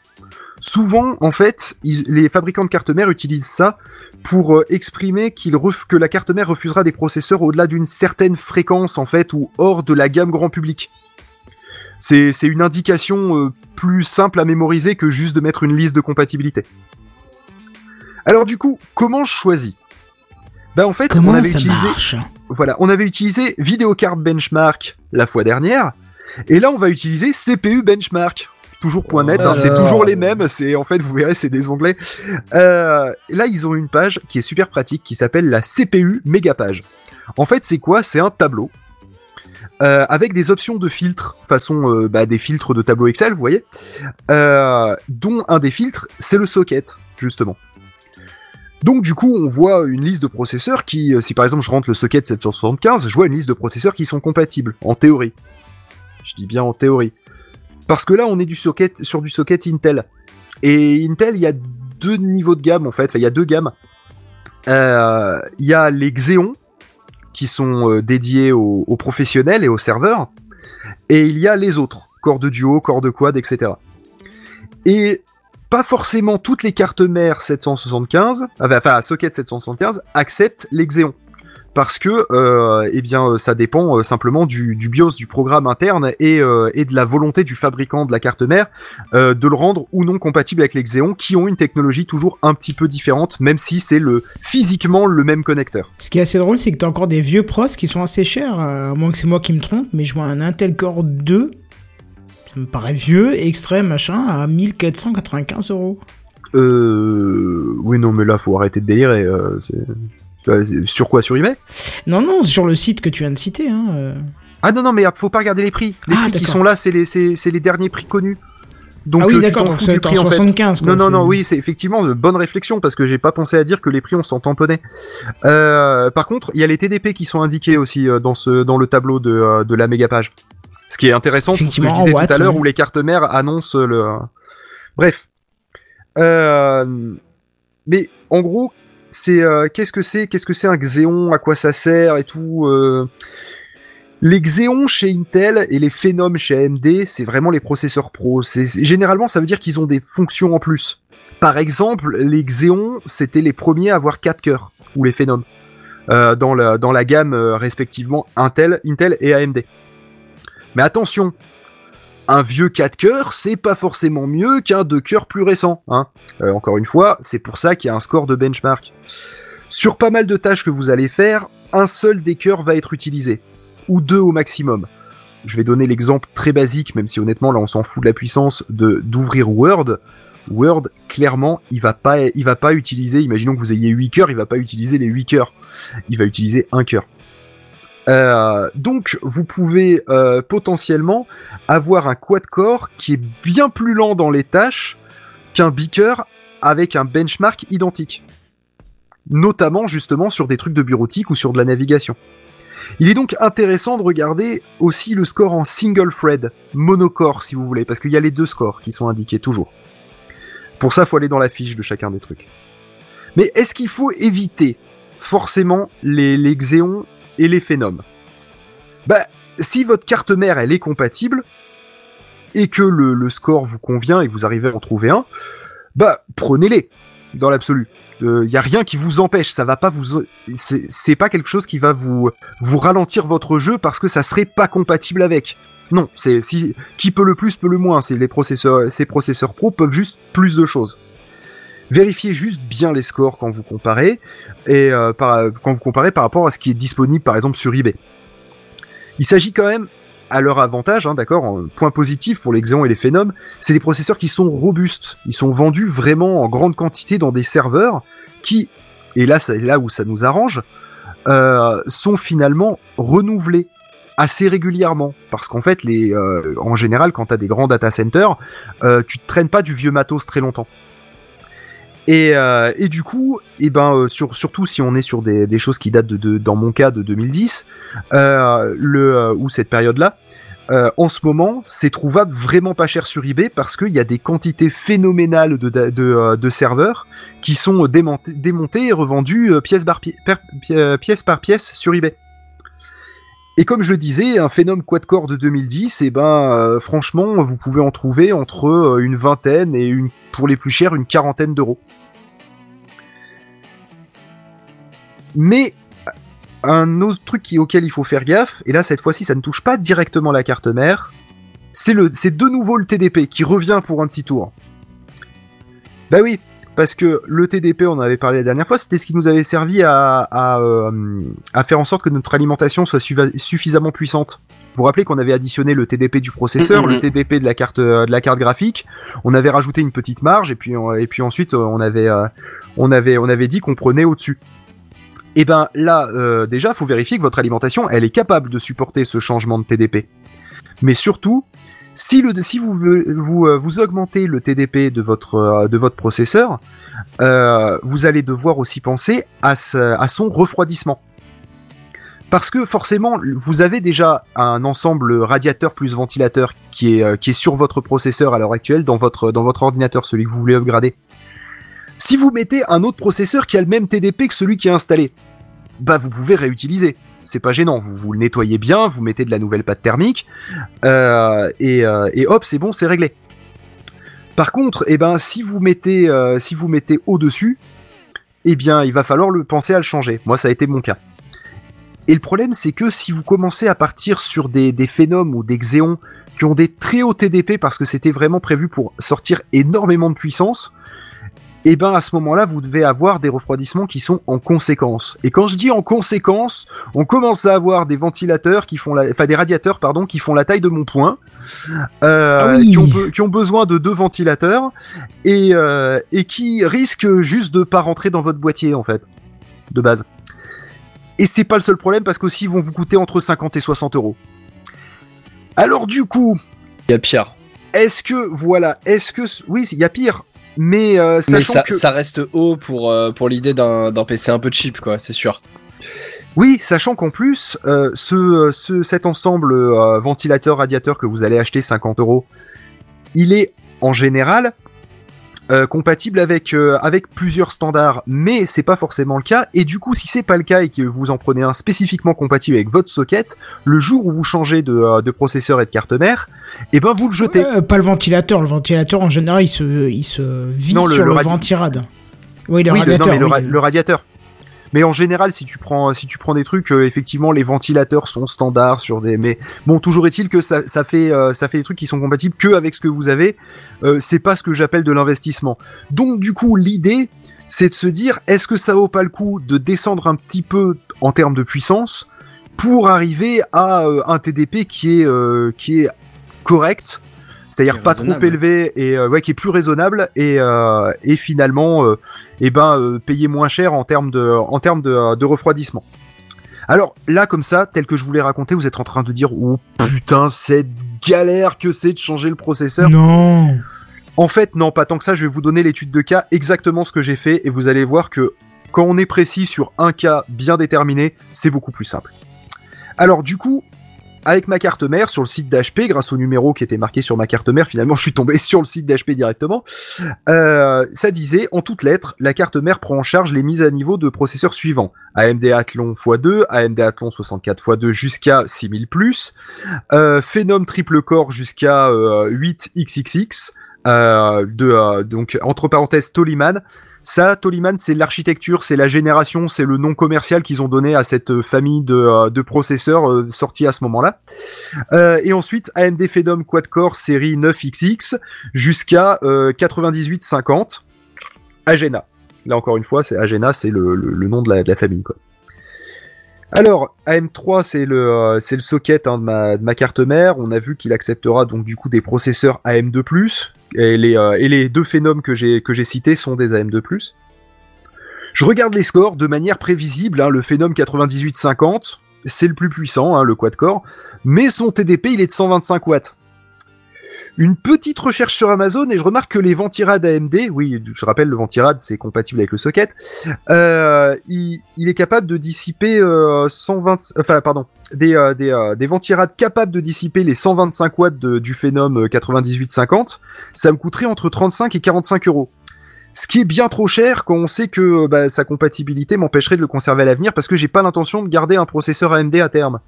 Souvent, en fait, les fabricants de cartes mères utilisent ça pour euh, exprimer que la carte mère refusera des processeurs au-delà d'une certaine fréquence, en fait, ou hors de la gamme grand public. C'est c'est une indication euh, plus simple à mémoriser que juste de mettre une liste de compatibilité. Alors du coup, comment je choisis? Bah en fait, on avait ça utilisé voilà, on avait utilisé Videocard Benchmark la fois dernière, et là on va utiliser CPU Benchmark. Toujours point .net, hein, c'est toujours les mêmes. C'est en fait, vous verrez, c'est des onglets. Euh, là, ils ont une page qui est super pratique, qui s'appelle la CPU Mégapage. En fait, c'est quoi? C'est un tableau euh, avec des options de filtres, façon euh, bah, des filtres de tableau Excel, vous voyez, euh, dont un des filtres, c'est le socket, justement. Donc du coup, on voit une liste de processeurs qui, si par exemple je rentre le socket 775, je vois une liste de processeurs qui sont compatibles, en théorie. Je dis bien en théorie. Parce que là, on est du socket, sur du socket Intel. Et Intel, il y a deux niveaux de gamme en fait, il y a deux gammes. Il y a les Xeon, qui sont euh, dédiés aux, professionnels et aux serveurs, et il y a les autres, corps de duo, corps de quad, etc. Et pas forcément toutes les cartes mères 775, enfin, socket 775, acceptent les Xeon parce que euh, eh bien euh, ça dépend euh, simplement du, du BIOS du programme interne et, euh, et de la volonté du fabricant de la carte mère de le rendre ou non compatible avec les Xeon qui ont une technologie toujours un petit peu différente même si c'est le physiquement le même connecteur. Ce qui est assez drôle, c'est que t'as encore des vieux pros qui sont assez chers, à moins que c'est moi qui me trompe, mais je vois un Intel Core 2, ça me paraît vieux, extrait, machin, à 1495 euros. Euh oui non mais là faut arrêter de délirer c'est sur quoi sur eBay? Non, non, sur le site que tu viens de citer, hein. euh. Ah non non mais faut pas regarder les prix. Les Ah, prix qui sont là c'est les les derniers prix connus. Donc ah oui, euh, d'accord, donc c'est en prix en fait. 75, quoi. Non, non, non, oui, c'est effectivement une bonne réflexion parce que j'ai pas pensé à dire que les prix on s'en tamponnait. Euh, par contre, il y a les TDP qui sont indiqués aussi euh, dans ce dans le tableau de, euh, de la méga page. Ce qui est intéressant pour ce que je disais tout à l'heure ouais. où les cartes mères annoncent le. Bref. Euh, mais en gros, c'est euh, qu'est-ce que c'est Qu'est-ce que c'est un Xeon À quoi ça sert et tout euh, les Xeon chez Intel et les Phenom chez AMD, c'est vraiment les processeurs pro. Généralement ça veut dire qu'ils ont des fonctions en plus. Par exemple, les Xeon, c'était les premiers à avoir 4 cœurs ou les Phenom euh, dans la dans la gamme respectivement Intel, Intel et AMD. Mais attention, un vieux 4 cœurs, c'est pas forcément mieux qu'un 2 cœurs plus récent. Hein. Euh, encore une fois, c'est pour ça qu'il y a un score de benchmark. Sur pas mal de tâches que vous allez faire, un seul des cœurs va être utilisé ou deux au maximum. Je vais donner l'exemple très basique, même si honnêtement là on s'en fout de la puissance de d'ouvrir Word. Word, clairement, il va pas, il va pas utiliser. Imaginons que vous ayez 8 cœurs, il va pas utiliser les 8 cœurs. Il va utiliser un cœur. Euh, donc vous pouvez euh, potentiellement avoir un quad-core qui est bien plus lent dans les tâches qu'un beaker avec un benchmark identique. Notamment justement sur des trucs de bureautique ou sur de la navigation. Il est donc intéressant de regarder aussi le score en single thread, monocore si vous voulez, parce qu'il y a les deux scores qui sont indiqués toujours. Pour ça, faut aller dans la fiche de chacun des trucs. Mais est-ce qu'il faut éviter forcément les, les et les Phenom Bah, si votre carte mère elle est compatible et que le, score vous convient et vous arrivez à en trouver un, bah prenez-les dans l'absolu. Il y a rien qui vous empêche, ça va pas vous, c'est pas quelque chose qui va vous ralentir votre jeu parce que ça serait pas compatible avec. Non, c'est si qui peut le plus peut le moins. C'est les ces processeurs pro peuvent juste plus de choses. Vérifiez juste bien les scores quand vous comparez et euh, par, quand vous comparez par rapport à ce qui est disponible par exemple sur eBay. Il s'agit quand même à leur avantage, hein, d'accord, en point positif pour les Xeon et les Phenom, c'est des processeurs qui sont robustes. Ils sont vendus vraiment en grande quantité dans des serveurs qui, et là c'est là où ça nous arrange, euh, sont finalement renouvelés assez régulièrement parce qu'en fait euh, en général quand tu as des grands data centers euh, tu te traînes pas du vieux matos très longtemps et, euh, et du coup et ben euh, sur, surtout si on est sur des, choses qui datent de, dans mon cas de 2010 euh, le ou cette période là euh, en ce moment, c'est trouvable vraiment pas cher sur eBay parce qu'il y a des quantités phénoménales de, de, serveurs qui sont démontés, et revendus pièce par pièce sur eBay. Et comme je le disais, un phénomène quad-core de 2010, et ben euh, franchement, vous pouvez en trouver entre euh, une vingtaine et une, pour les plus chers, une quarantaine d'euros. Mais un autre truc auquel il faut faire gaffe, et là cette fois-ci ça ne touche pas directement la carte mère, c'est de nouveau le TDP qui revient pour un petit tour. Bah oui, parce que le TDP, on en avait parlé la dernière fois, c'était ce qui nous avait servi à, à, euh, à faire en sorte que notre alimentation soit suffisamment puissante. Vous vous rappelez qu'on avait additionné le TDP du processeur, Mhm. le TDP de la carte euh, de la carte graphique, on avait rajouté une petite marge et puis on- et puis ensuite euh, on avait on avait on avait dit qu'on prenait au-dessus. Et ben là euh, déjà faut vérifier que votre alimentation elle est capable de supporter ce changement de TDP. Mais surtout si, euh, vous augmentez le TDP de votre, euh, de votre processeur, euh, vous allez devoir aussi penser à, son refroidissement. Parce que forcément, vous avez déjà un ensemble radiateur plus ventilateur qui est, sur votre processeur à l'heure actuelle, dans votre, dans votre ordinateur, celui que vous voulez upgrader. Si vous mettez un autre processeur qui a le même TDP que celui qui est installé, bah vous pouvez réutiliser. C'est pas gênant, vous, le nettoyez bien, vous mettez de la nouvelle pâte thermique, euh, et, euh, et hop, c'est bon, c'est réglé. Par contre, eh ben, si vous mettez, euh, si mettez au-dessus, eh bien, il va falloir le penser à le changer. Moi, ça a été mon cas. Et le problème, c'est que si vous commencez à partir sur des, des phénomes ou des xéons qui ont des très hauts TDP parce que c'était vraiment prévu pour sortir énormément de puissance, et ben à ce moment-là, vous devez avoir des refroidissements qui sont en conséquence. Et quand je dis en conséquence, on commence à avoir des ventilateurs qui font la, enfin des radiateurs pardon, qui font la taille de mon poing, euh, Ah oui. qui, ont, be- qui ont besoin de deux ventilateurs et euh, et qui risquent juste de pas rentrer dans votre boîtier en fait, de base. Et c'est pas le seul problème parce qu'aussi ils vont vous coûter entre 50 et 60 euros. Alors du coup, Il y a pire. est-ce que voilà, est-ce que oui, il y a pire, mais euh, Mais ça, que ça reste haut pour, euh, pour l'idée d'un d'un PC un peu cheap, quoi, c'est sûr. Oui, sachant qu'en plus, euh, ce, ce, cet ensemble euh, ventilateur-radiateur que vous allez acheter 50 euros, il est en général euh, compatible avec, euh, avec plusieurs standards, mais c'est pas forcément le cas. Et du coup, si c'est pas le cas et que vous en prenez un spécifiquement compatible avec votre socket, le jour où vous changez de, euh, de processeur et de carte mère, eh ben vous le jetez. Pas le ventilateur. Le ventilateur, en général, il se, il se vise Non, le- sur le le, ventirad. Oui, le oui, le, radiateur. non, mais le, oui. ra- le radiateur. Mais en général, si tu prends, des trucs, euh, effectivement, les ventilateurs sont standards sur des. Mais bon, toujours est-il que ça, euh, fait des trucs qui sont compatibles que avec ce que vous avez. Euh, c'est pas ce que j'appelle de l'investissement. Donc, du coup, l'idée, c'est de se dire, est-ce que ça vaut pas le coup de descendre un petit peu en termes de puissance pour arriver à un TDP qui est correct, c'est-à-dire pas trop élevé et euh, ouais, qui est plus raisonnable et, euh, et finalement, euh, eh ben, euh, payer moins cher en termes de, en termes de, de refroidissement. Alors là, comme ça, tel que je vous l'ai raconté, vous êtes en train de dire, oh putain, cette galère que c'est de changer le processeur. Non. En fait, non, pas tant que ça. Je vais vous donner l'étude de cas, exactement ce que j'ai fait, et vous allez voir que quand on est précis sur un cas bien déterminé, c'est beaucoup plus simple. Alors du coup, avec ma carte mère sur le site d'HP, grâce au numéro qui était marqué sur ma carte mère, finalement je suis tombé (laughs) sur le site d'HP directement. Euh, ça disait en toutes lettres, la carte mère prend en charge les mises à niveau de processeurs suivants AMD Athlon x2, AMD Athlon 64x2 jusqu'à 6000 euh, Phenom triple core jusqu'à euh, 8xxx, euh, de euh, donc entre parenthèses Toliman. Ça, Toliman, c'est l'architecture, c'est la génération, c'est le nom commercial qu'ils ont donné à cette euh, famille de, euh, processeurs euh, sortis à ce moment-là. Et ensuite, AMD Phenom quad-core série 9XX jusqu'à euh, 9850 Agena. Là encore une fois, c'est Agena, c'est le, nom de la, de la famille. Alors, AM3, c'est le, euh, le socket hein, de, ma, de ma carte mère. On a vu qu'il acceptera donc du coup des processeurs AM2+. Et les, euh, et les deux phénomènes que j'ai que j'ai cités sont des AM2+. Je regarde les scores de manière prévisible. Hein, le phénomène 9850, c'est le plus puissant, hein, le quad-core. Mais son TDP, il est de 125 watts. Une petite recherche sur Amazon et je remarque que les ventirad AMD, oui, je rappelle le ventirad c'est compatible avec le socket, euh, il, est capable de dissiper euh, 120, enfin pardon, des euh, des, euh, des ventirad capables de dissiper les 125 watts du Phenom 9850. Ça me coûterait entre 35 et 45 euros. Ce qui est bien trop cher quand on sait que bah, sa compatibilité m'empêcherait de le conserver à l'avenir parce que j'ai pas l'intention de garder un processeur AMD à terme.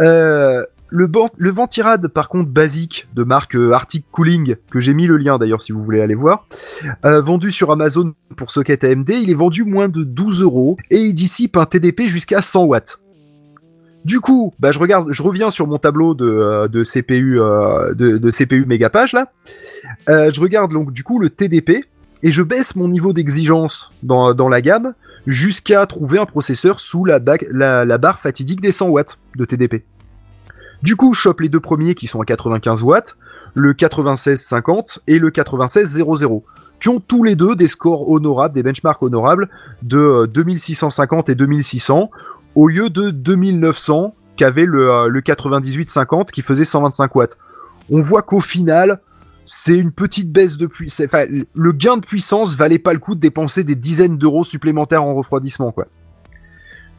Euh, le, ventirad par contre basique de marque euh, Arctic Cooling, que j'ai mis le lien d'ailleurs si vous voulez aller voir, euh, vendu sur Amazon pour socket AMD, il est vendu moins de 12 euros et il dissipe un TDP jusqu'à 100 watts. Du coup, bah je regarde, je reviens sur mon tableau de, euh, de CPU de, de, CPU mégapage là. Je regarde donc du coup le TDP et je baisse mon niveau d'exigence dans, dans la gamme jusqu'à trouver un processeur sous la, la barre fatidique des 100 watts de TDP. Du coup, je chope les deux premiers qui sont à 95 watts, le 9650 et le 9600, qui ont tous les deux des scores honorables, des benchmarks honorables de 2650 et 2600, au lieu de 2900 qu'avait le, euh, le 9850 qui faisait 125 watts. On voit qu'au final, c'est une petite baisse de puissance. Le gain de puissance valait pas le coup de dépenser des dizaines d'euros supplémentaires en refroidissement.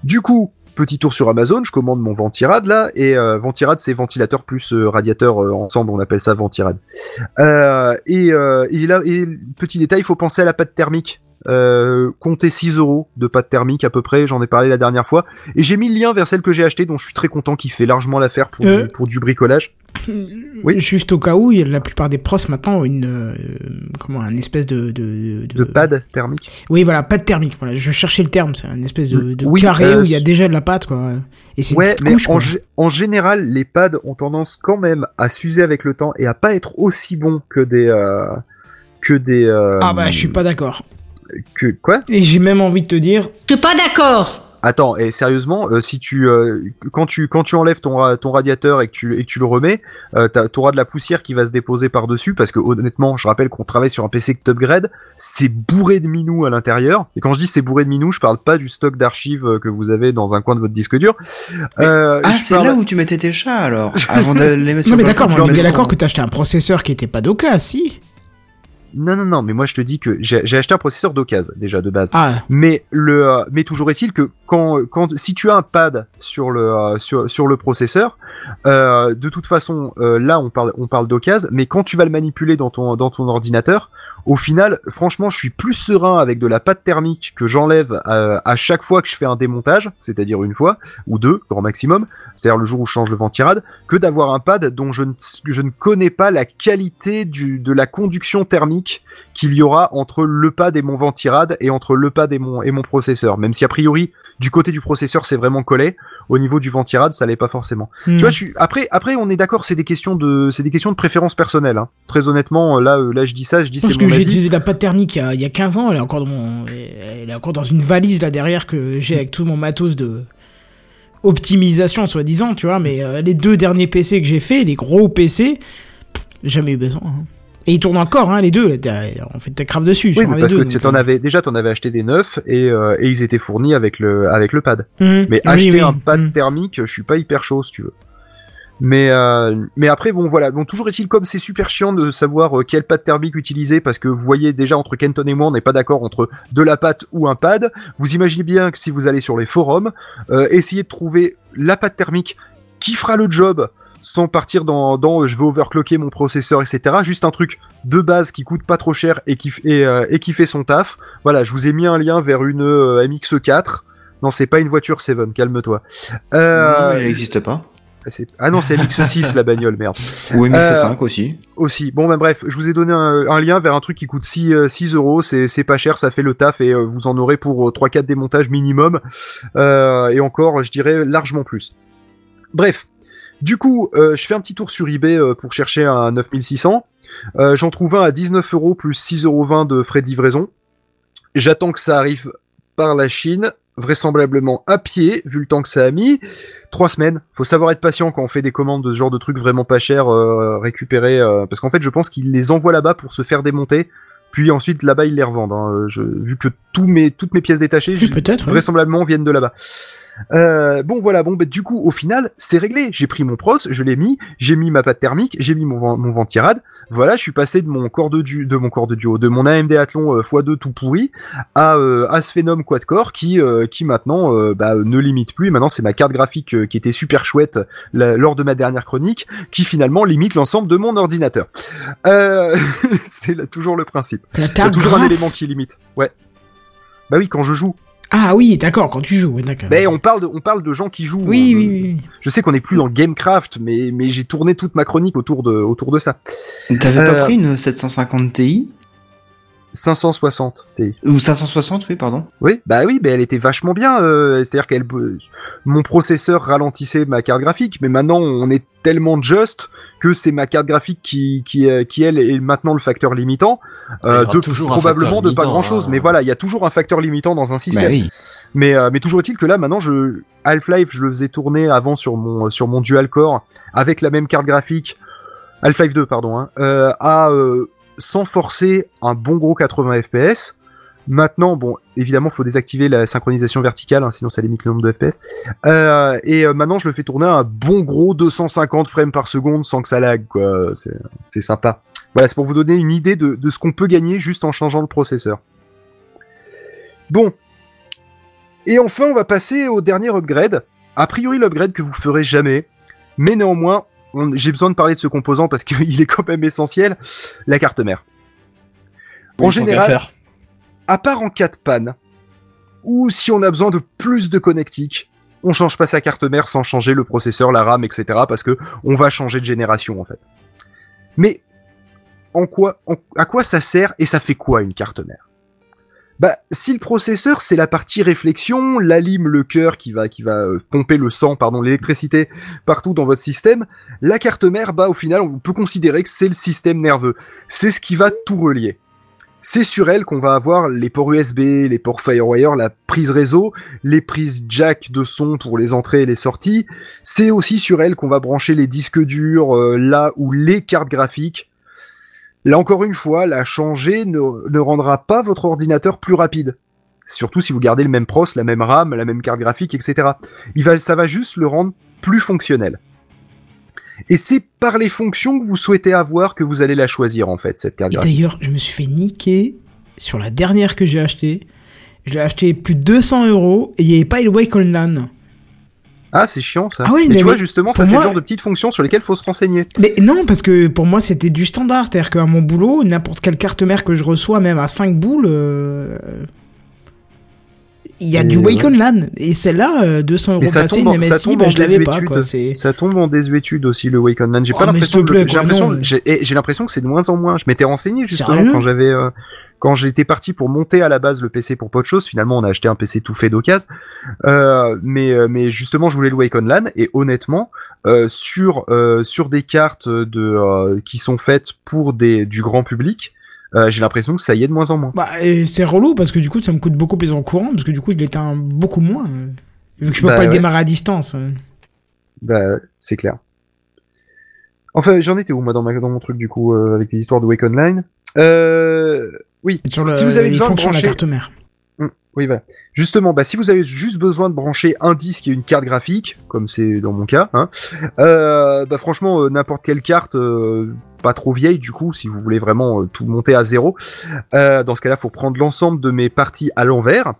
Du coup, petit tour sur Amazon, je commande mon Ventirad là, et euh, Ventirad c'est ventilateur plus euh, radiateur euh, ensemble, on appelle ça Ventirad. Euh, et, euh, et là, et petit détail, il faut penser à la pâte thermique. Euh, comptez 6 euros de pâte thermique à peu près, j'en ai parlé la dernière fois, et j'ai mis le lien vers celle que j'ai achetée, dont je suis très content, qui fait largement l'affaire pour, Euh. du- pour du bricolage. Oui. Juste au cas où, il y a la plupart des pros maintenant ont une euh, comment un espèce de de, De pad thermique. Oui, voilà, pâte thermique. Voilà, je cherchais le terme. C'est un espèce de, de Oui, carré euh, où il y a déjà de la pâte, quoi. Et c'est une Ouais, mais couche, en, quoi. gé- en général, les pads ont tendance quand même à s'user avec le temps et à pas être aussi bons que des euh, que des. euh, Ah bah, je suis pas d'accord. Que quoi? Et j'ai même envie de te dire. Je suis pas d'accord. Attends, et sérieusement, euh, si tu euh, quand tu quand tu enlèves ton ra- ton radiateur et que tu et que tu le remets, euh, t'as- t'auras de la poussière qui va se déposer par dessus parce que honnêtement, je rappelle qu'on travaille sur un PC que upgrade, c'est bourré de minous à l'intérieur. Et quand je dis c'est bourré de minous, je parle pas du stock d'archives euh, que vous avez dans un coin de votre disque dur. Euh, Ah, c'est parle- là où tu mettais tes chats alors (laughs) Avant de les mettre sur Non mais d'accord, on tu est d'accord que t'as acheté un processeur qui était pas d'occasion, si. Non, non, non, mais moi je te dis que j'ai acheté un processeur d'occasion déjà de base. Ah, Mais le, euh, mais toujours est-il que quand, quand, si tu as un pad sur le, euh, sur, sur le processeur, euh, de toute façon, euh, là on parle, on parle d'occasion, mais quand tu vas le manipuler dans ton, dans ton ordinateur, au final, franchement, je suis plus serein avec de la pâte thermique que j'enlève euh, à chaque fois que je fais un démontage, c'est-à-dire une fois ou deux, grand maximum, c'est-à-dire le jour où je change le ventirad, que d'avoir un pad dont je ne, connais pas la qualité de la conduction thermique qu'il y aura entre le pad et mon ventirad et entre le pad et mon, et mon processeur. Même si a priori, du côté du processeur, c'est vraiment collé, au niveau du ventirad, ça l'est pas forcément. hmm. Tu vois, je suis, après, après, on est d'accord, c'est des questions de, c'est des questions de préférence personnelle, hein. Très honnêtement, là, euh, là, je dis ça, je dis c'est mon que j'ai utilisé la pâte thermique il y, a, il y a 15 ans, elle est encore dans mon, elle est encore dans une valise là derrière que j'ai avec tout mon matos de optimisation soi-disant, tu vois. Mais euh, les deux derniers PC que j'ai fait, les gros PC, pff, jamais eu besoin. hein. Et ils tournent encore, hein, les deux. On fait Techcraft dessus. Oui, mais parce deux, que t'en euh, avais, déjà, t'en avais acheté des neufs et, euh, et ils étaient fournis avec le, avec le pad. hum, Mais oui, acheter oui, un pad hum. thermique, je suis pas hyper chaud, si tu veux. Mais euh, mais après bon voilà bon toujours est-il comme c'est super chiant de savoir euh, quel pad thermique utiliser parce que vous voyez déjà entre Kenton et moi on n'est pas d'accord entre de la pâte ou un pad. Vous imaginez bien que si vous allez sur les forums, euh, essayez de trouver la pâte thermique qui fera le job sans partir dans, dans euh, je vais overclocker mon processeur etc. Juste un truc de base qui coûte pas trop cher et qui et, euh, et qui fait son taf. Voilà je vous ai mis un lien vers une euh, MX4. Non c'est pas une voiture Seven calme-toi. Euh, Non, elle n'existe pas. c'est- Ah non, c'est MX6 (laughs) la bagnole, merde. Ou Euh, MX5 aussi. Aussi. Bon, ben bref, je vous ai donné un, un lien vers un truc qui coûte 6, euh, 6 euros. C'est pas cher, ça fait le taf et vous en aurez pour euh, 3-4 démontages minimum. Euh, et encore, je dirais largement plus. Bref. Du coup, euh, je fais un petit tour sur eBay euh, pour chercher un 9600. Euh, J'en trouve un à 19 euros plus 6,20 euros de frais de livraison. J'attends que ça arrive par la Chine, vraisemblablement à pied, vu le temps que ça a mis. Trois semaines. Faut savoir être patient quand on fait des commandes de ce genre de trucs vraiment pas chers, euh, récupérés, euh, parce qu'en fait, je pense qu'ils les envoient là-bas pour se faire démonter, puis ensuite là-bas ils les revendent. hein. Je, vu que tous mes, toutes mes pièces détachées, Oui, oui. vraisemblablement viennent de là-bas. Euh, bon voilà, bon bah, du coup au final c'est réglé. J'ai pris mon pros, je l'ai mis, j'ai mis ma pâte thermique, j'ai mis mon, mon ventirad. Voilà, je suis passé de mon corps de, du, de mon corps de duo, de mon AMD Athlon euh, x2 tout pourri à, euh, à ce Phenom quad core qui, euh, qui maintenant euh, bah, ne limite plus. Maintenant c'est ma carte graphique qui était super chouette la- lors de ma dernière chronique qui finalement limite l'ensemble de mon ordinateur. Euh, (laughs) c'est toujours le principe. Il y a toujours un élément qui limite. Ouais. Bah oui, quand je joue. Ah oui, d'accord, quand tu joues, d'accord. Mais on parle de, on parle de gens qui jouent. Oui, Euh, oui, oui. Je sais qu'on n'est plus dans Gamecraft, mais, mais j'ai tourné toute ma chronique autour de, autour de ça. T'avais Euh, pas pris une 750 Ti? 560 Ti. Ou 560, oui, pardon. Oui, bah oui, mais elle était vachement bien. euh, C'est-à-dire qu'elle, mon processeur ralentissait ma carte graphique, mais maintenant on est tellement just que c'est ma carte graphique qui, qui, euh, qui elle est maintenant le facteur limitant. Euh, de, probablement de pas grand chose, hein. mais voilà, il y a toujours un facteur limitant dans un système. Bah oui. Mais, euh, mais toujours est-il que là, maintenant, je Half-Life, je le faisais tourner avant sur mon sur mon dual core avec la même carte graphique, Half-Life 2, pardon, hein, euh, à euh, sans forcer un bon gros 80 FPS. Maintenant, bon, évidemment, faut désactiver la synchronisation verticale, hein, sinon ça limite le nombre de FPS. Euh, et euh, maintenant, je le fais tourner à un bon gros 250 frames par seconde sans que ça lag, quoi. C'est c'est sympa. Voilà, c'est pour vous donner une idée de, de ce qu'on peut gagner juste en changeant le processeur. Bon, Et enfin, on va passer au dernier upgrade. A priori, l'upgrade que vous ferez jamais, mais néanmoins, j'ai besoin de parler de ce composant parce (laughs) qu'il est quand même essentiel, la carte mère. En général, faire. à part en cas de panne, ou si on a besoin de plus de connectiques, on change pas sa carte mère sans changer le processeur, la RAM, etc. parce que on va changer de génération en fait. Mais en quoi, à quoi ça sert et ça fait quoi une carte mère? Bah, si le processeur c'est la partie réflexion, l'alime, le cœur qui va qui va euh, pomper le sang, pardon, l'électricité partout dans votre système, la carte mère, bah au final on peut considérer que c'est le système nerveux. C'est ce qui va tout relier c'est sur elle qu'on va avoir les ports USB, les ports FireWire, la prise réseau, les prises jack de son pour les entrées et les sorties. C'est aussi sur elle qu'on va brancher les disques durs, euh, là où les cartes graphiques. Là encore une fois, la changer ne, ne rendra pas votre ordinateur plus rapide. Surtout si vous gardez le même pros, la même RAM, la même carte graphique, etc. Il va, ça va juste le rendre plus fonctionnel. Et c'est par les fonctions que vous souhaitez avoir que vous allez la choisir en fait, cette carte graphique. d'ailleurs, je me suis fait niquer sur la dernière que j'ai achetée. Je l'ai acheté plus de 200 euros et il n'y avait pas le Wake Online. Ah, c'est chiant ça. Ah ouais, mais, mais tu vois, justement, ça c'est moi- le genre de petites fonctions sur lesquelles faut se renseigner. Mais non, parce que pour moi c'était du standard. C'est-à-dire qu'à mon boulot, n'importe quelle carte mère que je reçois, même à 5 boules, euh, il y a Et du Wake ouais. Online. Et celle-là, euh, 200 euros Mais ça tombe, en, ça MSI, tombe bah, en je l'avais pas. Quoi. Ça tombe en désuétude aussi le Wake Online. J'ai Oh, pas l'impression. j'ai- eh, J'ai l'impression que c'est de moins en moins. Je m'étais renseigné justement Sérieux quand j'avais. euh, quand j'étais parti pour monter à la base le PC pour pas de choses, finalement on a acheté un PC tout fait d'occasion. Euh, mais euh, mais justement je voulais le Wake Online et honnêtement euh, sur euh, sur des cartes de euh, qui sont faites pour des du grand public, euh, j'ai l'impression que ça y est de moins en moins. Bah, et c'est relou parce que du coup ça me coûte beaucoup plus en courant parce que du coup il éteint beaucoup moins. euh, Vu que je peux Bah, pas le ouais. démarrer à distance. euh. Bah, c'est clair. Enfin, j'en étais où, moi, dans, ma, dans mon truc, du coup, euh, avec les histoires de Wake Online? Euh, Oui, Sur le, si vous avez besoin de de la brancher... carte mère. Hum, oui, voilà. Justement, bah, si vous avez juste besoin de brancher un disque et une carte graphique, comme c'est dans mon cas, hein, euh, bah, franchement, euh, n'importe quelle carte, euh, pas trop vieille, du coup, si vous voulez vraiment euh, tout monter à zéro, euh, dans ce cas-là, faut prendre l'ensemble de mes parties à l'envers.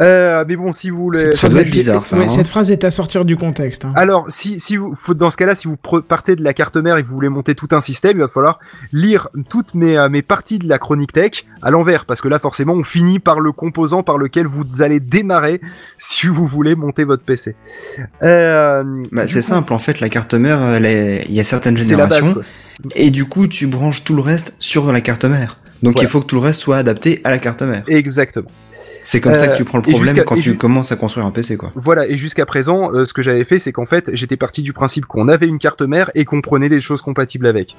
Euh, mais bon, si vous voulez... Ça doit être bizarre, ça. Ouais, hein. Cette phrase est à sortir du contexte. hein. Alors, si, si vous, faut, dans ce cas-là, si vous partez de la carte mère et que vous voulez monter tout un système, il va falloir lire toutes mes, euh, mes parties de la chronique tech à l'envers, parce que là, forcément, on finit par le composant par lequel vous allez démarrer (laughs) si vous voulez monter votre PC. Euh, Bah, c'est simple, en fait, la carte mère, il y a certaines base, générations. Et du coup, tu branches tout le reste sur la carte mère. Donc Voilà. il faut que tout le reste soit adapté à la carte mère. Exactement. C'est comme ça Euh, que tu prends le problème quand tu commences à construire un PC, quoi. Voilà, et jusqu'à présent, euh, ce que j'avais fait, c'est qu'en fait, j'étais parti du principe qu'on avait une carte mère et qu'on prenait des choses compatibles avec.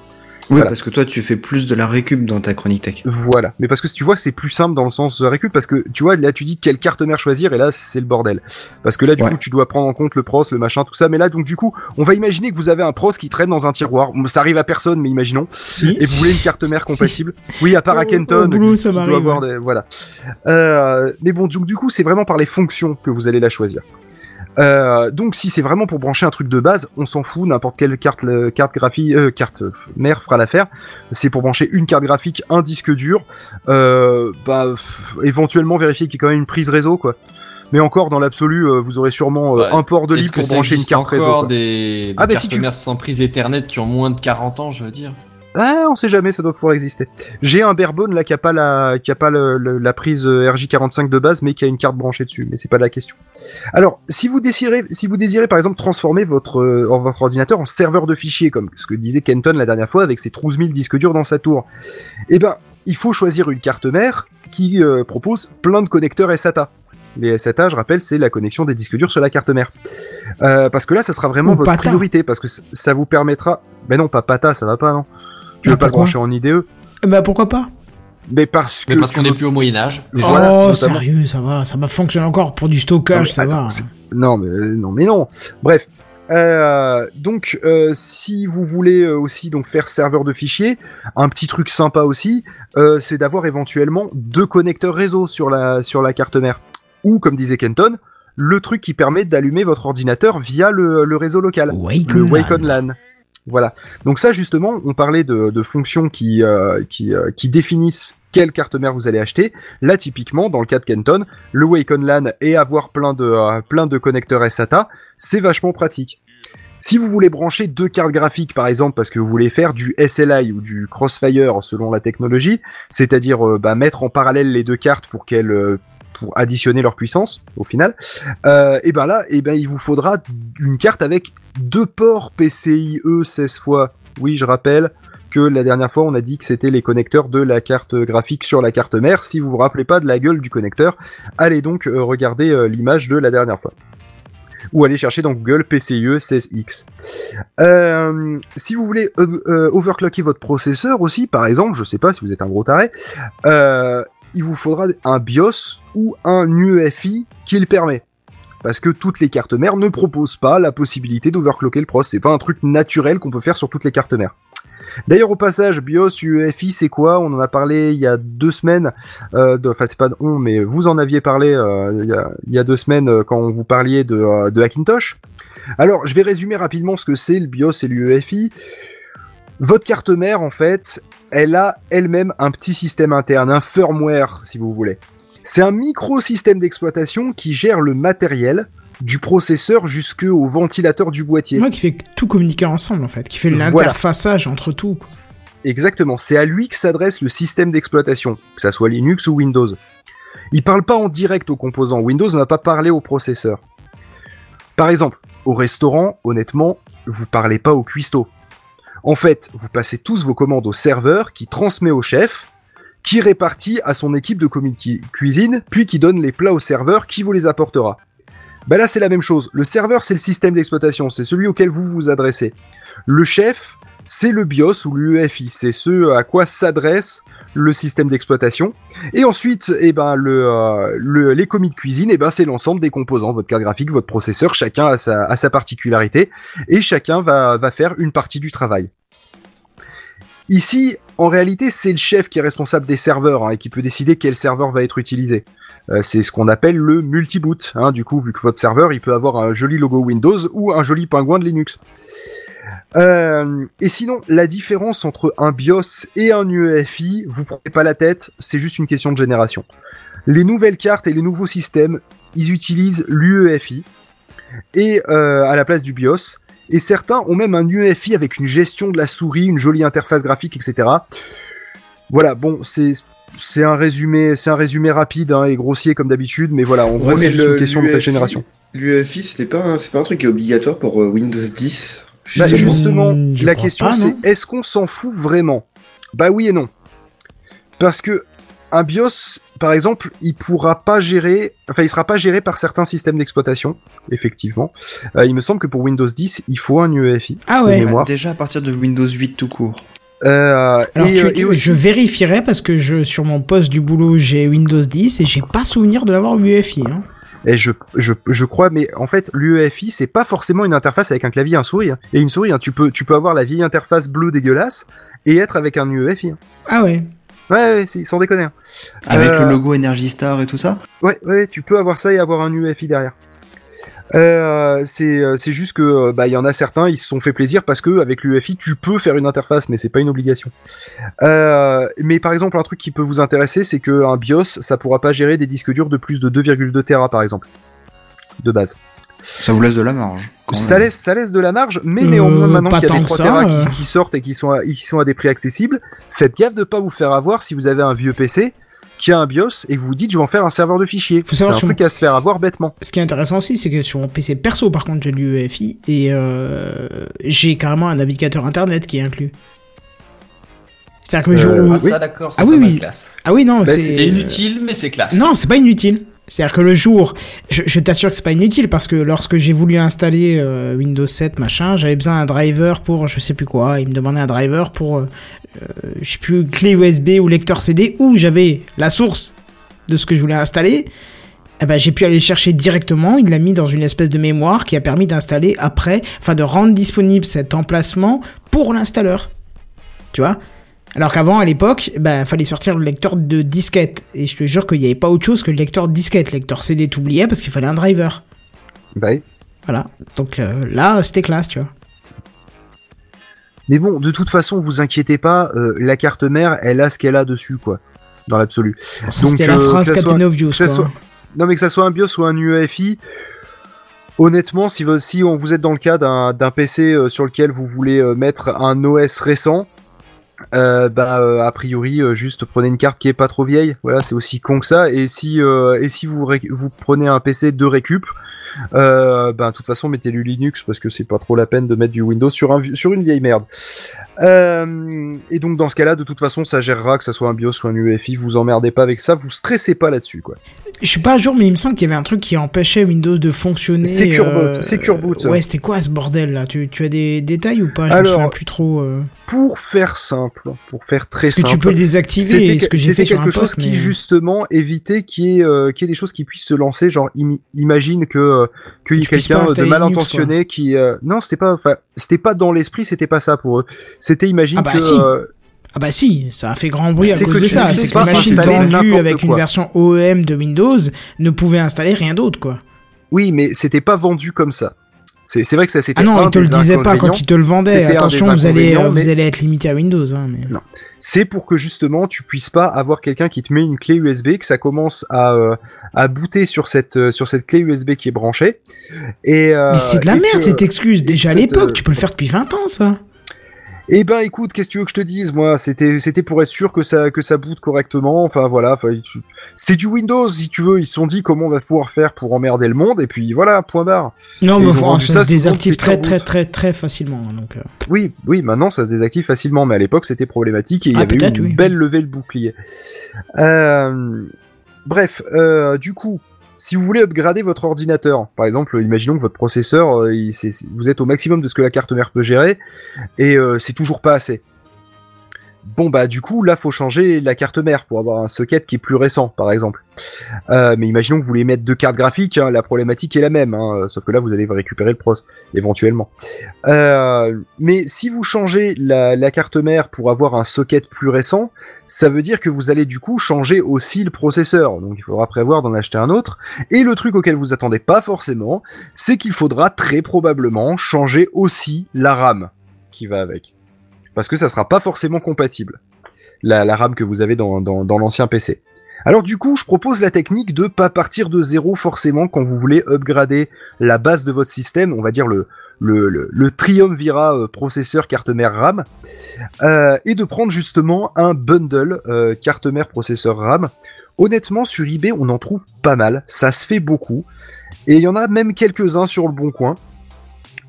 Oui, Voilà. parce que toi, tu fais plus de la récup dans ta chronique tech. Voilà. Mais parce que si tu vois, c'est plus simple dans le sens de récup, parce que tu vois, là, tu dis quelle carte mère choisir, et là, c'est le bordel. Parce que là, du Ouais. coup, tu dois prendre en compte le pros, le machin, tout ça. Mais là, donc, du coup, on va imaginer que vous avez un pros qui traîne dans un tiroir. Ça arrive à personne, mais imaginons. Si. Et vous voulez une carte mère compatible. Oui, à part Au- à Kenton. au boulot, ça qui doit avoir des, voilà. Euh, mais bon, donc, du coup, c'est vraiment par les fonctions que vous allez la choisir. Euh, donc si c'est vraiment pour brancher un truc de base, on s'en fout, n'importe quelle carte, carte graphique, euh, carte mère fera l'affaire. C'est pour brancher une carte graphique, un disque dur, euh, bah pff, éventuellement vérifier qu'il y a quand même une prise réseau quoi. Mais encore dans l'absolu, euh, vous aurez sûrement euh, Ouais. un port de libre pour brancher une carte réseau. encore quoi. des, des Ah, bah, cartes si tu- mères sans prise Ethernet qui ont moins de 40 ans, je veux dire? Ah, on sait jamais, ça doit pouvoir exister. J'ai un Barebone là qui a pas la, qui a pas le- le- la prise euh, RJ45 de base, mais qui a une carte branchée dessus. Mais c'est pas la question. Alors, si vous désirez, si vous désirez par exemple transformer votre, euh, votre ordinateur en serveur de fichiers, comme ce que disait Kenton la dernière fois avec ses 12 000 disques durs dans sa tour, eh ben, il faut choisir une carte mère qui euh, propose plein de connecteurs SATA. Les SATA, je rappelle, c'est la connexion des disques durs sur la carte mère. Euh, parce que là, ça sera vraiment Ou votre PATA. priorité, parce que ça- vous permettra. Ben non, pas PATA, ça va pas, non. Tu veux pas le brancher en IDE Bah pourquoi pas Mais parce que. Mais parce qu'on n'est plus au Moyen-Âge. Mais Oh voilà, sérieux, ça va, ça va fonctionner encore pour du Non, stockage, mais ça attends, va. c'est- Non, mais euh, non, mais non. Bref. Euh, donc, euh, si vous voulez euh, aussi donc faire serveur de fichiers, un petit truc sympa aussi, euh, c'est d'avoir éventuellement deux connecteurs réseau sur la sur la carte mère, ou comme disait Kenton, le truc qui permet d'allumer votre ordinateur via le, le réseau local, Wake le Online. Wake On LAN. Voilà. Donc ça justement, on parlait de, fonctions qui euh, euh, qui définissent quelle carte mère vous allez acheter. Là typiquement, dans le cas de Kenton, le Wake on LAN et avoir plein de euh, plein de connecteurs SATA, c'est vachement pratique. Si vous voulez brancher deux cartes graphiques par exemple parce que vous voulez faire du SLI ou du Crossfire selon la technologie, c'est-à-dire bah, mettre en parallèle les deux cartes pour qu'elles pour additionner leur puissance au final, euh, et ben là, et ben il vous faudra une carte avec deux ports PCIe 16 fois. Oui, je rappelle que la dernière fois on a dit que c'était les connecteurs de la carte graphique sur la carte mère. Si vous vous rappelez pas de la gueule du connecteur, allez donc euh, regarder euh, l'image de la dernière fois. Ou allez chercher dans Google PCIe 16X. Euh, si vous voulez overclocker votre processeur aussi, par exemple, je sais pas si vous êtes un gros taré, il vous faudra un BIOS ou un UEFI qui le permet. Parce que toutes les cartes mères ne proposent pas la possibilité d'overclocker le pros. C'est pas un truc naturel qu'on peut faire sur toutes les cartes mères. D'ailleurs, au passage, BIOS, UEFI, c'est quoi? On en a parlé il y a deux semaines. Euh, Enfin, c'est pas on, mais vous en aviez parlé euh, il, y a, deux semaines euh, quand vous parliez de, de Hackintosh. Alors, je vais résumer rapidement ce que c'est le BIOS et l'UEFI. Votre carte mère, en fait, elle a elle-même un petit système interne, un firmware, si vous voulez. C'est un microsystème d'exploitation qui gère le matériel du processeur jusqu'au ventilateur du boîtier. Moi qui fait tout communiquer ensemble en fait, qui fait Voilà. l'interfaçage entre tout. Exactement, c'est à lui que s'adresse le système d'exploitation, que ça soit Linux ou Windows. Il parle pas en direct aux composants, Windows ne va pas parler au processeur. Par exemple, au restaurant, honnêtement, vous parlez pas au cuistot. En fait, vous passez tous vos commandes au serveur qui transmet au chef, qui répartit à son équipe de cuisine, puis qui donne les plats au serveur qui vous les apportera. Bah là c'est la même chose, le serveur c'est le système d'exploitation, c'est celui auquel vous vous adressez. Le chef, c'est le BIOS ou l'UEFI, c'est ce à quoi s'adresse le système d'exploitation. Et ensuite, eh ben, euh, le- les commis de cuisine, eh ben, c'est l'ensemble des composants, votre carte graphique, votre processeur, chacun a sa, particularité, et chacun va, va faire une partie du travail. Ici, en réalité, c'est le chef qui est responsable des serveurs hein, et qui peut décider quel serveur va être utilisé. Euh, c'est ce qu'on appelle le multi-boot. hein. du coup, vu que votre serveur, il peut avoir un joli logo Windows ou un joli pingouin de Linux. Euh, et sinon, la différence entre un BIOS et un UEFI, vous prenez pas la tête, c'est juste une question de génération. Les nouvelles cartes et les nouveaux systèmes, ils utilisent l'UEFI et euh, à la place du BIOS. Et certains ont même un UEFI avec une gestion de la souris, une jolie interface graphique, etc. Voilà, bon, c'est c'est un résumé, c'est un résumé rapide hein, et grossier comme d'habitude, mais voilà, en gros, Ouais, c'est juste le- une question de génération. L'UEFI, c'était pas, un- c'est pas un truc qui est obligatoire pour euh, Windows 10 Bah, Justement. Hmm, je la question pas, c'est est-ce qu'on s'en fout vraiment? Bah oui et non. Parce que un BIOS, par exemple, il pourra pas gérer, enfin, il sera pas géré par certains systèmes d'exploitation, effectivement. Euh, il me semble que pour Windows 10, il faut un UEFI. Ah ouais. mémoire. Déjà à partir de Windows 8 tout court. Euh, Alors et, tu- euh, et aussi, je vérifierai parce que je sur mon poste du boulot j'ai Windows 10 et j'ai pas souvenir de l'avoir UEFI. Hein. Et je, je, je crois, mais en fait, l'UEFI, c'est pas forcément une interface avec un clavier et un souris. hein. Et une souris, hein. tu peux, tu peux avoir la vieille interface bleue dégueulasse et être avec un UEFI. hein. Ah ouais. Ouais, ouais, sans déconner. Avec Euh, le logo Energy Star et tout ça? Ouais, ouais, tu peux avoir ça et avoir un UEFI derrière. Euh, c'est euh, c'est juste que euh, bah il y en a certains ils se sont fait plaisir parce que avec l'UEFI tu peux faire une interface mais c'est pas une obligation. Euh, mais par exemple un truc qui peut vous intéresser c'est que un BIOS ça pourra pas gérer des disques durs de plus de 2,2 Tera par exemple de base. Ça vous laisse de la marge. Ça laisse, ça laisse de la marge, mais Euh, néanmoins, maintenant qu'il y a des que 3 ça, Tera euh. qui, qui sortent et qui sont, à, qui sont à des prix accessibles, faites gaffe de pas vous faire avoir si vous avez un vieux PC qui a un BIOS et que vous vous dites je vais en faire un serveur de fichiers. C'est un truc à se faire avoir bêtement. Ce qui est intéressant aussi, c'est que sur mon PC perso, par contre, j'ai l'UEFI et euh, j'ai carrément un navigateur internet qui est inclus. C'est-à-dire que le jour Euh, où... Ah, ça, d'accord, c'est Ah oui, oui. classe. Ah oui, non, Bah, c'est... C'est inutile, mais c'est classe. Non, c'est pas inutile. C'est-à-dire que le jour, je, t'assure que c'est pas inutile parce que lorsque j'ai voulu installer euh, Windows 7 machin, j'avais besoin d'un driver pour je sais plus quoi. Il me demandait un driver pour euh, euh, je sais plus clé USB ou lecteur CD où j'avais la source de ce que je voulais installer. Eh ben, j'ai pu aller le chercher directement. Il l'a mis dans une espèce de mémoire qui a permis d'installer après, enfin de rendre disponible cet emplacement pour l'installeur. Tu vois? Alors qu'avant, à l'époque, bah, fallait sortir le lecteur de disquette. Et je te jure qu'il n'y avait pas autre chose que le lecteur de disquette. Le lecteur CD, t'oubliais parce qu'il fallait un driver. Bah oui. Voilà. Donc euh, là, c'était classe, tu vois. Mais bon, de toute façon, vous inquiétez pas, euh, la carte mère, elle a ce qu'elle a dessus, quoi, dans l'absolu. C'était la euh, phrase soit- Captain Obvious. que quoi. soit- Non, mais que ça soit un BIOS ou un UEFI, honnêtement, si, vous- si on, vous êtes dans le cas d'un PC sur lequel vous voulez mettre un OS récent, euh, bah euh, a priori euh, juste prenez une carte qui est pas trop vieille. Voilà c'est aussi con que ça. Et si et si vous prenez un PC de récup euh, ben de toute façon mettez du Linux parce que c'est pas trop la peine de mettre du Windows sur une vieille merde. Et donc dans ce cas-là de toute façon ça gérera que ça soit un BIOS ou un UEFI vous emmerdez pas avec ça vous stressez pas là-dessus quoi Je suis pas à jour, mais il me semble qu'il y avait un truc qui empêchait Windows de fonctionner. Secure euh, boot, secure boot. Ouais, c'était quoi ce bordel là? Tu, tu as des détails ou pas? Je me Alors, souviens plus trop. euh. pour faire simple pour faire très Est-ce que simple tu peux le désactiver C'était que quelque chose qui justement évitait qu'il y, ait, euh, qu'il y ait des choses qui puissent se lancer genre im- imagine que euh, qu'il y ait quelqu'un de mal Linux, intentionné qui euh, non c'était pas enfin c'était pas dans l'esprit c'était pas ça pour eux c'était imagine Ah bah que si. euh, Ah bah si, ça a fait grand bruit à C'est cause que de ça. C'est que pas la machine installer vendue n'importe avec une version OEM de Windows ne pouvait installer rien d'autre quoi. oui mais c'était pas vendu comme ça c'est vrai que ça c'était Ah non, un il te le disait pas quand inconvénients. il te le des Attention, vous allez, euh, vous être limité à Windows. Hein, mais... Non. c'est pour que justement tu puisses pas avoir quelqu'un qui te met une clé USB, que ça commence à, euh, à booter sur cette, euh, sur cette clé USB qui est branchée. Et, euh, Mais c'est de la et merde que- cette excuse. Déjà à l'époque, euh, tu peux le faire depuis 20 ans ça. Eh ben écoute, qu'est-ce que tu veux que je te dise moi? C'était c'était pour être sûr que ça que ça boot correctement. Enfin voilà, enfin, c'est du Windows si tu veux. Ils se sont dit comment on va pouvoir faire pour emmerder le monde? Et puis voilà, point barre. Non, mais enfin, ça, ça se désactive très très très très facilement. hein, Donc, euh. Oui, oui, maintenant ça se désactive facilement, mais à l'époque c'était problématique et il y Ah, avait eu une oui. belle levée de bouclier. Euh, bref, euh, du coup, si vous voulez upgrader votre ordinateur, par exemple, imaginons que votre processeur, euh, vous êtes au maximum de ce que la carte mère peut gérer et euh, c'est toujours pas assez. Bon bah du coup là faut changer la carte mère pour avoir un socket qui est plus récent par exemple. Euh, mais imaginons que vous voulez mettre deux cartes graphiques, hein, la problématique est la même, hein, sauf que là vous allez récupérer le pros éventuellement. Euh, mais si vous changez la, la carte mère pour avoir un socket plus récent, ça veut dire que vous allez du coup changer aussi le processeur. Donc il faudra prévoir d'en acheter un autre. Et le truc auquel vous attendez pas forcément, c'est qu'il faudra très probablement changer aussi la RAM qui va avec. Parce que ça sera pas forcément compatible. La, RAM que vous avez dans, l'ancien PC. Alors du coup, je propose la technique de pas partir de zéro forcément quand vous voulez upgrader la base de votre système, on va dire le, Triumvirat euh, processeur carte mère RAM, euh, et de prendre justement un bundle euh, carte mère processeur RAM. Honnêtement, sur eBay, on en trouve pas mal, ça se fait beaucoup, et il y en a même quelques-uns sur le bon coin.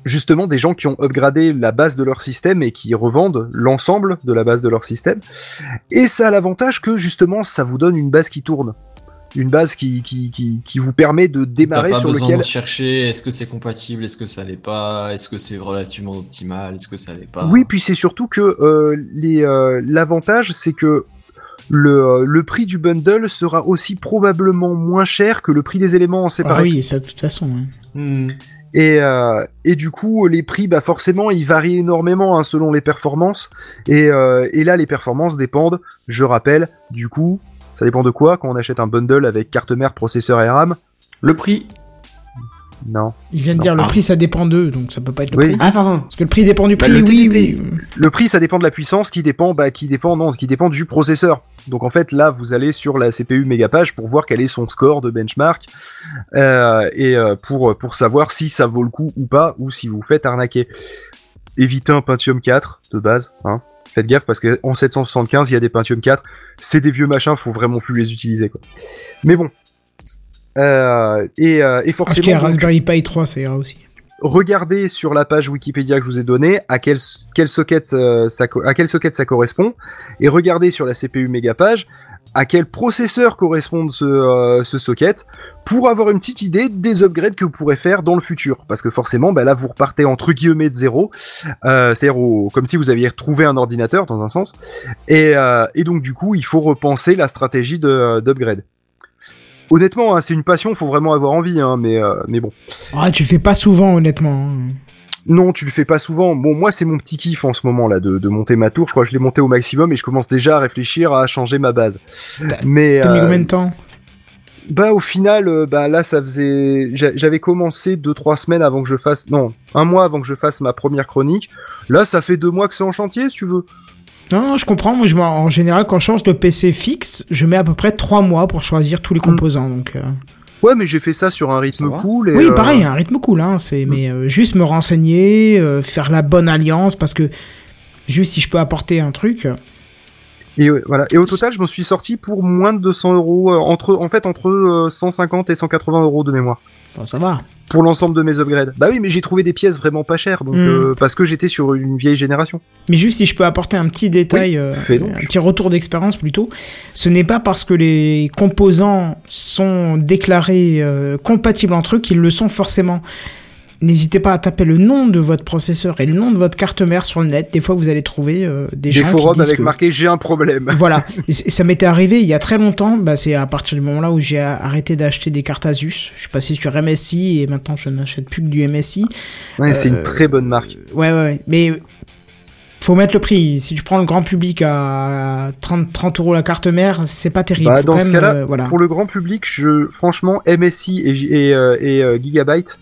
Justement, des gens qui ont upgradé la base de leur système et qui revendent l'ensemble de la base de leur système. Et ça a l'avantage que justement, ça vous donne une base qui tourne. Une base qui, qui, qui, qui vous permet de démarrer pas sur besoin lequel de chercher est-ce que c'est compatible, est-ce que ça l'est pas, est-ce que c'est relativement optimal, est-ce que ça l'est pas. Oui, puis c'est surtout que euh, les euh, l'avantage, c'est que le, euh, le prix du bundle sera aussi probablement moins cher que le prix des éléments en Ah séparé. oui, ça de toute façon. hein. Hmm. Et, euh, et du coup, les prix, bah forcément, ils varient énormément hein, selon les performances. Et, euh, et là, les performances dépendent, je rappelle, du coup, ça dépend de quoi quand on achète un bundle avec carte mère, processeur et RAM Le prix. Non. Il vient de dire le prix, ça dépend d'eux, donc ça peut pas être le Oui. prix. Ah, pardon. Parce que le prix dépend du Bah, prix, le oui, TDP. oui. Le prix, ça dépend de la puissance, qui dépend, bah, qui dépend, non, qui dépend du processeur. Donc en fait, là, vous allez sur la CPU Megapage pour voir quel est son score de benchmark euh, et euh, pour pour savoir si ça vaut le coup ou pas, ou si vous faites arnaquer. Évitez un Pentium 4 de base, hein. Faites gaffe parce que en 775, il y a des Pentium 4. C'est des vieux machins, faut vraiment plus les utiliser, quoi. Mais bon. Euh, et, euh, et forcément, donc, Raspberry Pi 3, ça ira aussi. regardez sur la page Wikipédia que je vous ai donnée à quel, quel socket, euh, ça, à quel socket ça correspond et regardez sur la CPU Megapage à quel processeur correspond ce, euh, ce socket pour avoir une petite idée des upgrades que vous pourrez faire dans le futur. Parce que forcément, bah là, vous repartez entre guillemets de zéro, euh, c'est-à-dire comme si vous aviez retrouvé un ordinateur dans un sens. Et, euh, et donc du coup, il faut repenser la stratégie de- d'upgrade. Honnêtement, hein, c'est une passion, faut vraiment avoir envie, hein, mais, euh, mais bon. Ah, tu le fais pas souvent, honnêtement. hein. Non, tu le fais pas souvent. Bon, moi, c'est mon petit kiff en ce moment là de, de monter ma tour. Je crois que je l'ai monté au maximum et je commence déjà à réfléchir à changer ma base. T'as- Mais T'as mis euh, combien de temps? Bah au final, euh, bah là ça faisait, j'a- j'avais commencé deux trois semaines avant que je fasse, non, un mois avant que je fasse ma première chronique. Là ça fait deux mois que c'est en chantier, si tu veux. Non, non, je comprends. Moi, je, m'en- en général, quand je change de PC fixe, je mets à peu près 3 mois pour choisir tous les composants. Donc, euh, Ouais, mais j'ai fait ça sur un rythme cool. Et, Oui, euh, pareil, un rythme cool, hein. C'est, mais euh, juste me renseigner, euh, faire la bonne alliance, parce que juste si je peux apporter un truc. euh, Et ouais, voilà. Et au total, je me suis sorti pour moins de 200 euros, euh, entre, en fait, entre euh, 150 et 180 euros de mémoire. bon, ça va. Pour l'ensemble de mes upgrades. Bah oui, mais j'ai trouvé des pièces vraiment pas chères, donc Mm. euh, parce que j'étais sur une vieille génération. Mais juste si je peux apporter un petit détail, Oui, euh, un petit retour d'expérience plutôt, ce n'est pas parce que les composants sont déclarés euh, compatibles entre eux qu'ils le sont forcément. N'hésitez pas à taper le nom de votre processeur et le nom de votre carte mère sur le net. Des fois, vous allez trouver euh, des, Des gens qui forums disent avec que- marqué j'ai un problème. (laughs) Voilà, et ça m'était arrivé il y a très longtemps. Bah, c'est à partir du moment là où j'ai arrêté d'acheter des cartes Asus. Je suis passé sur MSI et maintenant je n'achète plus que du MSI. Ouais, c'est Euh, une très bonne marque. Ouais, ouais, ouais. Mais faut mettre le prix. Si tu prends le grand public à 30, 30 euros la carte mère, c'est pas terrible. Bah, dans ce cas-là, euh, voilà. pour le grand public, je, franchement, MSI et, Gi- et, euh, et, euh, Gigabyte,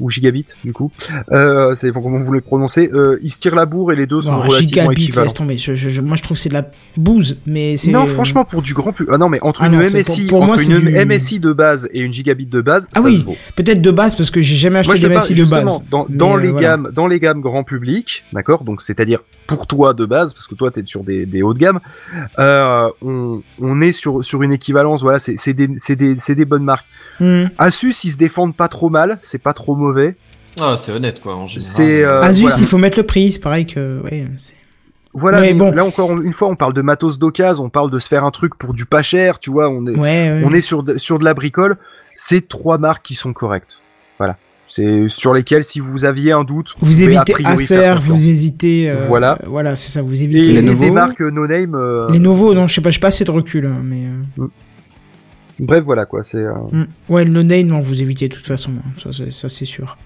ou Gigabit, du coup, euh, dépend comment vous voulez le prononcer, euh, ils se tirent la bourre et les deux sont Non, relativement gigabit, équivalents. laisse tomber. Je, je- je- moi, je trouve c'est de la bouse, mais c'est. Non, franchement, pour du grand public. Ah non, mais entre Ah une non, c'est MSI, pour- pour moi, entre c'est une du- MSI de base et une gigabit de base, Ah ça oui, se vaut. peut-être de base parce que j'ai jamais acheté de MSI de base. dans, dans euh, les voilà. gammes, dans les gammes grand public, d'accord. Donc, c'est-à-dire pour toi de base, parce que toi, t'es sur des, des hauts de gamme. Euh, on, on est sur sur une équivalence. Voilà, c'est c'est des c'est des c'est des bonnes marques. Hmm. Asus, ils se défendent pas trop mal, c'est pas trop mauvais. Ah, c'est honnête, quoi, en général. Euh, Asus, voilà. il faut mettre le prix. C'est pareil que. Ouais, Voilà, Mais mais bon. là encore une fois, on parle de matos d'occasion, on parle de se faire un truc pour du pas cher, tu vois. On est ouais, ouais. on est sur de, sur de la bricole. C'est trois marques qui sont correctes. Voilà. C'est sur lesquelles, si vous aviez un doute, Vous a évitez Acer, vous hésitez. euh, Voilà. Voilà, c'est ça, vous évitez. et les des nouveaux marques no name. euh, Les nouveaux, non, je sais pas, je sais pas assez de recul, hein, mais. euh, Bref, voilà quoi. C'est. euh, hmm. Ouais, le no-name, non, vous évitez de toute façon, hein, ça, c'est- ça c'est sûr.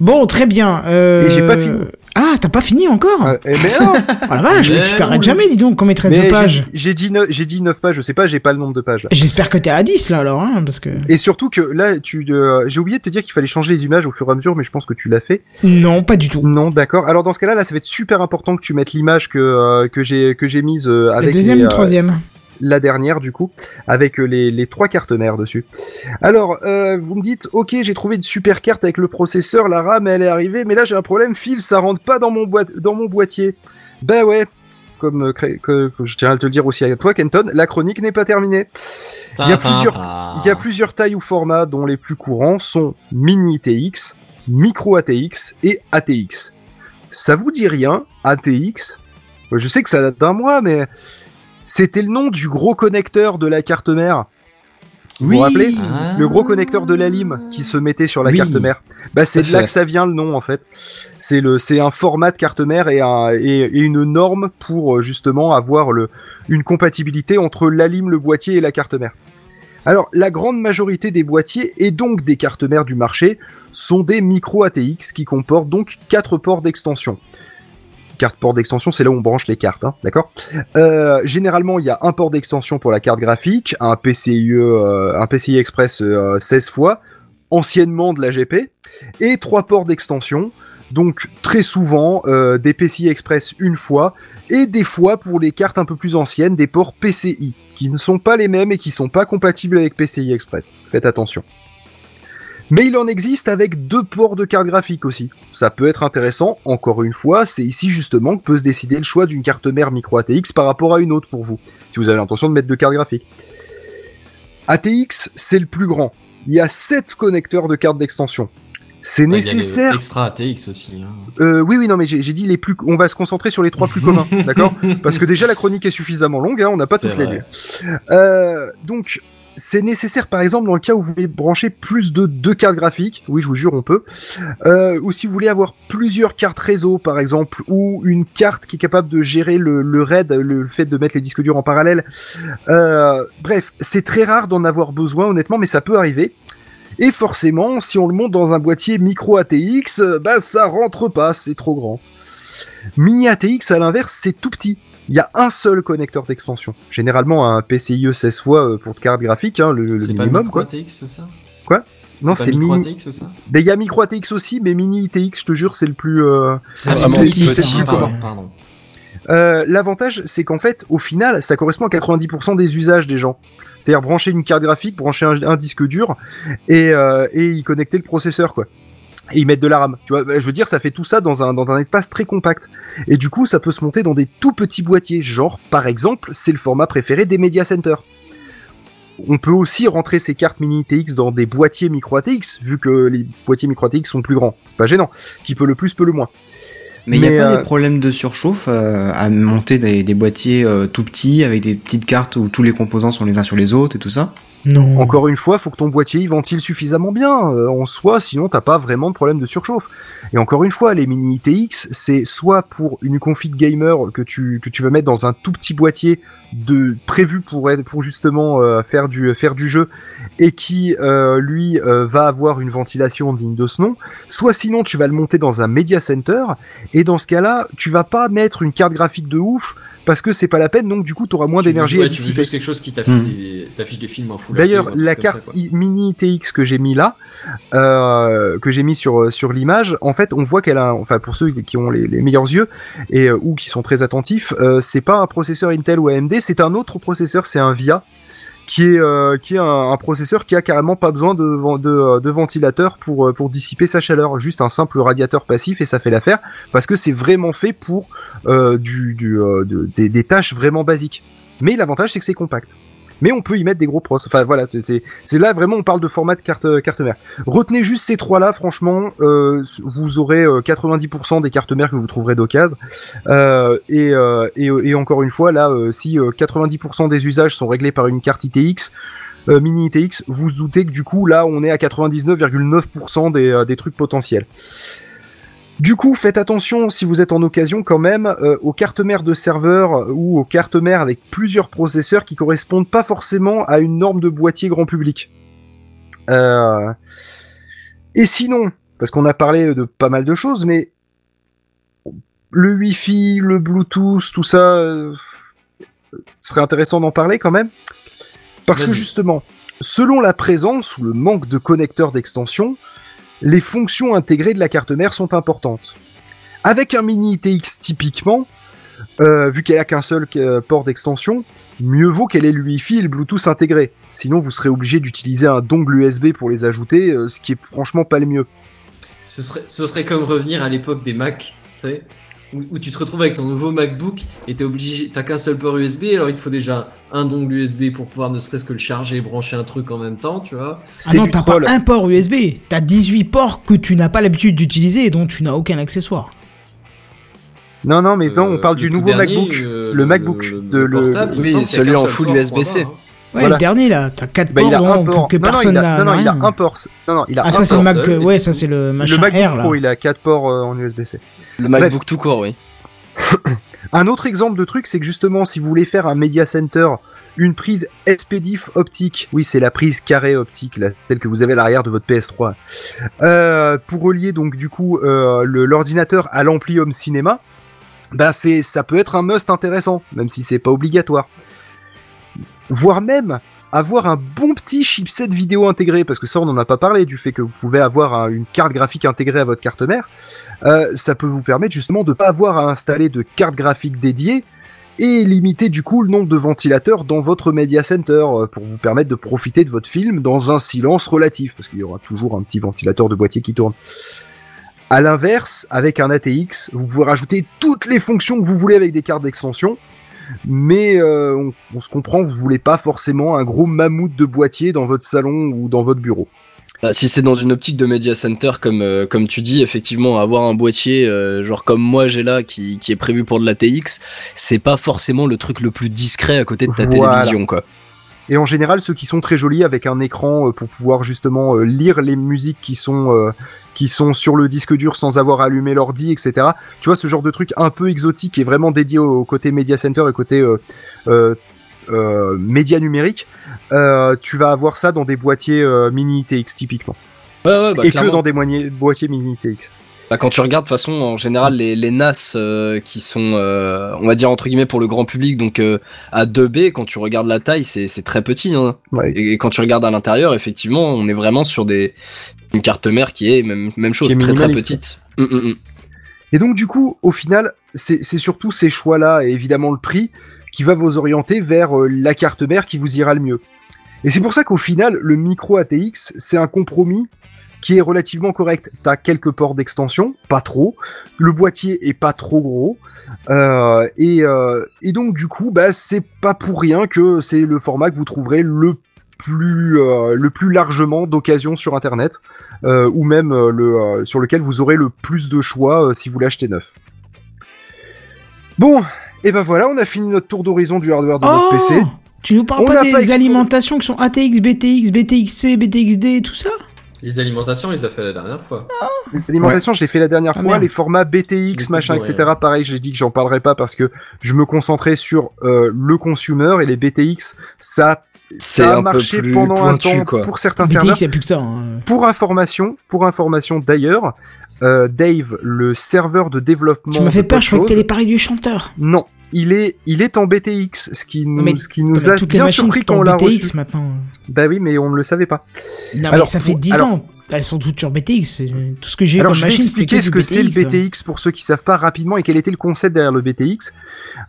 Bon, très bien. euh, Et j'ai pas fini. Ah, t'as pas fini encore euh, eh, mais non (laughs) la vache, mais tu t'arrêtes oui. jamais, dis donc, combien de j'ai- pages J'ai dit, neuf- j'ai dit 9 pages, je sais pas, j'ai pas le nombre de pages là. J'espère que t'es à 10 là alors, hein, parce que. Et surtout que là, tu, euh, j'ai oublié de te dire qu'il fallait changer les images au fur et à mesure, mais je pense que tu l'as fait. Non, pas du tout. Non, d'accord. Alors dans ce cas-là, là, ça va être super important que tu mettes l'image que euh, que j'ai que j'ai mise euh, La avec deuxième les, ou euh, troisième la dernière du coup, avec euh, les, les trois cartes mères dessus. Alors, euh, vous me dites, ok, j'ai trouvé une super carte avec le processeur, la RAM, elle est arrivée, mais là j'ai un problème, fil, ça rentre pas dans mon boîte, dans mon boîtier. Bah ouais. Comme euh, cré- que, que je tiens à te le dire aussi à toi, Kenton, la chronique n'est pas terminée. Il y a plusieurs- Il y a plusieurs tailles ou formats dont les plus courants sont mini TX, micro ATX et ATX. Ça vous dit rien, ATX Je sais que ça date d'un mois, mais c'était le nom du gros connecteur de la carte mère. Vous vous rappelez Ah. Le gros connecteur de la lime qui se mettait sur la Oui. carte mère. Bah c'est de là que ça vient le nom en fait. C'est le c'est un format de carte mère et, un, et, et une norme pour euh, justement avoir le une compatibilité entre la lime, le boîtier et la carte mère. Alors, la grande majorité des boîtiers et donc des cartes mères du marché sont des micro ATX qui comportent donc quatre ports d'extension. Carte port d'extension, c'est là où on branche les cartes, hein, d'accord euh, Généralement, il y a un port d'extension pour la carte graphique, un PCIe, euh, un PCI Express euh, 16 fois, anciennement de la GP, et trois ports d'extension. Donc très souvent euh, des PCI Express une fois et des fois pour les cartes un peu plus anciennes des ports PCI qui ne sont pas les mêmes et qui sont pas compatibles avec PCI Express. Faites attention. Mais il en existe avec deux ports de carte graphique aussi. Ça peut être intéressant, encore une fois, c'est ici justement que peut se décider le choix d'une carte mère micro ATX par rapport à une autre pour vous, si vous avez l'intention de mettre deux cartes graphiques. ATX, c'est le plus grand. Il y a 7 connecteurs de cartes d'extension. C'est nécessaire. Extra ATX aussi. hein. Euh, oui, oui, non, mais j'ai dit les plus. On va se concentrer sur les trois plus communs, (laughs) d'accord? Parce que déjà la chronique est suffisamment longue, hein, on n'a pas toutes les lues. Euh, donc, c'est nécessaire, par exemple, dans le cas où vous voulez brancher plus de deux cartes graphiques. Oui, je vous jure, on peut. Euh, ou si vous voulez avoir plusieurs cartes réseau, par exemple, ou une carte qui est capable de gérer le, RAID, le fait de mettre les disques durs en parallèle. Euh, bref, c'est très rare d'en avoir besoin, honnêtement, mais ça peut arriver. Et forcément, si on le monte dans un boîtier micro ATX, euh, bah ça rentre pas, c'est trop grand. Mini ATX, à l'inverse, c'est tout petit. Il y a un seul connecteur d'extension. Généralement un PCIe 16 fois euh, pour de carte graphique, hein, le, le C'est pas minimum micro quoi. ATX ça Non, c'est pas micro mini. ATX ça Mais il y a micro ATX aussi, mais mini ITX, je te jure, c'est le plus. euh, C'est Ah, vraiment c'est- quoi. pardon, pardon. Euh, L'avantage, c'est qu'en fait, au final, ça correspond à 90% des usages des gens. C'est-à-dire brancher une carte graphique, brancher un, un disque dur et, euh, et y connecter le processeur, quoi. Et y mettre de la RAM. Tu vois, bah, je veux dire, ça fait tout ça dans un, dans un espace très compact. Et du coup, ça peut se monter dans des tout petits boîtiers. Genre, par exemple, c'est le format préféré des Media Center. On peut aussi rentrer ces cartes mini ITX dans des boîtiers micro ATX, vu que les boîtiers micro ATX sont plus grands. C'est pas gênant. Qui peut le plus, peut le moins. Mais il n'y a pas euh, des problèmes de surchauffe euh, à monter des, des boîtiers euh, tout petits avec des petites cartes où tous les composants sont les uns sur les autres et tout ça? Non. Encore une fois, faut que ton boîtier il ventile suffisamment bien euh, en soi, sinon t'as pas vraiment de problème de surchauffe. Et encore une fois, les mini ITX, c'est soit pour une config gamer que tu que tu veux mettre dans un tout petit boîtier de prévu pour être pour justement euh, faire du faire du jeu et qui euh, lui euh, va avoir une ventilation digne de ce nom, soit sinon tu vas le monter dans un media center et dans ce cas-là, tu vas pas mettre une carte graphique de ouf parce que c'est pas la peine donc du coup tu auras moins Tu d'énergie ouais, à tu veux dissiper. juste quelque chose qui t'affiche Hmm. des, t'affiche des films en full D'ailleurs, la ça, carte mini ITX que j'ai mis là, euh, que j'ai mis sur sur l'image, en fait, on voit qu'elle a, enfin pour ceux qui ont les, les meilleurs yeux et euh, ou qui sont très attentifs, euh, c'est pas un processeur Intel ou AMD, c'est un autre processeur, c'est un VIA qui est euh, qui est un, processeur qui a carrément pas besoin de de, euh, de ventilateur pour euh, pour dissiper sa chaleur, juste un simple radiateur passif et ça fait l'affaire parce que c'est vraiment fait pour du, du de- des, des tâches vraiment basiques. Mais l'avantage c'est que c'est compact. Mais on peut y mettre des gros pros. Enfin voilà, c'est là vraiment on parle de format de carte carte mère. Retenez juste ces trois là, franchement, euh, vous aurez euh, 90% des cartes mères que vous trouverez d'occasion. Euh, et, euh, encore une fois là, euh, si euh, 90% des usages sont réglés par une carte ITX. euh, mini ITX, vous vous doutez que du coup là on est à 99,9% des, euh, des trucs potentiels. Du coup, faites attention si vous êtes en occasion quand même euh, aux cartes mères de serveur ou aux cartes mères avec plusieurs processeurs qui correspondent pas forcément à une norme de boîtier grand public. Euh, Et sinon, parce qu'on a parlé de pas mal de choses, mais le Wi-Fi, le Bluetooth, tout ça, euh, ce serait intéressant d'en parler quand même. Parce que justement, selon la présence ou le manque de connecteurs d'extension, les fonctions intégrées de la carte mère sont importantes. Avec un mini ITX typiquement, euh, vu qu'elle a qu'un seul euh, port d'extension, mieux vaut qu'elle ait le Wi-Fi et le Bluetooth intégré. Sinon, vous serez obligé d'utiliser un dongle USB pour les ajouter, euh, ce qui est franchement pas le mieux. Ce serait, comme revenir à l'époque des Mac, tu sais, où, où tu te retrouves avec ton nouveau MacBook et t'es obligé, t'as qu'un seul port USB, alors il te faut déjà un dongle USB pour pouvoir ne serait-ce que le charger et brancher un truc en même temps, tu vois. Ah non, du t'as pas un port USB, t'as 18 ports que tu n'as pas l'habitude d'utiliser et dont tu n'as aucun accessoire. Non, non, mais non, Euh, on parle le du nouveau dernier, MacBook. euh, le MacBook le- de le le- portable, oui, celui en full USB-C. 3.1, hein. Ouais, Voilà. le dernier là, t'as 4 Bah, ports il a un dont- port. que non, non, personne il a, n'a non, non, il a un port. Non, non, il a Ah un ça c'est le Mac, seul, ouais c'est ça c'est le Le machin MacBook Air là. Pro, il a 4 ports euh, en USB-C. Le MacBook tout court, oui. (coughs) Un autre exemple de truc, c'est que justement, si vous voulez faire un Media Center, une prise SPDIF optique, oui, c'est la prise carrée optique, là, celle que vous avez à l'arrière de votre PS3, euh, pour relier donc du coup euh, le- l'ordinateur à l'ampli Home Cinéma, bah c'est, ça peut être un must intéressant, même si c'est pas obligatoire. Voire même avoir un bon petit chipset vidéo intégré, parce que ça on en a pas parlé du fait que vous pouvez avoir un- une carte graphique intégrée à votre carte mère. Euh, ça peut vous permettre justement de pas avoir à installer de carte graphique dédiée et limiter du coup le nombre de ventilateurs dans votre media center euh, pour vous permettre de profiter de votre film dans un silence relatif parce qu'il y aura toujours un petit ventilateur de boîtier qui tourne. À l'inverse, avec un ATX, vous pouvez rajouter toutes les fonctions que vous voulez avec des cartes d'extension, mais euh, on, on se comprend, vous voulez pas forcément un gros mammouth de boîtier dans votre salon ou dans votre bureau. Bah, si c'est dans une optique de media center comme euh, comme tu dis effectivement avoir un boîtier euh, genre comme moi j'ai là qui, qui est prévu pour de la TX c'est pas forcément le truc le plus discret à côté de ta Voilà. télévision quoi Et en général, ceux qui sont très jolis avec un écran euh, pour pouvoir justement euh, lire les musiques qui sont euh, qui sont sur le disque dur sans avoir allumé l'ordi, etc. Tu vois ce genre de truc un peu exotique et vraiment dédié au, côté media center et côté euh, euh, euh, média numérique. tu vas avoir ça dans des boîtiers mini ITX typiquement, ouais ouais bah, et clairement. que dans des boîtiers mini ITX. Bah, quand tu regardes de toute façon en général les, les NAS euh, qui sont euh, on va dire entre guillemets pour le grand public donc euh, à 2B quand tu regardes la taille c'est c'est très petit hein. Ouais. et, et quand tu regardes à l'intérieur effectivement on est vraiment sur des une carte mère qui est même même chose très très petite. Hum, hum, hum. Et donc du coup, au final, c'est c'est surtout ces choix-là et évidemment le prix qui va vous orienter vers la carte mère qui vous ira le mieux. Et c'est pour ça qu'au final, le micro ATX, c'est un compromis qui est relativement correct. T'as quelques ports d'extension, pas trop. Le boîtier est pas trop gros. Euh, et, euh, et donc du coup, bah c'est pas pour rien que c'est le format que vous trouverez le plus euh, le plus largement d'occasion sur internet ou même le sur lequel vous aurez le plus de choix si vous l'achetez neuf. Bon, et ben voilà, on a fini notre tour d'horizon du hardware de notre Oh PC. Tu nous parles On pas des pas alimentations qui sont ATX, BTX, BTXC, BTXD, tout ça? Les alimentations, il les a fait la dernière fois. L'alimentation, je l'ai fait la dernière Ah, fois. merde. Les formats BTX, machin, etc. Pareil, j'ai dit que j'en parlerai pas parce que je me concentrais sur euh, le consumer et les BTX, ça, C'est ça a peu marché plus pendant pointu, un temps quoi. pour certains serveurs. BTX, y a plus que ça. hein. Pour information, pour information d'ailleurs, euh, Dave, le serveur de développement. Tu m'as fait de peur, je croyais que Podchose- t'allais parler du chanteur. Non, il est, il est en BTX, ce qui nous, mais ce qui nous a bien surpris quand on l'a BTX reçu. maintenant. Bah oui, mais on ne le savait pas. Non, Alors, mais ça fait pour- 10 alors- ans. Elles sont toutes sur BTX. c'est- Tout ce que j'ai eu Alors comme je vais machine, c'était expliquer que ce que c'est le BTX. Pour ceux qui savent pas rapidement et quel était le concept derrière le BTX.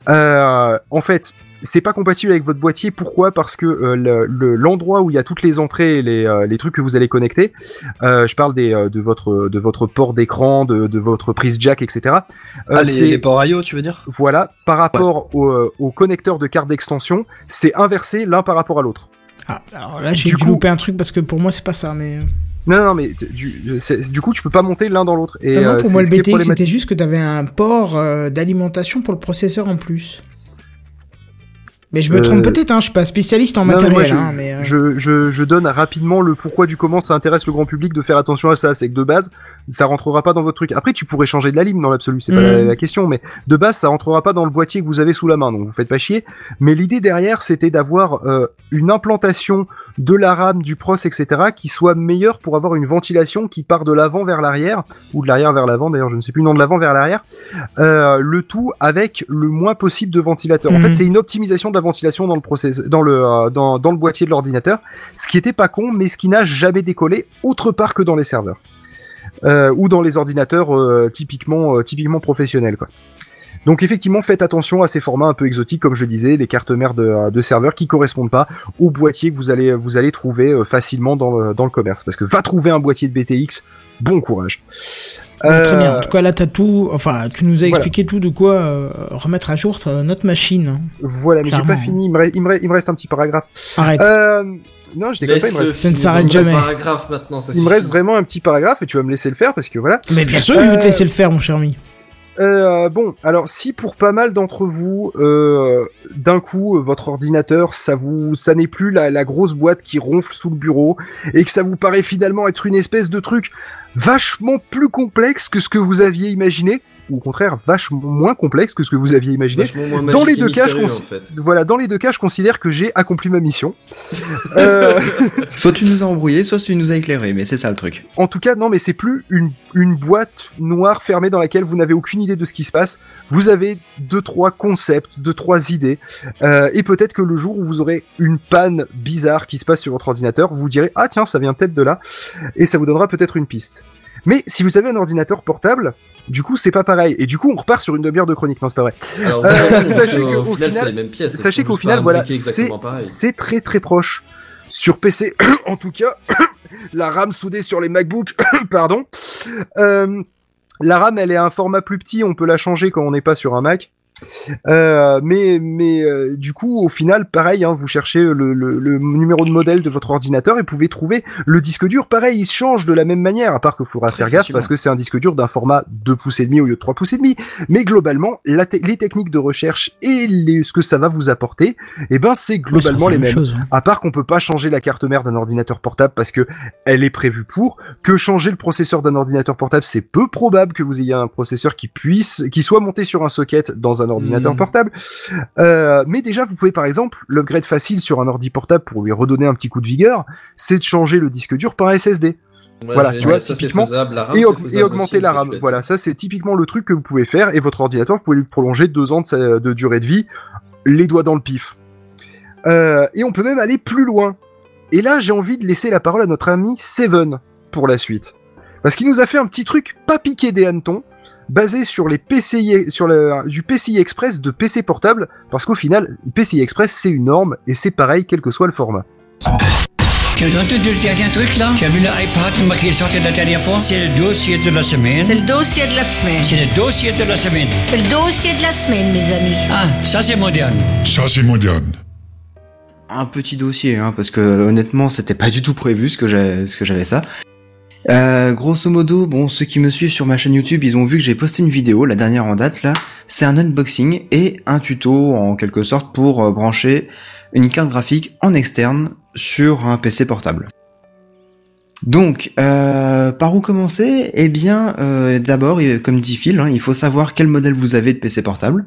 Euh, en fait, c'est pas compatible avec votre boîtier. Pourquoi? Parce que euh, le- le- l'endroit où il y a toutes les entrées, et les, euh, les trucs que vous allez connecter, euh, je parle des, euh, de votre de votre port d'écran, de, de votre prise jack, etc. Euh, Ah, les, c'est- les ports IO tu veux dire? Voilà, par rapport au, au connecteur de carte d'extension, c'est inversé l'un par rapport à l'autre. Ah, alors là, j'ai Du dû coup- louper un truc parce que pour moi, c'est pas ça. Mais Non, non, mais t- du, coup, tu peux pas monter l'un dans l'autre. Et Non, euh, pour moi, le BTX, c'était juste que t'avais un port euh, d'alimentation pour le processeur en plus. Mais je me Euh, trompe peut-être, hein, je suis pas spécialiste en Non, matériel. moi, je, hein, mais, euh, je, je, je donne rapidement le pourquoi du comment ça intéresse le grand public de faire attention à ça. C'est que de base, ça rentrera pas dans votre truc. Après, tu pourrais changer de la lime dans l'absolu, c'est pas la, Mm. la question, mais de base, ça rentrera pas dans le boîtier que vous avez sous la main, donc vous faites pas chier. Mais l'idée derrière, c'était d'avoir euh, une implantation de la RAM, du pros, etc., qui soit meilleure pour avoir une ventilation qui part de l'avant vers l'arrière, ou de l'arrière vers l'avant, d'ailleurs, je ne sais plus, non, de l'avant vers l'arrière, euh, le tout avec le moins possible de ventilateurs. En Mhm. fait, c'est une optimisation de la ventilation dans le process, dans le, euh, dans, dans le boîtier de l'ordinateur, ce qui était pas con, mais ce qui n'a jamais décollé autre part que dans les serveurs. Euh, ou dans les ordinateurs typiquement, typiquement professionnels, quoi. Donc effectivement, faites attention à ces formats un peu exotiques, comme je disais, les cartes mères de, de serveurs qui correspondent pas au boîtier que vous allez, vous allez trouver euh, facilement dans le, dans le commerce. Parce que va trouver un boîtier de BTX, bon courage. Très bien. Euh, En tout cas, là, t'as tout. Enfin, tu nous as voilà. expliqué tout de quoi euh, remettre à jour notre machine. hein. Voilà, mais j'ai pas fini, il me, re- il me re- il me reste un petit paragraphe. Arrête. Euh, non, je déconne pas, il me reste, Ça ne s'arrête jamais. paragraphe maintenant, ça il me reste vraiment un petit paragraphe et tu vas me laisser le faire parce que voilà. Mais bien sûr, je vais te laisser le faire, mon cher ami. Euh, bon, alors si pour pas mal d'entre vous, euh, d'un coup, euh, votre ordinateur, ça vous, ça n'est plus la, la grosse boîte qui ronfle sous le bureau et que ça vous paraît finalement être une espèce de truc vachement plus complexe que ce que vous aviez imaginé, ou au contraire vachement moins complexe que ce que vous aviez imaginé. Dans les deux cas, je en fait. Voilà, dans les deux cas, je considère que j'ai accompli ma mission. (laughs) euh, Soit tu nous as embrouillé, soit tu nous as éclairé, mais c'est ça le truc. En tout cas, non, mais c'est plus une, une boîte noire fermée dans laquelle vous n'avez aucune idée de ce qui se passe. Vous avez deux, trois concepts, deux, trois idées. Euh, et peut-être que le jour où vous aurez une panne bizarre qui se passe sur votre ordinateur, vous vous direz, ah tiens, ça vient peut-être de là. Et ça vous donnera peut-être une piste. Mais si vous avez un ordinateur portable, du coup, c'est pas pareil. Et du coup, on repart sur une demi-heure de chronique. Non, c'est pas vrai. Alors, Euh, sachez au qu'au final, pièces. Sachez qu'au voilà, c'est très très proche. Sur PC, (coughs) en tout cas, (coughs) la RAM soudée sur les MacBooks, (coughs) pardon. Euh, la RAM, elle est à un format plus petit, on peut la changer quand on n'est pas sur un Mac. Euh, mais mais euh, du coup au final pareil hein, vous cherchez le, le, le numéro de modèle de votre ordinateur et pouvez trouver le disque dur. Pareil il se change de la même manière à part qu'il faudra Très faire gaffe parce que c'est un disque dur d'un format 2 pouces et demi au lieu de 3 pouces et demi. Mais globalement la te- les techniques de recherche et les, ce que ça va vous apporter eh ben c'est globalement les mêmes. Chose, hein. à part qu'on peut pas changer la carte mère d'un ordinateur portable parce que elle est prévue pour, que changer le processeur d'un ordinateur portable, c'est peu probable que vous ayez un processeur qui puisse, qui soit monté sur un socket dans un ordinateur Mhm. portable. Euh, mais déjà, vous pouvez par exemple, l'upgrade facile sur un ordi portable pour lui redonner un petit coup de vigueur, c'est de changer le disque dur par un SSD. Voilà, tu vois, ça, c'est typiquement, faisable, la RAM, et, aug- augmenter aussi, la RAM. Voilà, ça c'est typiquement le truc que vous pouvez faire et votre ordinateur, vous pouvez lui prolonger deux ans de, sa- de durée de vie, les doigts dans le pif. Euh, et on peut même aller plus loin. Et là, j'ai envie de laisser la parole à notre ami Seven pour la suite. Parce qu'il nous a fait un petit truc pas piqué des hannetons, basé sur les PCI, sur le, du PCI Express de PC portable, parce qu'au final, PCI Express c'est une norme et c'est pareil quel que soit le format. Tu as entendu le dernier truc là Tu as vu l'iPad qui est sorti la dernière fois? C'est le dossier de la semaine. C'est le dossier de la semaine. C'est le dossier de la semaine. C'est le dossier de la semaine, mes amis. Ah, ça c'est moderne. Ça, c'est moderne. un petit dossier, hein, parce que honnêtement, c'était pas du tout prévu ce que j'avais ça. Euh, grosso modo, bon, ceux qui me suivent sur ma chaîne YouTube, ils ont vu que j'ai posté une vidéo, la dernière en date là. C'est un unboxing et un tuto en quelque sorte pour euh, brancher une carte graphique en externe sur un PC portable. Donc, euh, par où commencer? Eh bien, euh, d'abord, comme dit Phil, hein, il faut savoir quel modèle vous avez de PC portable.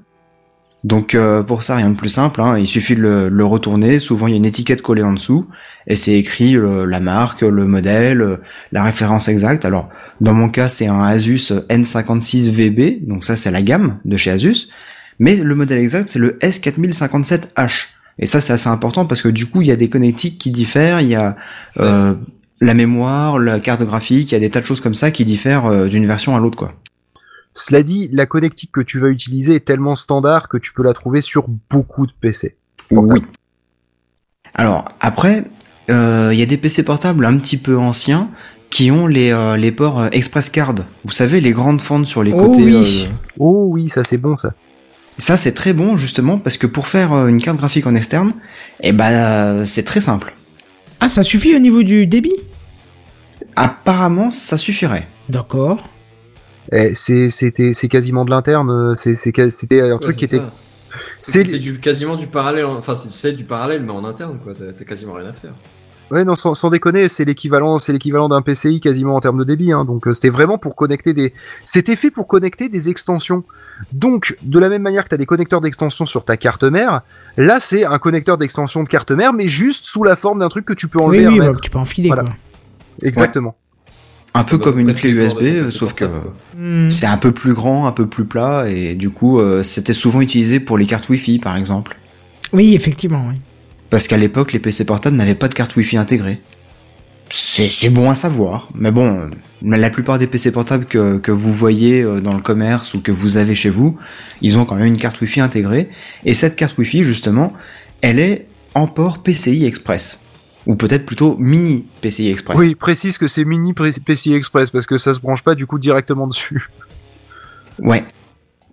Donc euh, pour ça, rien de plus simple, hein, il suffit de le, le retourner, souvent il y a une étiquette collée en dessous, et c'est écrit le- la marque, le modèle, euh, la référence exacte. Alors dans mon cas c'est un Asus N56VB, donc ça c'est la gamme de chez Asus, mais le modèle exact c'est le S4057H. Et ça c'est assez important parce que du coup il y a des connectiques qui diffèrent, il y a euh, la mémoire, la carte graphique, il y a des tas de choses comme ça qui diffèrent euh, d'une version à l'autre quoi. Cela dit, la connectique que tu vas utiliser est tellement standard que tu peux la trouver sur beaucoup de PC. Oui. Alors après, euh, il y a des PC portables un petit peu anciens qui ont les, euh, les ports euh, Express Card. Vous savez, les grandes fentes sur les Oh côtés. oui. euh, Oh oui, ça c'est bon ça. ça c'est très bon justement parce que pour faire une carte graphique en externe, eh ben euh, c'est très simple. Ah, ça suffit au niveau du débit? Apparemment, ça suffirait. D'accord. Eh, c'est c'était c'est quasiment de l'interne. euh, c'était un Ouais, truc qui était. C'est du quasiment du parallèle, en- enfin c'est- c'est du parallèle mais en interne quoi, t'as t'as quasiment rien à faire. ouais non sans, sans déconner, c'est l'équivalent c'est l'équivalent d'un PCI quasiment en termes de débit. Hein, donc euh, c'était vraiment pour connecter des. C'était fait pour connecter des extensions. Donc de la même manière que tu as des connecteurs d'extension sur ta carte mère, là c'est un connecteur d'extension de carte mère, mais juste sous la forme d'un truc que tu peux enlever. Oui, oui, bah, tu peux enfiler Voilà. quoi. Exactement. Un peu Bah, comme une clé USB, sauf que. Hmm. c'est un peu plus grand, un peu plus plat, et du coup, euh, c'était souvent utilisé pour les cartes Wi-Fi, par exemple. Oui, effectivement, oui. Parce qu'à l'époque, les PC portables n'avaient pas de carte Wi-Fi intégrée. C'est bon à savoir, mais bon, la plupart des PC portables que, que vous voyez euh, dans le commerce ou que vous avez chez vous, ils ont quand même une carte Wi-Fi intégrée. Et cette carte Wi-Fi, justement, elle est en port PCI Express. Ou peut-être plutôt mini PCI Express. Oui, précise que c'est mini PCI Express parce que ça se branche pas du coup directement dessus. Ouais.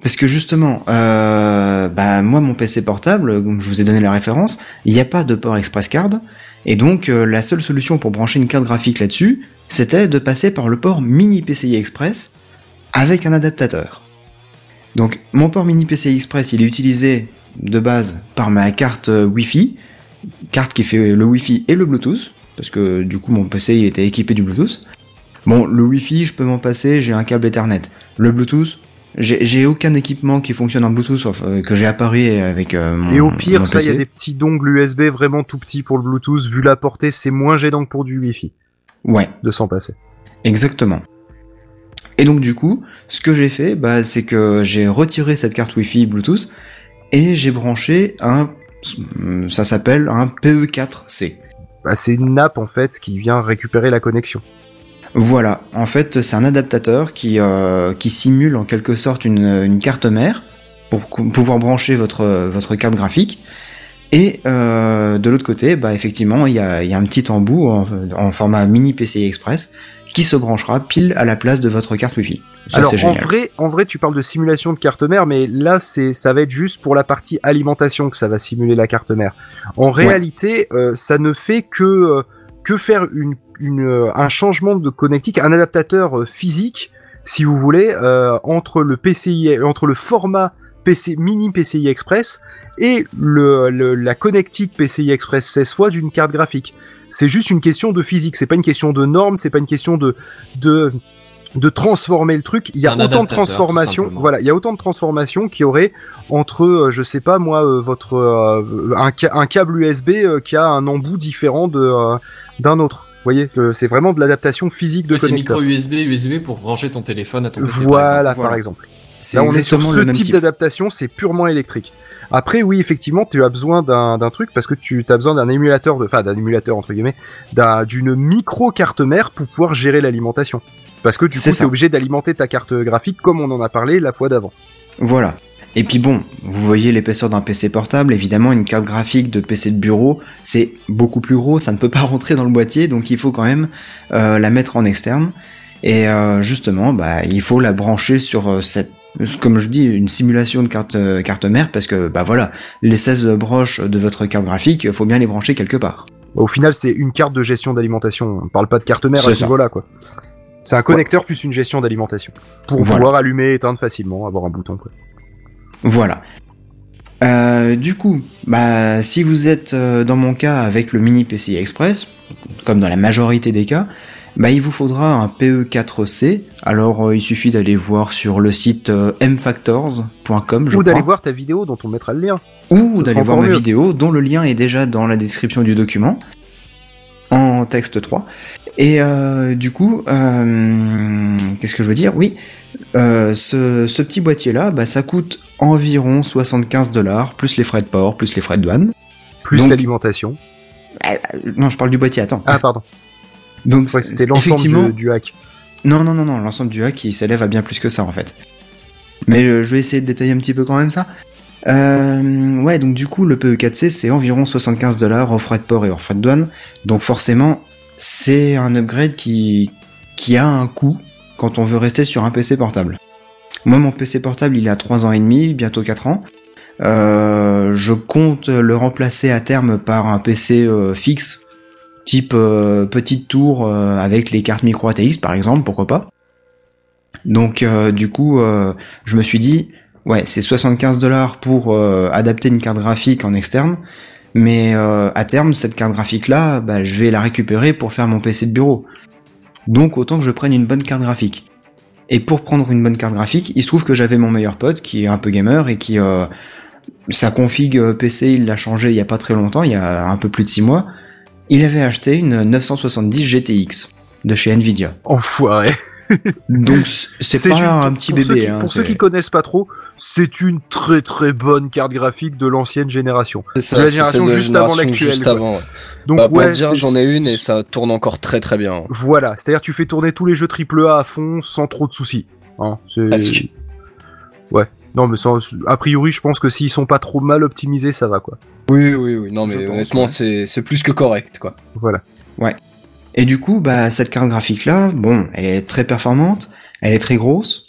Parce que justement, euh, bah moi mon PC portable, comme je vous ai donné la référence, il n'y a pas de port Express Card, et donc euh, la seule solution pour brancher une carte graphique là-dessus, c'était de passer par le port mini PCI Express avec un adaptateur. Donc mon port mini PCI Express, il est utilisé de base par ma carte euh, Wi-Fi, carte qui fait le Wi-Fi et le Bluetooth, parce que du coup mon PC il était équipé du Bluetooth. Bon, le Wi-Fi, je peux m'en passer, j'ai un câble Ethernet. Le Bluetooth, j'ai aucun équipement qui fonctionne en Bluetooth, sauf euh, que j'ai à Paris avec euh, mon Et au mon pire, ça, il y a des petits dongles USB vraiment tout petits pour le Bluetooth. Vu la portée, c'est moins gênant que pour du Wi-Fi Ouais, de s'en passer. exactement. Et donc du coup, ce que j'ai fait, bah, c'est que j'ai retiré cette carte Wi-Fi Bluetooth et j'ai branché un, ça s'appelle un PE4C. Bah, c'est une nappe en fait qui vient récupérer la connexion. Voilà, en fait, c'est un adaptateur qui, euh, qui simule en quelque sorte une, une carte mère pour pouvoir brancher votre, votre carte graphique. Et euh, de l'autre côté, bah, effectivement, il y a, il y a un petit embout en, en format mini PCI Express qui se branchera pile à la place de votre carte Wi-Fi. Ça, Alors en vrai, en vrai, tu parles de simulation de carte mère, mais là, c'est, ça va être juste pour la partie alimentation que ça va simuler la carte mère. En réalité, euh, ça ne fait que euh, que faire une, une, euh, un changement de connectique, un adaptateur physique, si vous voulez, euh, entre le PCI, entre le format PC mini PCI Express et le, le- la connectique PCI Express 16 fois d'une carte graphique. C'est juste une question de physique, c'est pas une question de normes, c'est pas une question de de de transformer le truc. Il y C'est a autant de transformations. Voilà, il y a autant de transformations qu'il y aurait entre, euh, je sais pas moi, euh, votre euh, un, câble USB euh, qui a un embout différent de euh, d'un autre. voyez, euh, c'est vraiment de l'adaptation physique de c'est connecteur. micro USB, USB pour brancher ton téléphone à ton PC. Voilà, par exemple. C'est Là, on est sur ce type type. d'adaptation, c'est purement électrique. Après, oui, effectivement, tu as besoin d'un d'un truc parce que tu as besoin d'un émulateur, de, enfin d'un émulateur entre guillemets, d'un- d'une micro carte mère pour pouvoir gérer l'alimentation. Parce que du coup, tu ça. es obligé d'alimenter ta carte graphique comme on en a parlé la fois d'avant. Voilà. Et puis bon, vous voyez l'épaisseur d'un PC portable, évidemment une carte graphique de PC de bureau, c'est beaucoup plus gros, ça ne peut pas (laughs) rentrer dans le boîtier, donc il faut quand même euh, la mettre en externe. Et euh, justement, bah, il faut la brancher sur euh, cette, comme je dis, une simulation de carte, carte mère, parce que bah voilà, les 16 broches de votre carte graphique, faut bien les brancher quelque part. Au final, c'est une carte de gestion d'alimentation. On parle pas de carte mère à ce niveau-là, quoi. C'est un connecteur plus une gestion d'alimentation. Pour Voilà. pouvoir allumer et éteindre facilement, avoir un bouton, quoi. Voilà. Euh, du coup, bah, si vous êtes euh, dans mon cas avec le mini PCI Express, comme dans la majorité des cas, bah, il vous faudra un PE4C. Alors, euh, il suffit d'aller voir sur le site mfactors.com, Ou d'aller voir ta vidéo dont on mettra le lien. ou d'aller voir ma mieux. vidéo, dont le lien est déjà dans la description du document, en texte 3. Et euh, du coup, euh, qu'est-ce que je veux dire? Oui, euh, ce, ce petit boîtier-là, bah, ça coûte environ 75 dollars, plus les frais de port, plus les frais de douane. Plus l'alimentation. Non, je parle du boîtier, attends. Ah, pardon. Donc, Ouais, c'était l'ensemble du, du hack. Non, non, non, non, l'ensemble du hack, il s'élève à bien plus que ça, en fait. Mais euh, je vais essayer de détailler un petit peu quand même ça. Euh, ouais, donc du coup, le PE4C, c'est environ 75 dollars hors frais de port et hors frais de douane. Donc forcément, c'est un upgrade qui, qui a un coût quand on veut rester sur un PC portable. Moi, mon PC portable, il a 3 ans et demi, bientôt 4 ans. Euh, je compte le remplacer à terme par un PC euh, fixe, type euh, petite tour euh, avec les cartes micro ATX par exemple, pourquoi pas. Donc du coup, je me suis dit, ouais, c'est 75 dollars pour adapter une carte graphique en externe, mais euh, à terme, cette carte graphique là, bah, je vais la récupérer pour faire mon PC de bureau. Donc autant que je prenne une bonne carte graphique. Et pour prendre une bonne carte graphique, il se trouve que j'avais mon meilleur pote qui est un peu gamer et qui euh, sa config euh, PC, il l'a changé il y a pas très longtemps, il y a un peu plus de 6 mois. Il avait acheté une 970 GTX de chez Nvidia. Enfoiré. Donc (laughs) c'est pas un petit pour ceux bébé. qui- hein, pour ceux qui connaissent pas trop, c'est une très très bonne carte graphique de l'ancienne génération. C'est ça, De la c'est génération juste avant génération l'actuelle. Juste avant, ouais. Donc Bah, pour ouais, dire, c'est- j'en ai une et ça tourne encore très très bien. Voilà, c'est-à-dire tu fais tourner tous les jeux AAA à fond sans trop de soucis. Hein, c'est... Presque. Ouais. Non mais sans... a priori je pense que s'ils sont pas trop mal optimisés ça va quoi. Oui, oui, oui. Non, mais Je honnêtement, ouais. c'est c'est plus que correct, quoi. Voilà. Et du coup, bah cette carte graphique là, bon, elle est très performante, elle est très grosse.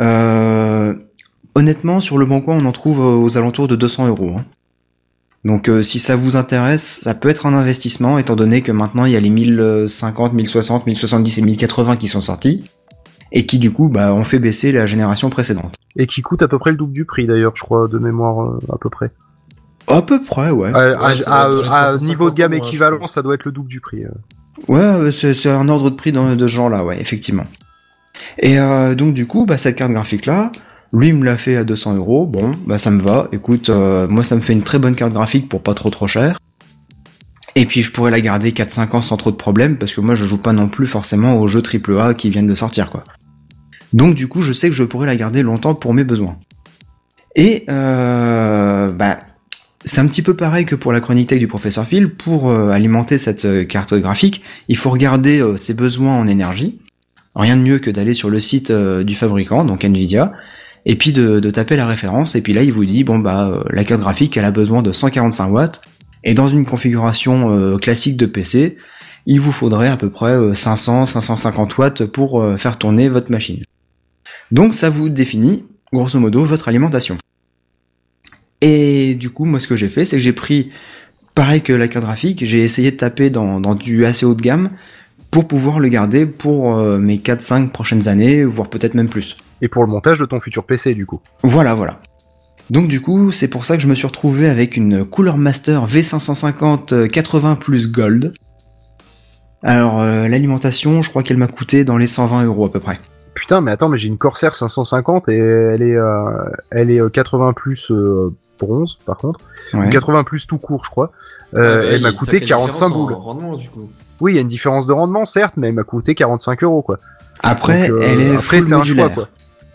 Euh, honnêtement, sur le bon coin, on en trouve aux alentours de 200 euros. hein. Donc euh, si ça vous intéresse, ça peut être un investissement étant donné que maintenant il y a les 1050, 1060, 1070 et 1080 qui sont sortis et qui du coup bah ont fait baisser la génération précédente. Et qui coûte à peu près le double du prix d'ailleurs, je crois, de mémoire euh, à peu près. À peu près, ouais. À, à- ça à- doit être dans les à 350 niveau de gamme ouais, je équivalent, ça doit être le double du prix. euh. Ouais, c'est un ordre de prix dans, de ce genre-là, ouais, effectivement. Et euh, donc du coup, bah, cette carte graphique-là, lui me l'a fait à 200 euros. Bon, bah ça me va. Écoute, euh, moi ça me fait une très bonne carte graphique pour pas trop trop cher. Et puis je pourrais la garder 4-5 ans sans trop de problèmes parce que moi je joue pas non plus forcément aux jeux AAA qui viennent de sortir quoi. Donc du coup je sais que je pourrais la garder longtemps pour mes besoins. Et euh, bah c'est un petit peu pareil que pour la chronique tech du professeur Phil. Pour euh, alimenter cette euh, carte graphique, il faut regarder ses besoins en énergie. Rien de mieux que d'aller sur le site du fabricant, donc Nvidia, et puis de, taper la référence. Et puis là, il vous dit bon bah euh, la carte graphique, elle a besoin de 145 watts. Et dans une configuration euh, classique de PC, il vous faudrait à peu près 500-550 watts pour euh, faire tourner votre machine. Donc ça vous définit, grosso modo, votre alimentation. Et du coup, moi, ce que j'ai fait, c'est que j'ai pris, pareil que la carte graphique, j'ai essayé de taper dans, dans du assez haut de gamme pour pouvoir le garder pour euh, mes 4-5 prochaines années, voire peut-être même plus. Et pour le montage de ton futur PC du coup. Voilà, voilà. Donc du coup, c'est pour ça que je me suis retrouvé avec une Cooler Master V550 euh, 80 plus Gold. Alors, euh, l'alimentation, je crois qu'elle m'a coûté dans les 120 euros à peu près. Putain, mais attends, mais j'ai une Corsair 550 et elle est, euh, elle est euh, 80 plus euh, bronze par contre. Ouais. 80 plus tout court, je crois. Euh, Ouais, bah, elle il y a m'a une coûté sacrée 45 différence en boules. rendement, du coup. Oui, il y a une différence de rendement, certes, mais elle m'a coûté 45 euros, quoi. Après, Donc, euh, elle est après, full un choix, quoi.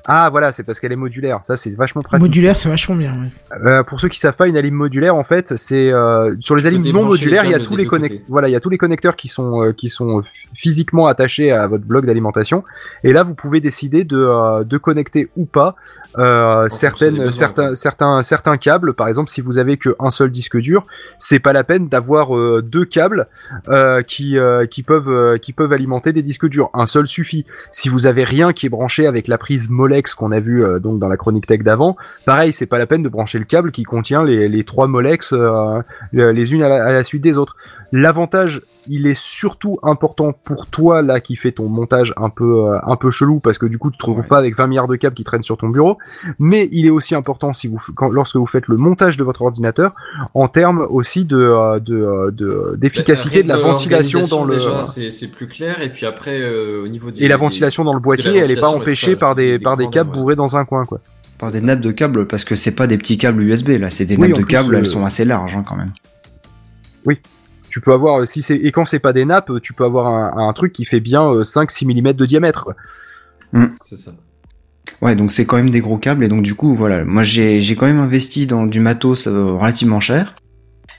Ah, voilà, c'est parce qu'elle est modulaire. Ça, c'est vachement pratique. Modulaire, c'est vachement bien. ouais. Euh, pour ceux qui savent pas, une alim modulaire, en fait, c'est euh, sur les alimes non modulaires, il y a tous les connecteurs. Voilà, il y a tous les connecteurs qui sont euh, qui sont physiquement attachés à votre bloc d'alimentation. Et là, vous pouvez décider de euh, de connecter ou pas euh, certaines certains certains certains câbles. Par exemple, si vous avez qu'un seul disque dur, c'est pas la peine d'avoir euh, deux câbles euh, qui euh, qui peuvent euh, qui peuvent alimenter des disques durs. Un seul suffit. Si vous avez rien qui est branché avec la prise Molex qu'on a vu euh, donc dans la chronique tech d'avant, pareil, c'est pas la peine de brancher le câble qui contient les, les trois Molex les unes à la, à la suite des autres. L'avantage, il est surtout important pour toi là qui fait ton montage un peu euh, un peu chelou parce que du coup tu te retrouves Ouais. pas avec 20 milliards de câbles qui traînent sur ton bureau, mais il est aussi important si vous quand, lorsque vous faites le montage de votre ordinateur en termes aussi de euh, de euh, de- d'efficacité de la ventilation dans le Déjà, c'est c'est plus clair. Et puis après, euh, au niveau des. et la ventilation dans le boîtier, elle est pas empêchée ça, par des des par des câbles bourrés dans un coin quoi. Par des nappes de câbles, parce que c'est pas des petits câbles USB, là, c'est des Oui, nappes de plus, câbles, euh, elles sont assez larges, hein, quand même. Tu peux avoir euh, si c'est et quand c'est pas des nappes, tu peux avoir un, un truc qui fait bien 5-6 mm de diamètre. Quoi. C'est ça. Ouais, donc c'est quand même des gros câbles, et donc du coup, voilà, moi j'ai j'ai quand même investi dans du matos euh, relativement cher,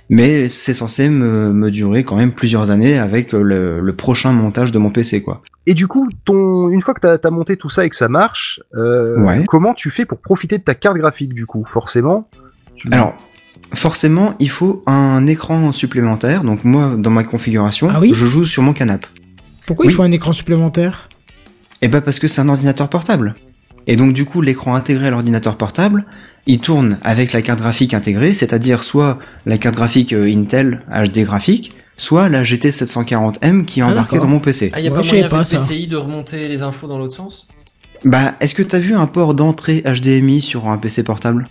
mais c'est censé me, me durer quand même plusieurs années avec euh, le, le prochain montage de mon PC, quoi. Et du coup, ton une fois que t'as as monté tout ça et que ça marche, euh, Ouais. comment tu fais pour profiter de ta carte graphique du coup Forcément? Tu... Alors, forcément, il faut un écran supplémentaire, donc moi, dans ma configuration, Ah oui je joue sur mon canapé. Pourquoi Oui. il faut un écran supplémentaire? Eh ben parce que c'est un ordinateur portable. Et donc du coup, l'écran intégré à l'ordinateur portable, il tourne avec la carte graphique intégrée, c'est-à-dire soit la carte graphique euh, Intel HD graphique, soit la GT 740M qui est Ah, embarquée dans mon PC. Ah, y a Ouais, pas moyen avec ça. PCI de remonter les infos dans l'autre sens? Bah, est-ce que t'as vu un port d'entrée HDMI sur un PC portable?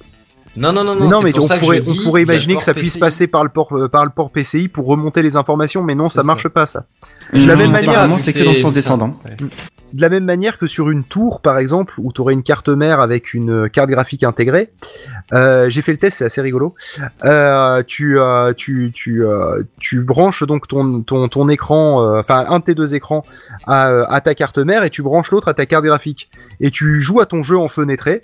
Non, non, non, Mais non. non, mais pour on ça que pourrait, dis, on pourrait imaginer que ça puisse passer par le port euh, par le port PCI pour remonter les informations, mais non, ça marche ça. pas ça. De la même manière, c'est que dans le sens descendant. Ouais. De la même manière que sur une tour, par exemple, où tu aurais une carte mère avec une euh, carte graphique intégrée, euh, j'ai fait le test, c'est assez rigolo. Euh, tu, euh, tu, tu, euh, tu branches donc ton, ton, ton écran, euh, enfin un de tes deux écrans à, euh, à ta carte mère et tu branches l'autre à ta carte graphique. Et tu joues à ton jeu en fenêtré.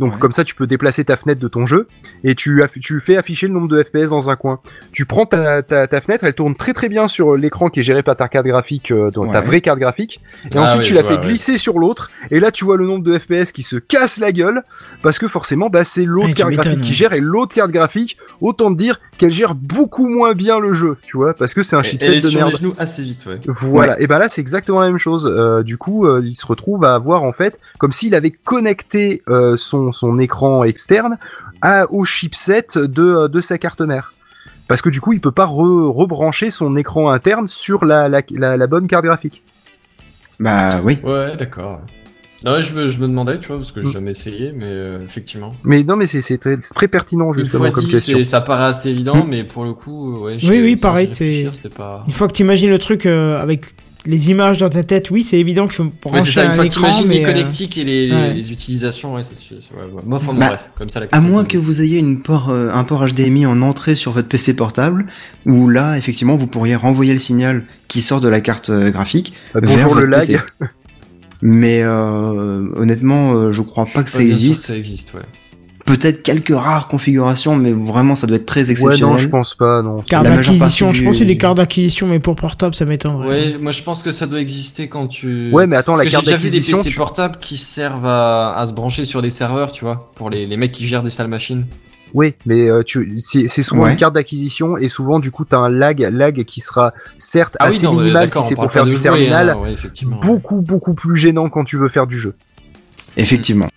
Donc Ouais. comme ça, tu peux déplacer ta fenêtre de ton jeu et tu, fais afficher le nombre de FPS dans un coin. Tu prends ta, ta, ta fenêtre, elle tourne très très bien sur l'écran qui est géré par ta carte graphique, euh, donc ta vraie carte graphique. Et Ah ensuite, oui, tu la vois, fais ouais. glisser sur l'autre. Et là, tu vois le nombre de FPS qui se casse la gueule parce que forcément, bah, c'est l'autre Ouais, tu carte graphique qui gère et l'autre carte graphique. Autant te dire qu'elle gère beaucoup moins bien le jeu, tu vois, parce que c'est un chipset est de sur merde. les genoux assez vite, ouais. Voilà, et ben là c'est exactement la même chose. Euh, du coup, euh, il se retrouve à avoir en fait comme s'il avait connecté euh, son son écran externe à au chipset de euh, de sa carte mère. Parce que du coup, il peut pas re- rebrancher son écran interne sur la la, la, la bonne carte graphique. Bah oui. Ouais, d'accord. Non, je me, je me demandais, tu vois, parce que j'ai Mm. jamais essayé, mais euh, effectivement. Mais non, mais c'est c'est très, très pertinent justement comme dit, question. ça paraît assez évident, mais pour le coup, ouais. je- Oui, oui, pareil, c'est- pas. Une fois que t'imagines le truc euh, avec les images dans ta tête, oui, c'est évident qu'il faut Ouais, brancher ça, une un fois que écran, t'imagines les mais, euh, connectiques et les, les- ouais. les utilisations, ouais, c'est ouais, ouais. Moi, enfin, bon, Bah, bref, comme ça la À moins que vous ayez une port, euh, un port HDMI en entrée sur votre PC portable, où là, effectivement, vous pourriez renvoyer le signal qui sort de la carte euh, graphique Euh, vers votre le lag. PC. Mais euh, honnêtement, euh, je crois pas que ça existe. que ça existe, ouais. Peut-être quelques rares configurations, mais vraiment, ça doit être très Ouais, exceptionnel. non, je pense pas, non. Carte d'acquisition, je pense que c'est des cartes d'acquisition, mais pour portable, ça m'étonnerait. Ouais, moi je pense que ça doit exister quand tu. Ouais, mais attends, Parce la que carte j'ai déjà vu des d'acquisition, PC tu- portables qui servent à, à se brancher sur des serveurs, tu vois, pour les, les mecs qui gèrent des salles machines. Oui, mais euh, tu, c'est c'est souvent Ouais. une carte d'acquisition et souvent du coup t'as un lag, lag qui sera certes Ah oui, assez non, mais minimal si c'est pour faire du jouer, terminal, hein, ouais, effectivement. beaucoup beaucoup plus gênant quand tu veux faire du jeu. Effectivement.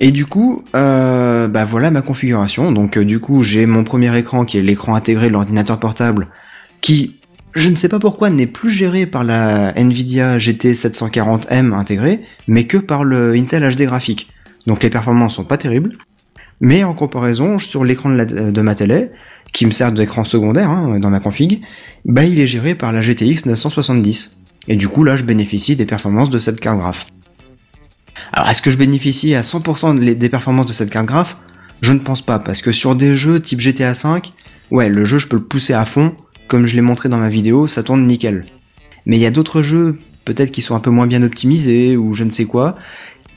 Et du coup, euh, bah voilà ma configuration. Donc euh, du coup, j'ai mon premier écran qui est l'écran intégré de l'ordinateur portable, qui, je ne sais pas pourquoi, n'est plus géré par la Nvidia GT 740M intégrée, mais que par le Intel HD graphique. Donc les performances sont pas terribles. Mais en comparaison, sur l'écran de, la- de ma télé, qui me sert d'écran secondaire hein, dans ma config, bah il est géré par la GTX 970. Et du coup là, je bénéficie des performances de cette carte graphe. Alors, est-ce que je bénéficie à 100% de les- des performances de cette carte graphe? Je ne pense pas, parce que sur des jeux type GTA V, ouais, le jeu, je peux le pousser à fond, comme je l'ai montré dans ma vidéo, ça tourne nickel. Mais il y a d'autres jeux, peut-être qui sont un peu moins bien optimisés ou je ne sais quoi,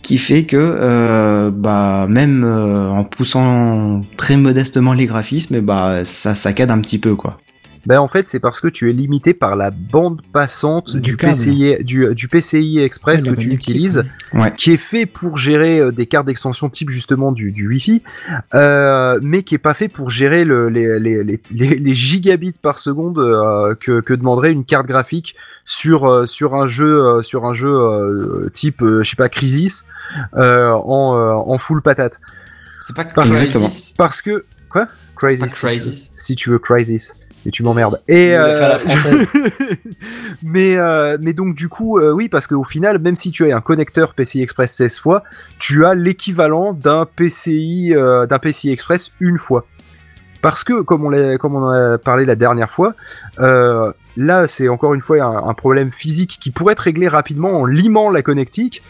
qui fait que euh, bah même euh, en poussant très modestement les graphismes, bah ça saccade un petit peu quoi. Ben en fait, c'est parce que tu es limité par la bande passante Du. PCI, du, du PCI Express Ouais, que tu utilises, Ouais. qui est fait pour gérer euh, des cartes d'extension type justement du, du Wi-Fi, euh, mais qui est pas fait pour gérer le, les, les, les, les, les gigabits par seconde euh, que, que demanderait une carte graphique sur euh, sur un jeu euh, sur un jeu euh, type euh, je sais pas Crisis euh, en, euh, en full patate. C'est pas Exactement. Crysis. Parce que quoi? Pas Crisis. Crysis. Si tu veux Crisis. Et tu m'emmerdes. Et euh, (laughs) mais euh, mais donc du coup euh, oui parce qu'au final même si tu as un connecteur PCI Express 16 fois, tu as l'équivalent d'un PCI d'un PCI Express une fois. Parce que comme on l'a comme on en a parlé la dernière fois, euh, là c'est encore une fois un, un problème physique qui pourrait être réglé rapidement en limant la connectique,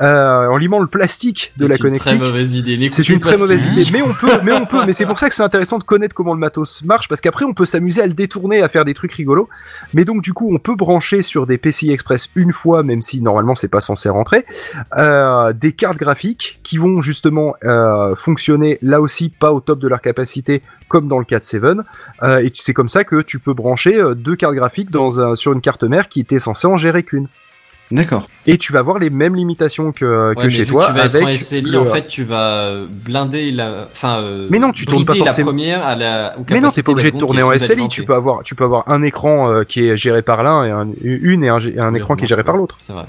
euh, en limant le plastique de C'est la une connectique. très mauvaise idée. C'est une très mauvaise idée, mais on peut, mais on peut, mais c'est pour ça que c'est intéressant de connaître comment le matos marche, parce qu'après on peut s'amuser à le détourner, à faire des trucs rigolos. Mais donc du coup, on peut brancher sur des PCI Express une fois, même si normalement c'est pas censé rentrer, euh, des cartes graphiques qui vont justement euh, fonctionner là aussi pas au top de leur capacité, comme dans le cas de Seven. Et c'est comme ça que tu peux brancher deux cartes graphiques dans un, sur une carte mère qui était censée en gérer qu'une. D'accord. Et tu vas avoir les mêmes limitations que, Ouais, que mais chez vu toi que tu vas être avec en SLI, le- en fait, tu vas blinder la, enfin, euh, Mais non, tu tournes pas brider la forcément- première à la. Mais non, t'es pas obligé de tourner en SLI. Tu peux avoir, tu peux avoir un écran euh, qui est géré par l'un et un, une et un, gé- un Oui, écran qui est géré par l'autre. C'est vrai.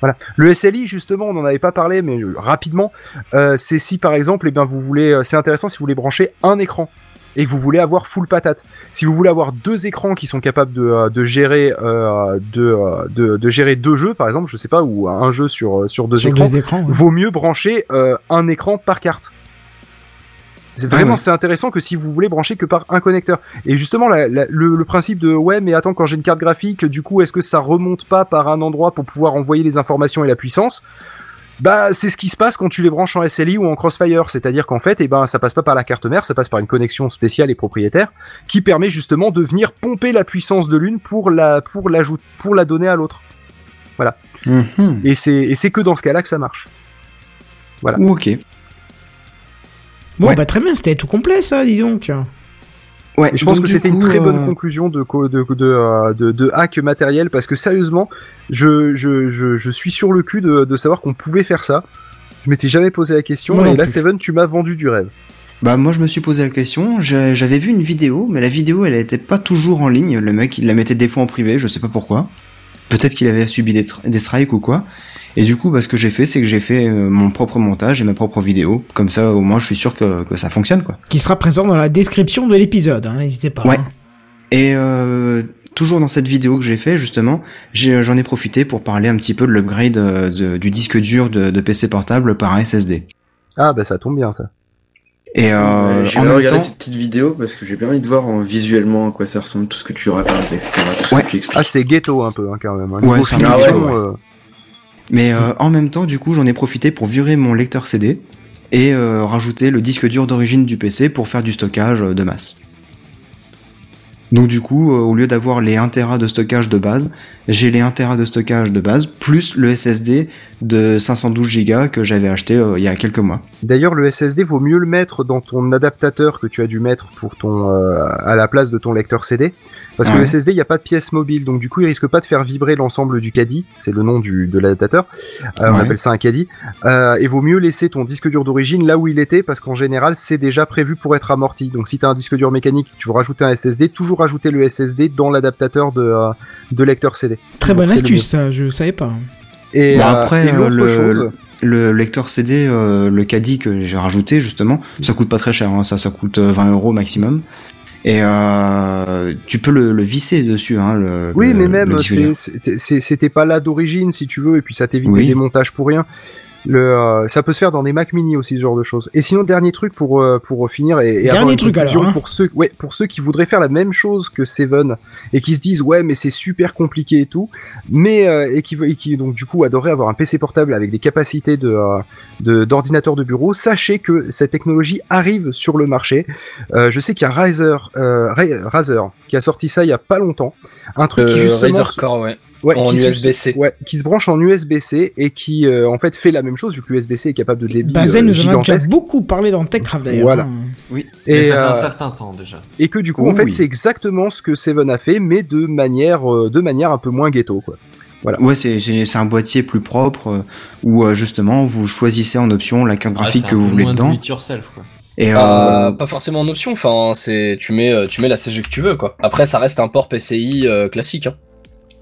Voilà. Le SLI, justement, on n'en avait pas parlé, mais euh, rapidement, euh, c'est si par exemple, eh bien, vous voulez, c'est intéressant si vous voulez brancher un écran et que vous voulez avoir full patate. Si vous voulez avoir deux écrans qui sont capables de, euh, de gérer, euh, de, euh, de, de gérer deux jeux, par exemple, je sais pas, ou un jeu sur sur deux Sur écrans, deux écrans. ouais. vaut mieux brancher euh, un écran par carte. C'est Ah vraiment ouais. c'est intéressant que si vous voulez brancher que par un connecteur. Et justement la- la- le, le principe de ouais mais attends quand j'ai une carte graphique du coup est-ce que ça remonte pas par un endroit pour pouvoir envoyer les informations et la puissance? Bah c'est ce qui se passe quand tu les branches en SLI ou en Crossfire, c'est-à-dire qu'en fait eh ben ça passe pas par la carte mère, ça passe par une connexion spéciale et propriétaire qui permet justement de venir pomper la puissance de l'une pour la pour l'ajout pour la donner à l'autre. Mhm. Et c'est et c'est que dans ce cas-là que ça marche. Voilà. Ok. Bon, Ouais. bah très bien, c'était tout complet ça, dis donc. Ouais. Et je pense que c'était une très bonne euh, conclusion de, co- de, de, euh, de, de hack matériel parce que sérieusement, je, je, je, je suis sur le cul de, de savoir qu'on pouvait faire ça. Je m'étais jamais posé la question non et là, plus. Seven, tu m'as vendu du rêve. Bah moi je me suis posé la question, j'avais vu une vidéo, mais la vidéo elle était pas toujours en ligne, le mec il la mettait des fois en privé, je sais pas pourquoi. Peut-être qu'il avait subi des strikes ou quoi. Et du coup bah, ce que j'ai fait c'est que j'ai fait euh, mon propre montage et ma propre vidéo, comme ça au moins je suis sûr que, que ça fonctionne quoi. Qui sera présent dans la description de l'épisode, hein, n'hésitez pas. Ouais. hein. Et euh, toujours dans cette vidéo que j'ai fait justement, j'ai- j'en ai, profité pour parler un petit peu de l'upgrade euh, de- du disque dur de, de PC portable par un SSD. Ah bah ça tombe bien ça. Et euh, Euh, J'ai en regardé temps, cette petite vidéo parce que j'ai bien envie de voir euh, visuellement à quoi ça ressemble, tout ce que tu racontes, etc. Tout ce Ouais. que tu expliques. Ah c'est ghetto un peu hein, quand même. hein. Ouais, Mais euh, en même temps, du coup, j'en ai profité pour virer mon lecteur CD et euh, rajouter le disque dur d'origine du PC pour faire du stockage euh, de masse. Donc du coup, au lieu d'avoir les 1 Tera de stockage de base, j'ai les 1 Tera de stockage de base plus le SSD de 512 Go que j'avais acheté il y a quelques mois. D'ailleurs, le SSD vaut mieux le mettre dans ton adaptateur que tu as dû mettre pour ton à la place de ton lecteur CD, parce que le SSD, il n'y a pas de pièce mobile, donc du coup, il risque pas de faire vibrer l'ensemble du caddie. C'est le nom du de l'adaptateur. Euh, On appelle ça un caddie. Euh, et vaut mieux laisser ton disque dur d'origine là où il était, parce qu'en général, c'est déjà prévu pour être amorti. Donc, si tu as un disque dur mécanique, tu veux rajouter un SSD, toujours rajouter le SSD dans l'adaptateur de euh, de lecteur CD. Très Donc, bonne astuce, ça, je savais pas. Et, Bon, euh, après, et euh, le- chose, Le lecteur CD, euh, le caddie que j'ai rajouté justement, ça coûte pas très cher, hein, ça, ça coûte euh, 20 euros maximum. Et euh, tu peux le, le visser dessus, hein, le, Oui, le- mais même, c'était pas là d'origine, si tu veux, et puis ça t'évite Oui. des démontages pour rien. Le, euh, ça peut se faire dans des Mac Mini aussi, ce genre de choses. Et sinon, dernier truc pour euh, pour finir et, et Dernier avoir une truc, conclusion alors, hein. pour ceux ouais pour ceux qui voudraient faire la même chose que Seven et qui se disent ouais mais c'est super compliqué et tout, mais euh, et qui veut- et qui donc du coup adoraient avoir un PC portable avec des capacités de euh, de d'ordinateur de bureau. Sachez que cette technologie arrive sur le marché. Euh, je sais qu'il y a Razer euh, Ra- Razer qui a sorti ça il y a pas longtemps, un truc qui justement Razer Core, ouais. Ouais, En qui se- USB-C. Ouais, qui se branche en USB-C et qui euh, en fait fait la même chose vu que l'USB-C est capable de débit Bazel euh, nous en a beaucoup parlé dans TechCraft d'ailleurs. Voilà. hein. Mais Et, ça fait un euh, certain temps déjà. et que du coup, Oh en fait, oui. c'est exactement ce que Seven a fait, mais de manière, euh, de manière un peu moins ghetto, quoi. Ouais, c'est un boîtier plus propre euh, où euh, justement vous choisissez en option la carte Ah, graphique que vous voulez dedans. do it yourself, quoi. Et euh, Pas, pas forcément en option, enfin c'est tu mets tu mets la CG que tu veux quoi. Après ça reste un port PCI euh, classique. Hein.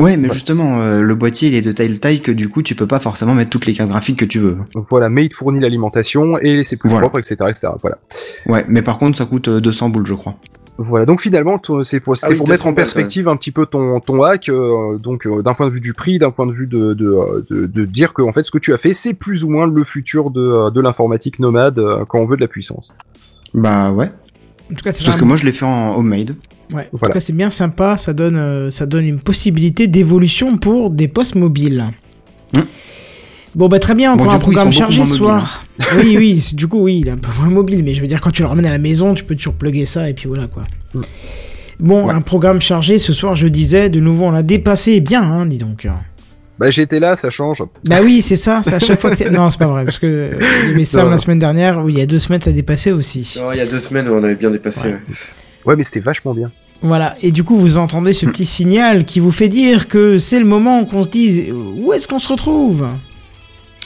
Ouais, mais justement, euh, le boîtier il est de telle taille que du coup tu peux pas forcément mettre toutes les cartes graphiques que tu veux. Voilà, mais il te fournit l'alimentation et c'est plus Voilà. propre, etc., etc. Voilà. Ouais, mais par contre ça coûte euh, 200 boules, je crois. Voilà. Donc finalement, ton- c'est pour, Ah oui, pour mettre 200 en perspective un petit peu ton ton hack, euh, donc euh, d'un point de vue du prix, d'un point de vue de de, euh, de de dire que en fait ce que tu as fait, c'est plus ou moins le futur de euh, de l'informatique nomade euh, quand on veut de la puissance. Bah ouais. En tout cas, c'est Sauf que moi je l'ai fait en homemade. Ouais, en Voilà. tout cas, c'est bien sympa. Ça donne, euh, ça donne une possibilité d'évolution pour des postes mobiles. Hmm. Bon, bah très bien, Bon, encore du un programme chargé ce soir. oui, oui, c'est- du coup, oui, il est un peu moins mobile, mais je veux dire, quand tu le ramènes à la maison, tu peux toujours plugger ça et puis voilà quoi. Bon, Ouais. un programme chargé ce soir, je disais, de nouveau, on l'a dépassé bien, hein, dis donc. Bah j'étais là, ça change. Bah oui, c'est ça, c'est à chaque fois que t'es- Non, c'est pas vrai, parce que euh, avait Sam Non. la semaine dernière, ou il y a deux semaines, ça dépassait aussi. Il y a deux semaines, on avait bien dépassé. Ouais. ouais. Ouais, mais c'était vachement bien. Voilà, et du coup vous entendez ce petit signal qui vous fait dire que c'est le moment qu'on se dise où est-ce qu'on se retrouve?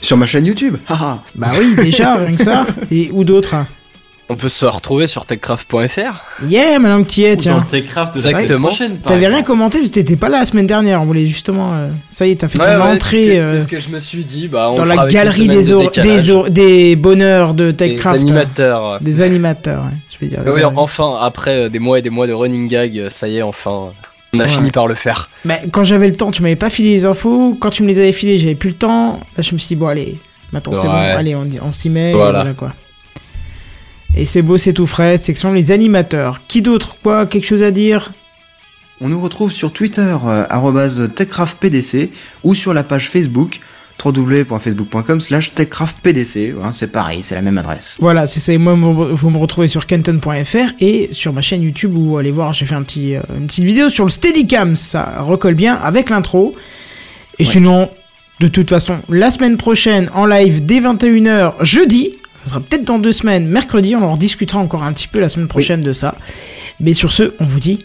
Sur ma chaîne YouTube. (laughs) Haha. Bah oui, déjà, rien que ça, et où d'autres On peut se retrouver sur techcraft.fr. Yeah, maintenant que t'y es, Ou dans tiens. Techcraft de la semaine Exactement. prochaine, par T'avais rien commenté parce que t'étais pas là la semaine dernière, on voulait justement... euh, Ça y est, t'as fait ton c'est ce, entrée euh, c'est ce que je me suis dit. Bah, on dans la galerie des, de des, des bonheurs de Des TechCraft. euh, animateurs. Des animateurs, ouais, je vais dire. Oui, Ouais. enfin, après euh, des mois et des mois de running gag, ça y est, enfin, on a Ouais. fini par le faire. Mais quand j'avais le temps, tu m'avais pas filé les infos. Quand tu me les avais filées, j'avais plus le temps. Là, je me suis dit, bon, allez, maintenant c'est bon, Ouais. allez, on, on s'y met. et Voilà. voilà quoi. Et c'est beau, c'est tout frais. Section les animateurs. Qui d'autre Quoi Quelque chose à dire? On nous retrouve sur Twitter, euh, arrobase techcraftpdc, ou sur la page Facebook, www.facebook.com slash techcraftpdc. Voilà, c'est pareil, c'est la même adresse. Voilà, c'est ça. Et moi, vous, vous me retrouvez sur kenton.fr et sur ma chaîne YouTube où allez voir, j'ai fait un petit, euh, une petite vidéo sur le Steadicam. Ça recolle bien avec l'intro. Et Ouais. sinon, de toute façon, la semaine prochaine en live dès 21h, jeudi. Ça sera peut-être dans deux semaines, mercredi. On en rediscutera encore un petit peu la semaine prochaine de ça. Mais sur ce, on vous dit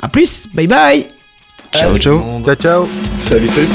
à plus. Bye bye. Ciao, ciao. Ciao, ciao. Salut, salut.